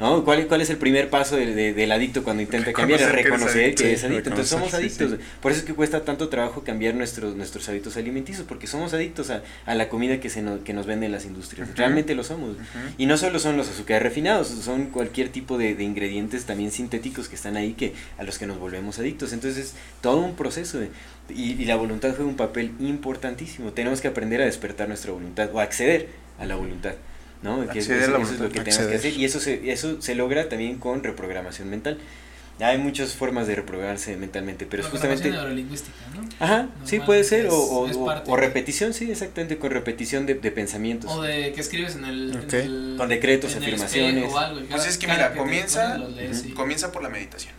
Speaker 4: ¿No? ¿Cuál, ¿Cuál es el primer paso de- de- del adicto cuando intenta cambiar? Es
Speaker 3: Reconocer que adicto,
Speaker 4: es adicto. Entonces somos
Speaker 3: sí,
Speaker 4: adictos. Por eso es que cuesta tanto trabajo cambiar nuestros, nuestros hábitos alimenticios, porque somos adictos a, a la comida que, se nos, que nos venden las industrias. Realmente lo somos. Y no solo son los azúcares refinados, son cualquier tipo de, de ingredientes también sintéticos que están ahí que a los que nos volvemos adictos. Entonces es todo un proceso de- y, y la voluntad juega un papel importantísimo. Tenemos que aprender a despertar nuestra voluntad o acceder a la voluntad. ¿No? Que eso, es lo que tenemos que hacer y eso se, eso se logra también con reprogramación mental. Hay muchas formas de reprogramarse mentalmente, pero es justamente...
Speaker 2: neurolingüística, ¿no?
Speaker 4: Ajá, sí puede ser,
Speaker 2: es-
Speaker 4: o, o,
Speaker 2: es
Speaker 4: o- repetición, sí, exactamente, con repetición de, de pensamientos.
Speaker 2: O de que escribes en el, en
Speaker 1: Ok.
Speaker 2: el-
Speaker 4: Con decretos,
Speaker 2: en
Speaker 4: afirmaciones.
Speaker 2: o algo,
Speaker 5: Pues es que mira, comienza- Comienza por la meditación.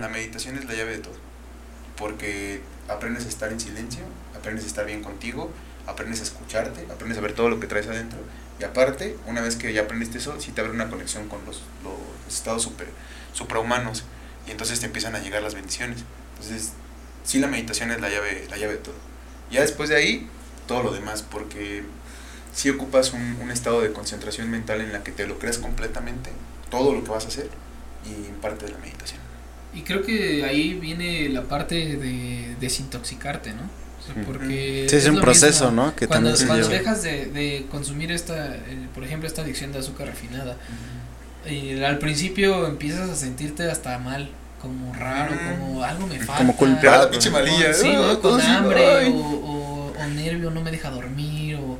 Speaker 5: La meditación es la llave de todo. Porque aprendes a estar en silencio, aprendes a estar bien contigo, aprendes a escucharte, aprendes a ver todo lo que traes adentro. Y aparte, una vez que ya aprendiste eso, sí te abre una conexión con los, los estados super, suprahumanos. Y entonces te empiezan a llegar las bendiciones. Entonces, sí la meditación es la llave, la llave de todo. Ya después de ahí, todo lo demás, porque si ocupas un, un estado de concentración mental en la que te lo creas completamente, todo lo que vas a hacer, y parte de la meditación.
Speaker 2: Y creo que ahí viene la parte de desintoxicarte, ¿no? O sea,
Speaker 4: Ujú.
Speaker 2: porque
Speaker 1: Sí, es un proceso,
Speaker 2: mismo
Speaker 1: ¿no? Que
Speaker 2: cuando
Speaker 1: también
Speaker 2: cuando
Speaker 1: lleva.
Speaker 2: dejas de, de consumir esta, eh, por ejemplo, esta adicción de azúcar refinada, y al principio empiezas a sentirte hasta mal, como raro, como algo me falta.
Speaker 1: Como culpable.
Speaker 5: la pinche malilla.
Speaker 2: Sí,
Speaker 5: ¿no?
Speaker 2: ¿no?
Speaker 5: Todo
Speaker 2: Con hambre o, o, o nervio, no me deja dormir, o,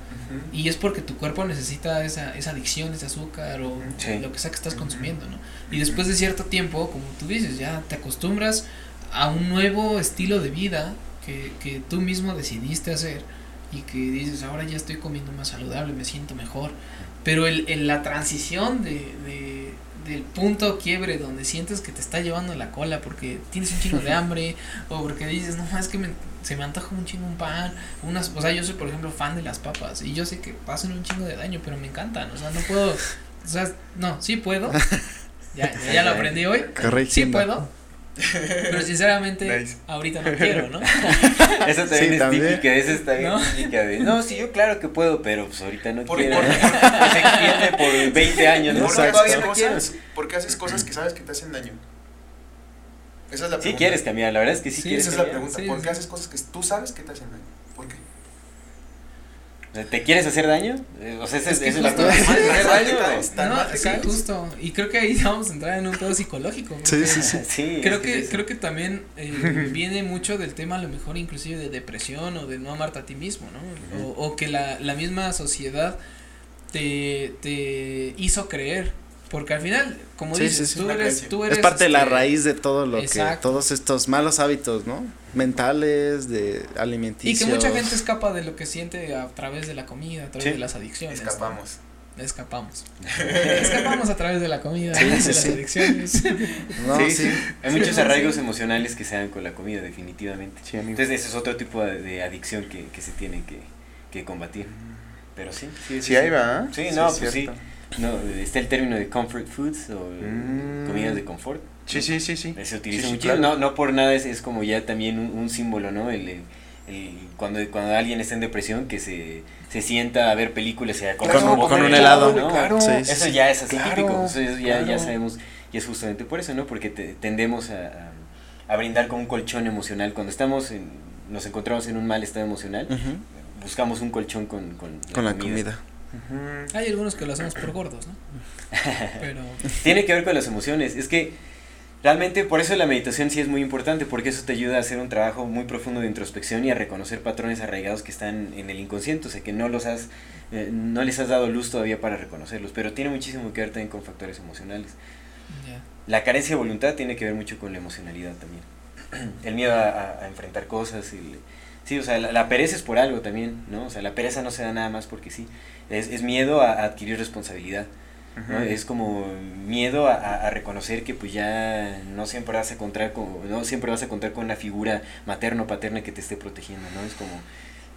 Speaker 2: y es porque tu cuerpo necesita esa, esa adicción, ese azúcar o
Speaker 4: Sí.
Speaker 2: lo que sea que estás consumiendo, ¿no? Y después de cierto tiempo, como tú dices, ya te acostumbras a un nuevo estilo de vida que, que tú mismo decidiste hacer y que dices, ahora ya estoy comiendo más saludable, me siento mejor. Pero el, en la transición de, de- del punto quiebre donde sientes que te está llevando la cola porque tienes un chingo de hambre o porque dices, no, es que me, se me antoja un chingo un pan, unas, o sea, yo soy por ejemplo fan de las papas y yo sé que hacen un chingo de daño, pero me encantan, o sea, no puedo, o sea, no, sí puedo, ya, ya, ya lo aprendí hoy, sí puedo, pero sinceramente
Speaker 5: Nice.
Speaker 2: ahorita no quiero, ¿no?
Speaker 4: Esa también
Speaker 1: Sí,
Speaker 4: es
Speaker 1: también.
Speaker 4: típica, esa está bien
Speaker 2: ¿No?
Speaker 4: típica de, no, sí, yo claro que puedo, pero pues ahorita no
Speaker 5: Por-
Speaker 4: quiero.
Speaker 5: por-
Speaker 4: se extiende por 20 años, ¿no?
Speaker 5: ¿Por qué
Speaker 1: Exacto.
Speaker 5: haces
Speaker 4: Todavía no quiero.
Speaker 5: cosas? ¿Por qué haces cosas que sabes que te hacen daño? Esa es la pregunta.
Speaker 4: Sí quieres cambiar, la verdad es que sí,
Speaker 2: Sí,
Speaker 4: quieres
Speaker 5: Esa es la pregunta.
Speaker 2: Sí,
Speaker 5: ¿Por
Speaker 2: sí.
Speaker 5: qué haces cosas que tú sabes que te hacen daño? ¿Por qué?
Speaker 4: ¿Te quieres hacer daño? Eh, O sea, esa es,
Speaker 2: Es que
Speaker 4: es la
Speaker 2: justo-
Speaker 4: cosa. ¿Quieres hacer
Speaker 5: Tan
Speaker 4: daño?
Speaker 2: No, sí, justo. Y creo que ahí vamos a entrar en un pedo psicológico.
Speaker 1: Sí, sí, sí.
Speaker 4: Sí,
Speaker 2: Creo
Speaker 4: es
Speaker 2: que, creo que también eh, viene mucho del tema, a lo mejor inclusive de depresión o de no amarte a ti mismo, ¿no? o, o que la, la misma sociedad te, te hizo creer. Porque al final, como
Speaker 1: Sí,
Speaker 2: dices,
Speaker 1: sí, sí.
Speaker 2: tú, eres, tú eres.
Speaker 1: Es parte de la
Speaker 2: este,
Speaker 1: raíz de todo lo
Speaker 2: Exacto.
Speaker 1: que, todos estos malos hábitos, ¿no? Mentales, de
Speaker 2: Y
Speaker 1: alimenticios.
Speaker 2: que mucha gente escapa de lo que siente a través de la comida, a través
Speaker 4: Sí.
Speaker 2: de las adicciones. ¿no?
Speaker 5: Escapamos.
Speaker 2: Escapamos. Escapamos a través de la comida,
Speaker 1: Sí,
Speaker 2: de
Speaker 1: sí,
Speaker 2: las
Speaker 1: sí.
Speaker 2: adicciones.
Speaker 1: No,
Speaker 4: sí,
Speaker 1: sí.
Speaker 4: sí. Hay muchos arraigos emocionales que se dan con la comida, definitivamente.
Speaker 3: Sí, amigo.
Speaker 4: Entonces, ese es otro tipo de, de adicción que, que se tiene que, que combatir. Pero sí, sí.
Speaker 3: Sí, ahí va. ¿eh?
Speaker 4: Sí, no,
Speaker 3: es
Speaker 4: pues sí. No, está el término de comfort foods o
Speaker 3: Mm.
Speaker 4: comidas de confort.
Speaker 3: Sí, sí, sí, sí.
Speaker 4: Se utiliza
Speaker 3: Sí, sí,
Speaker 4: muchísimo.
Speaker 3: claro.
Speaker 4: No, no por nada es, es como ya también un, un símbolo, ¿no? El, el- el- cuando, cuando alguien está en depresión, que se, se sienta a ver películas y a comer
Speaker 1: Con un- con un helado.
Speaker 4: ¿no?
Speaker 3: Claro.
Speaker 1: Sí,
Speaker 4: Eso ya es así
Speaker 3: Claro,
Speaker 4: típico. Eso es- ya, sabemos. Y es justamente por eso, ¿no? Porque te- tendemos a, a, a brindar como un colchón emocional. Cuando estamos en, nos encontramos en un mal estado emocional, buscamos un colchón con, con,
Speaker 1: Con la comida.
Speaker 2: Hay algunos que lo hacemos por gordos, ¿no? Pero.
Speaker 4: Tiene que ver con las emociones. Es que realmente por eso la meditación sí es muy importante, porque eso te ayuda a hacer un trabajo muy profundo de introspección y a reconocer patrones arraigados que están en el inconsciente, o sea, que no los has, eh, no les has dado luz todavía para reconocerlos, pero tiene muchísimo que ver también con factores emocionales. La carencia de voluntad tiene que ver mucho con la emocionalidad también. El miedo a, a- a enfrentar cosas, el- sí, o sea, la, la pereza es por algo también, ¿no? O sea, la pereza no se da nada más porque sí, es, es miedo a- a adquirir responsabilidad. Es como miedo a, reconocer que pues ya no siempre vas a contar con, no siempre vas a contar con una figura materno o paterna que te esté protegiendo, ¿no? Es como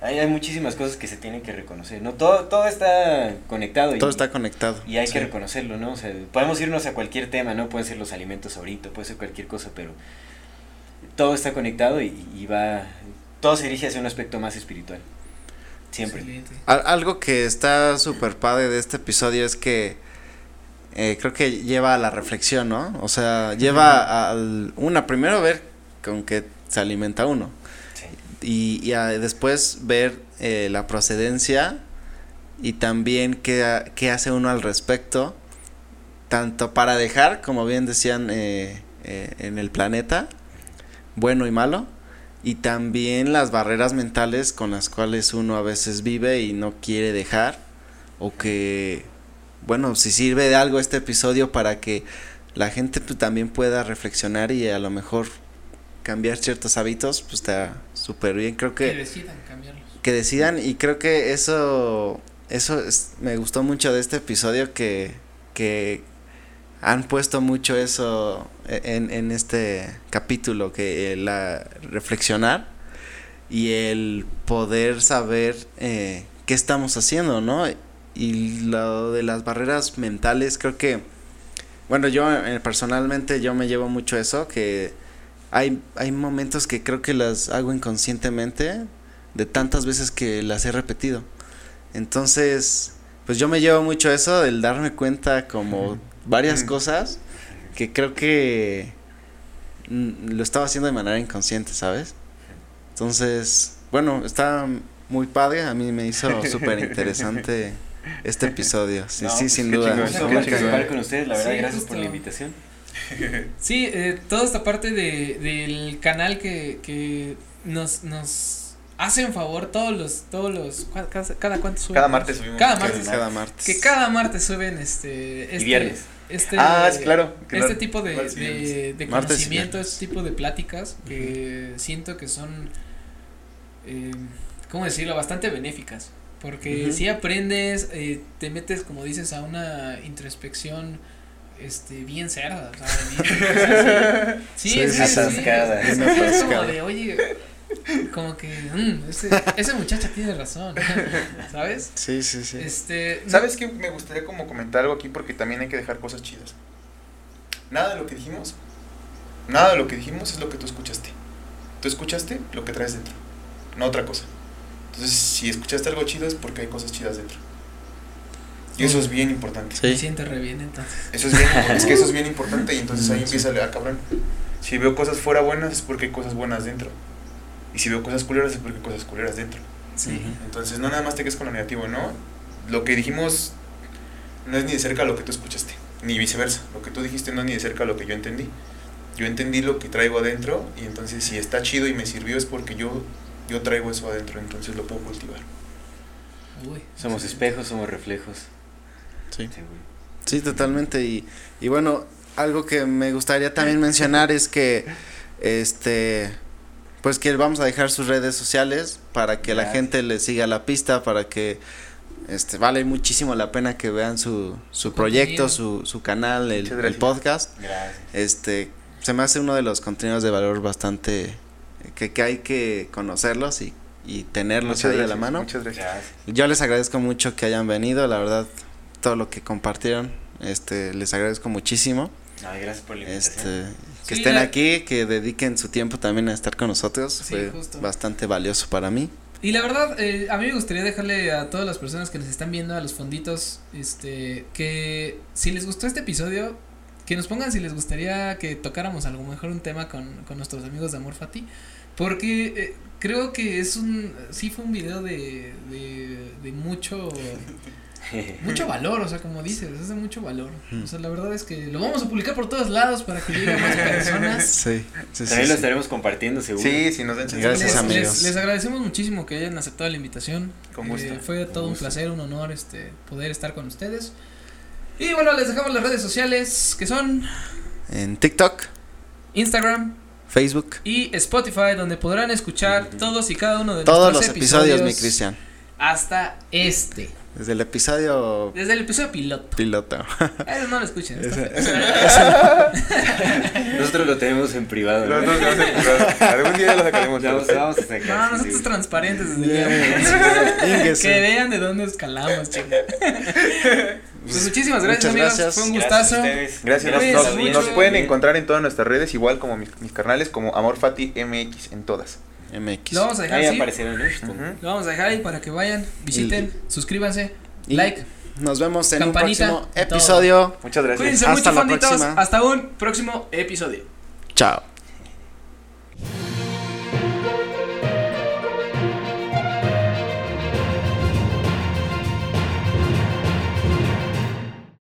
Speaker 4: hay, hay muchísimas cosas que se tienen que reconocer, ¿no? Todo, todo está conectado
Speaker 1: Todo
Speaker 4: y,
Speaker 1: está conectado.
Speaker 4: y hay
Speaker 1: sí.
Speaker 4: que reconocerlo, ¿no? O sea, podemos irnos a cualquier tema, ¿no? Pueden ser los alimentos ahorita, puede ser cualquier cosa, pero todo está conectado y, y va, todo se dirige hacia un aspecto más espiritual. Siempre.
Speaker 1: Al- algo que está súper padre de este episodio es que eh, creo que lleva a la reflexión, ¿no? O sea, lleva al, una, primero ver con qué se alimenta uno
Speaker 4: Sí.
Speaker 1: y, y a- después ver eh, la procedencia y también qué, qué hace uno al respecto, tanto para dejar, como bien decían eh, eh, en el planeta, bueno y malo, y también las barreras mentales con las cuales uno a veces vive y no quiere dejar, o que, bueno, si sirve de algo este episodio para que la gente pues, también pueda reflexionar y a lo mejor cambiar ciertos hábitos, pues está súper bien, creo
Speaker 2: Que
Speaker 1: que
Speaker 2: decidan cambiarlos.
Speaker 1: que decidan y creo que eso eso es- me gustó mucho de este episodio que que han puesto mucho eso e, en, este capítulo que eh, la reflexionar y el poder saber eh, qué estamos haciendo no y lo de las barreras mentales creo que bueno yo eh, personalmente yo me llevo mucho eso que hay hay momentos que creo que las hago inconscientemente de tantas veces que las he repetido. Entonces, pues yo me llevo mucho eso, el darme cuenta como varias
Speaker 3: Ujú.
Speaker 1: cosas que creo que mm, lo estaba haciendo de manera inconsciente, ¿sabes? Entonces, bueno, está muy padre, a mí me hizo súper interesante este episodio, sí,
Speaker 4: No,
Speaker 1: sí,
Speaker 4: pues
Speaker 1: sin duda.
Speaker 4: participar con ustedes, la verdad,
Speaker 2: Sí,
Speaker 4: gracias
Speaker 2: justo.
Speaker 4: por la invitación.
Speaker 2: Sí, eh, toda esta parte de, del canal que, que nos, nos hacen favor todos los, todos los, ¿cuá- cada, cada cuánto suben?
Speaker 5: Cada martes subimos.
Speaker 2: Cada martes.
Speaker 5: episodio.
Speaker 1: Cada martes.
Speaker 2: Que cada martes suben este, este
Speaker 4: viernes.
Speaker 2: Este,
Speaker 3: Ah, sí, claro, claro.
Speaker 2: Este tipo de,
Speaker 5: Martes
Speaker 2: de, de conocimiento, este tipo de pláticas que siento que son, eh, ¿cómo decirlo? Bastante benéficas. Porque si aprendes, eh, te metes, como dices, a una introspección este bien cerda, o sea, bien- sí, sí,
Speaker 1: Sí,
Speaker 2: es
Speaker 1: sí,
Speaker 2: que
Speaker 1: sí.
Speaker 2: sí,
Speaker 4: Atascada.
Speaker 2: es-
Speaker 1: Bien
Speaker 2: es como que, mm, ese, esa muchacha tiene razón, ¿sabes?
Speaker 1: Sí, sí, sí.
Speaker 2: Este,
Speaker 5: ¿Sabes qué? Me gustaría como comentar algo aquí porque también hay que dejar cosas chidas. Nada de lo que dijimos, nada de lo que dijimos es lo que tú escuchaste. Tú escuchaste lo que traes dentro, no otra cosa. Entonces, si escuchaste algo chido es porque hay cosas chidas dentro. Y eso es bien importante.
Speaker 2: Me
Speaker 1: Sí.
Speaker 2: siento re bien entonces.
Speaker 5: Eso es bien, es que eso es bien importante y entonces ahí empieza a cabrón. Si veo cosas fuera buenas es porque hay cosas buenas dentro. Y si veo cosas culeras es porque hay cosas culeras dentro.
Speaker 2: Sí.
Speaker 5: Entonces no nada más te quedes con lo negativo, ¿no? Lo que dijimos no es ni de cerca lo que tú escuchaste, ni viceversa. Lo que tú dijiste no es ni de cerca lo que yo entendí. Yo entendí lo que traigo adentro y entonces si está chido y me sirvió es porque yo, yo traigo eso adentro, entonces lo puedo cultivar.
Speaker 2: Uy.
Speaker 4: Somos espejos, somos reflejos.
Speaker 1: Sí.
Speaker 4: Sí,
Speaker 1: totalmente. Y, y bueno, algo que me gustaría también mencionar es que, este, pues que vamos a dejar sus redes sociales para que la gente le siga la pista, para que, este, vale muchísimo la pena que vean su, su, proyecto, su, su canal, el, podcast.
Speaker 4: Gracias.
Speaker 1: Este, se me hace uno de los contenidos de valor bastante, que, que hay que conocerlos y, y tenerlos ahí a la mano.
Speaker 3: Muchas gracias.
Speaker 4: Gracias.
Speaker 1: Yo les agradezco mucho que hayan venido, la verdad, todo lo que compartieron, este, les agradezco muchísimo,
Speaker 4: Ay, gracias por la invitación.
Speaker 1: este, que
Speaker 2: Sí,
Speaker 1: estén
Speaker 2: la-
Speaker 1: aquí, que dediquen su tiempo también a estar con nosotros,
Speaker 2: Sí,
Speaker 1: fue
Speaker 2: justo.
Speaker 1: bastante valioso para mí.
Speaker 2: Y la verdad, eh, a mí me gustaría dejarle a todas las personas que nos están viendo, a los fonditos, este, que si les gustó este episodio, que nos pongan si les gustaría que tocáramos a lo mejor un tema con, con nuestros amigos de Amor Fati, porque eh, creo que es un, sí fue un video de, de, de mucho, mucho valor, o sea, como dices, es de mucho valor. O sea, la verdad es que lo vamos a publicar por todos lados para que llegue a más personas.
Speaker 1: Sí, sí, sí,
Speaker 4: También lo estaremos compartiendo, seguro.
Speaker 3: Sí, sí, nos den chance.
Speaker 1: Gracias,
Speaker 2: les,
Speaker 1: amigos.
Speaker 2: Les, les agradecemos muchísimo que hayan aceptado la invitación.
Speaker 3: Con gusto.
Speaker 2: Eh, fue todo un placer, un honor este poder estar con ustedes. Y bueno, les dejamos las redes sociales que son
Speaker 1: En TikTok,
Speaker 2: Instagram
Speaker 1: Facebook,
Speaker 2: y Spotify, donde podrán escuchar todos y cada uno de
Speaker 1: todos los
Speaker 2: nuestros
Speaker 1: episodios, mi Cristian,
Speaker 2: Hasta este.
Speaker 1: Desde el episodio
Speaker 2: Desde el episodio piloto.
Speaker 1: piloto.
Speaker 2: Eso no lo escuchen.
Speaker 1: Ese-.
Speaker 4: Nosotros lo tenemos en privado. ¿no?
Speaker 3: dos vamos a empezar. Algún día lo sacaremos.
Speaker 4: Vamos, vamos a sacar.
Speaker 2: No, nosotros
Speaker 4: sí.
Speaker 2: transparentes desde el día uno.
Speaker 1: Ingues.
Speaker 2: Que vean de dónde escalamos, chicos. Pues muchísimas gracias,
Speaker 1: Muchas
Speaker 2: amigos.
Speaker 1: gracias.
Speaker 2: Fue un
Speaker 4: Gracias a
Speaker 2: gustazo.
Speaker 3: Gracias, nos, pueden encontrar en todas nuestras redes, igual como mis, mis carnales, como Amor Fati MX en todas.
Speaker 1: MX.
Speaker 2: Lo vamos a dejar
Speaker 4: ahí. Aparecieron, ¿eh? uh
Speaker 3: -huh.
Speaker 2: Lo vamos a dejar ahí para que vayan, visiten, suscríbanse, like.
Speaker 1: Nos vemos en
Speaker 2: Campanita,
Speaker 1: un próximo episodio.
Speaker 3: Muchas gracias.
Speaker 2: Cuídense
Speaker 1: Hasta
Speaker 2: mucho,
Speaker 1: la. Próxima.
Speaker 2: Hasta un próximo episodio.
Speaker 1: Chao.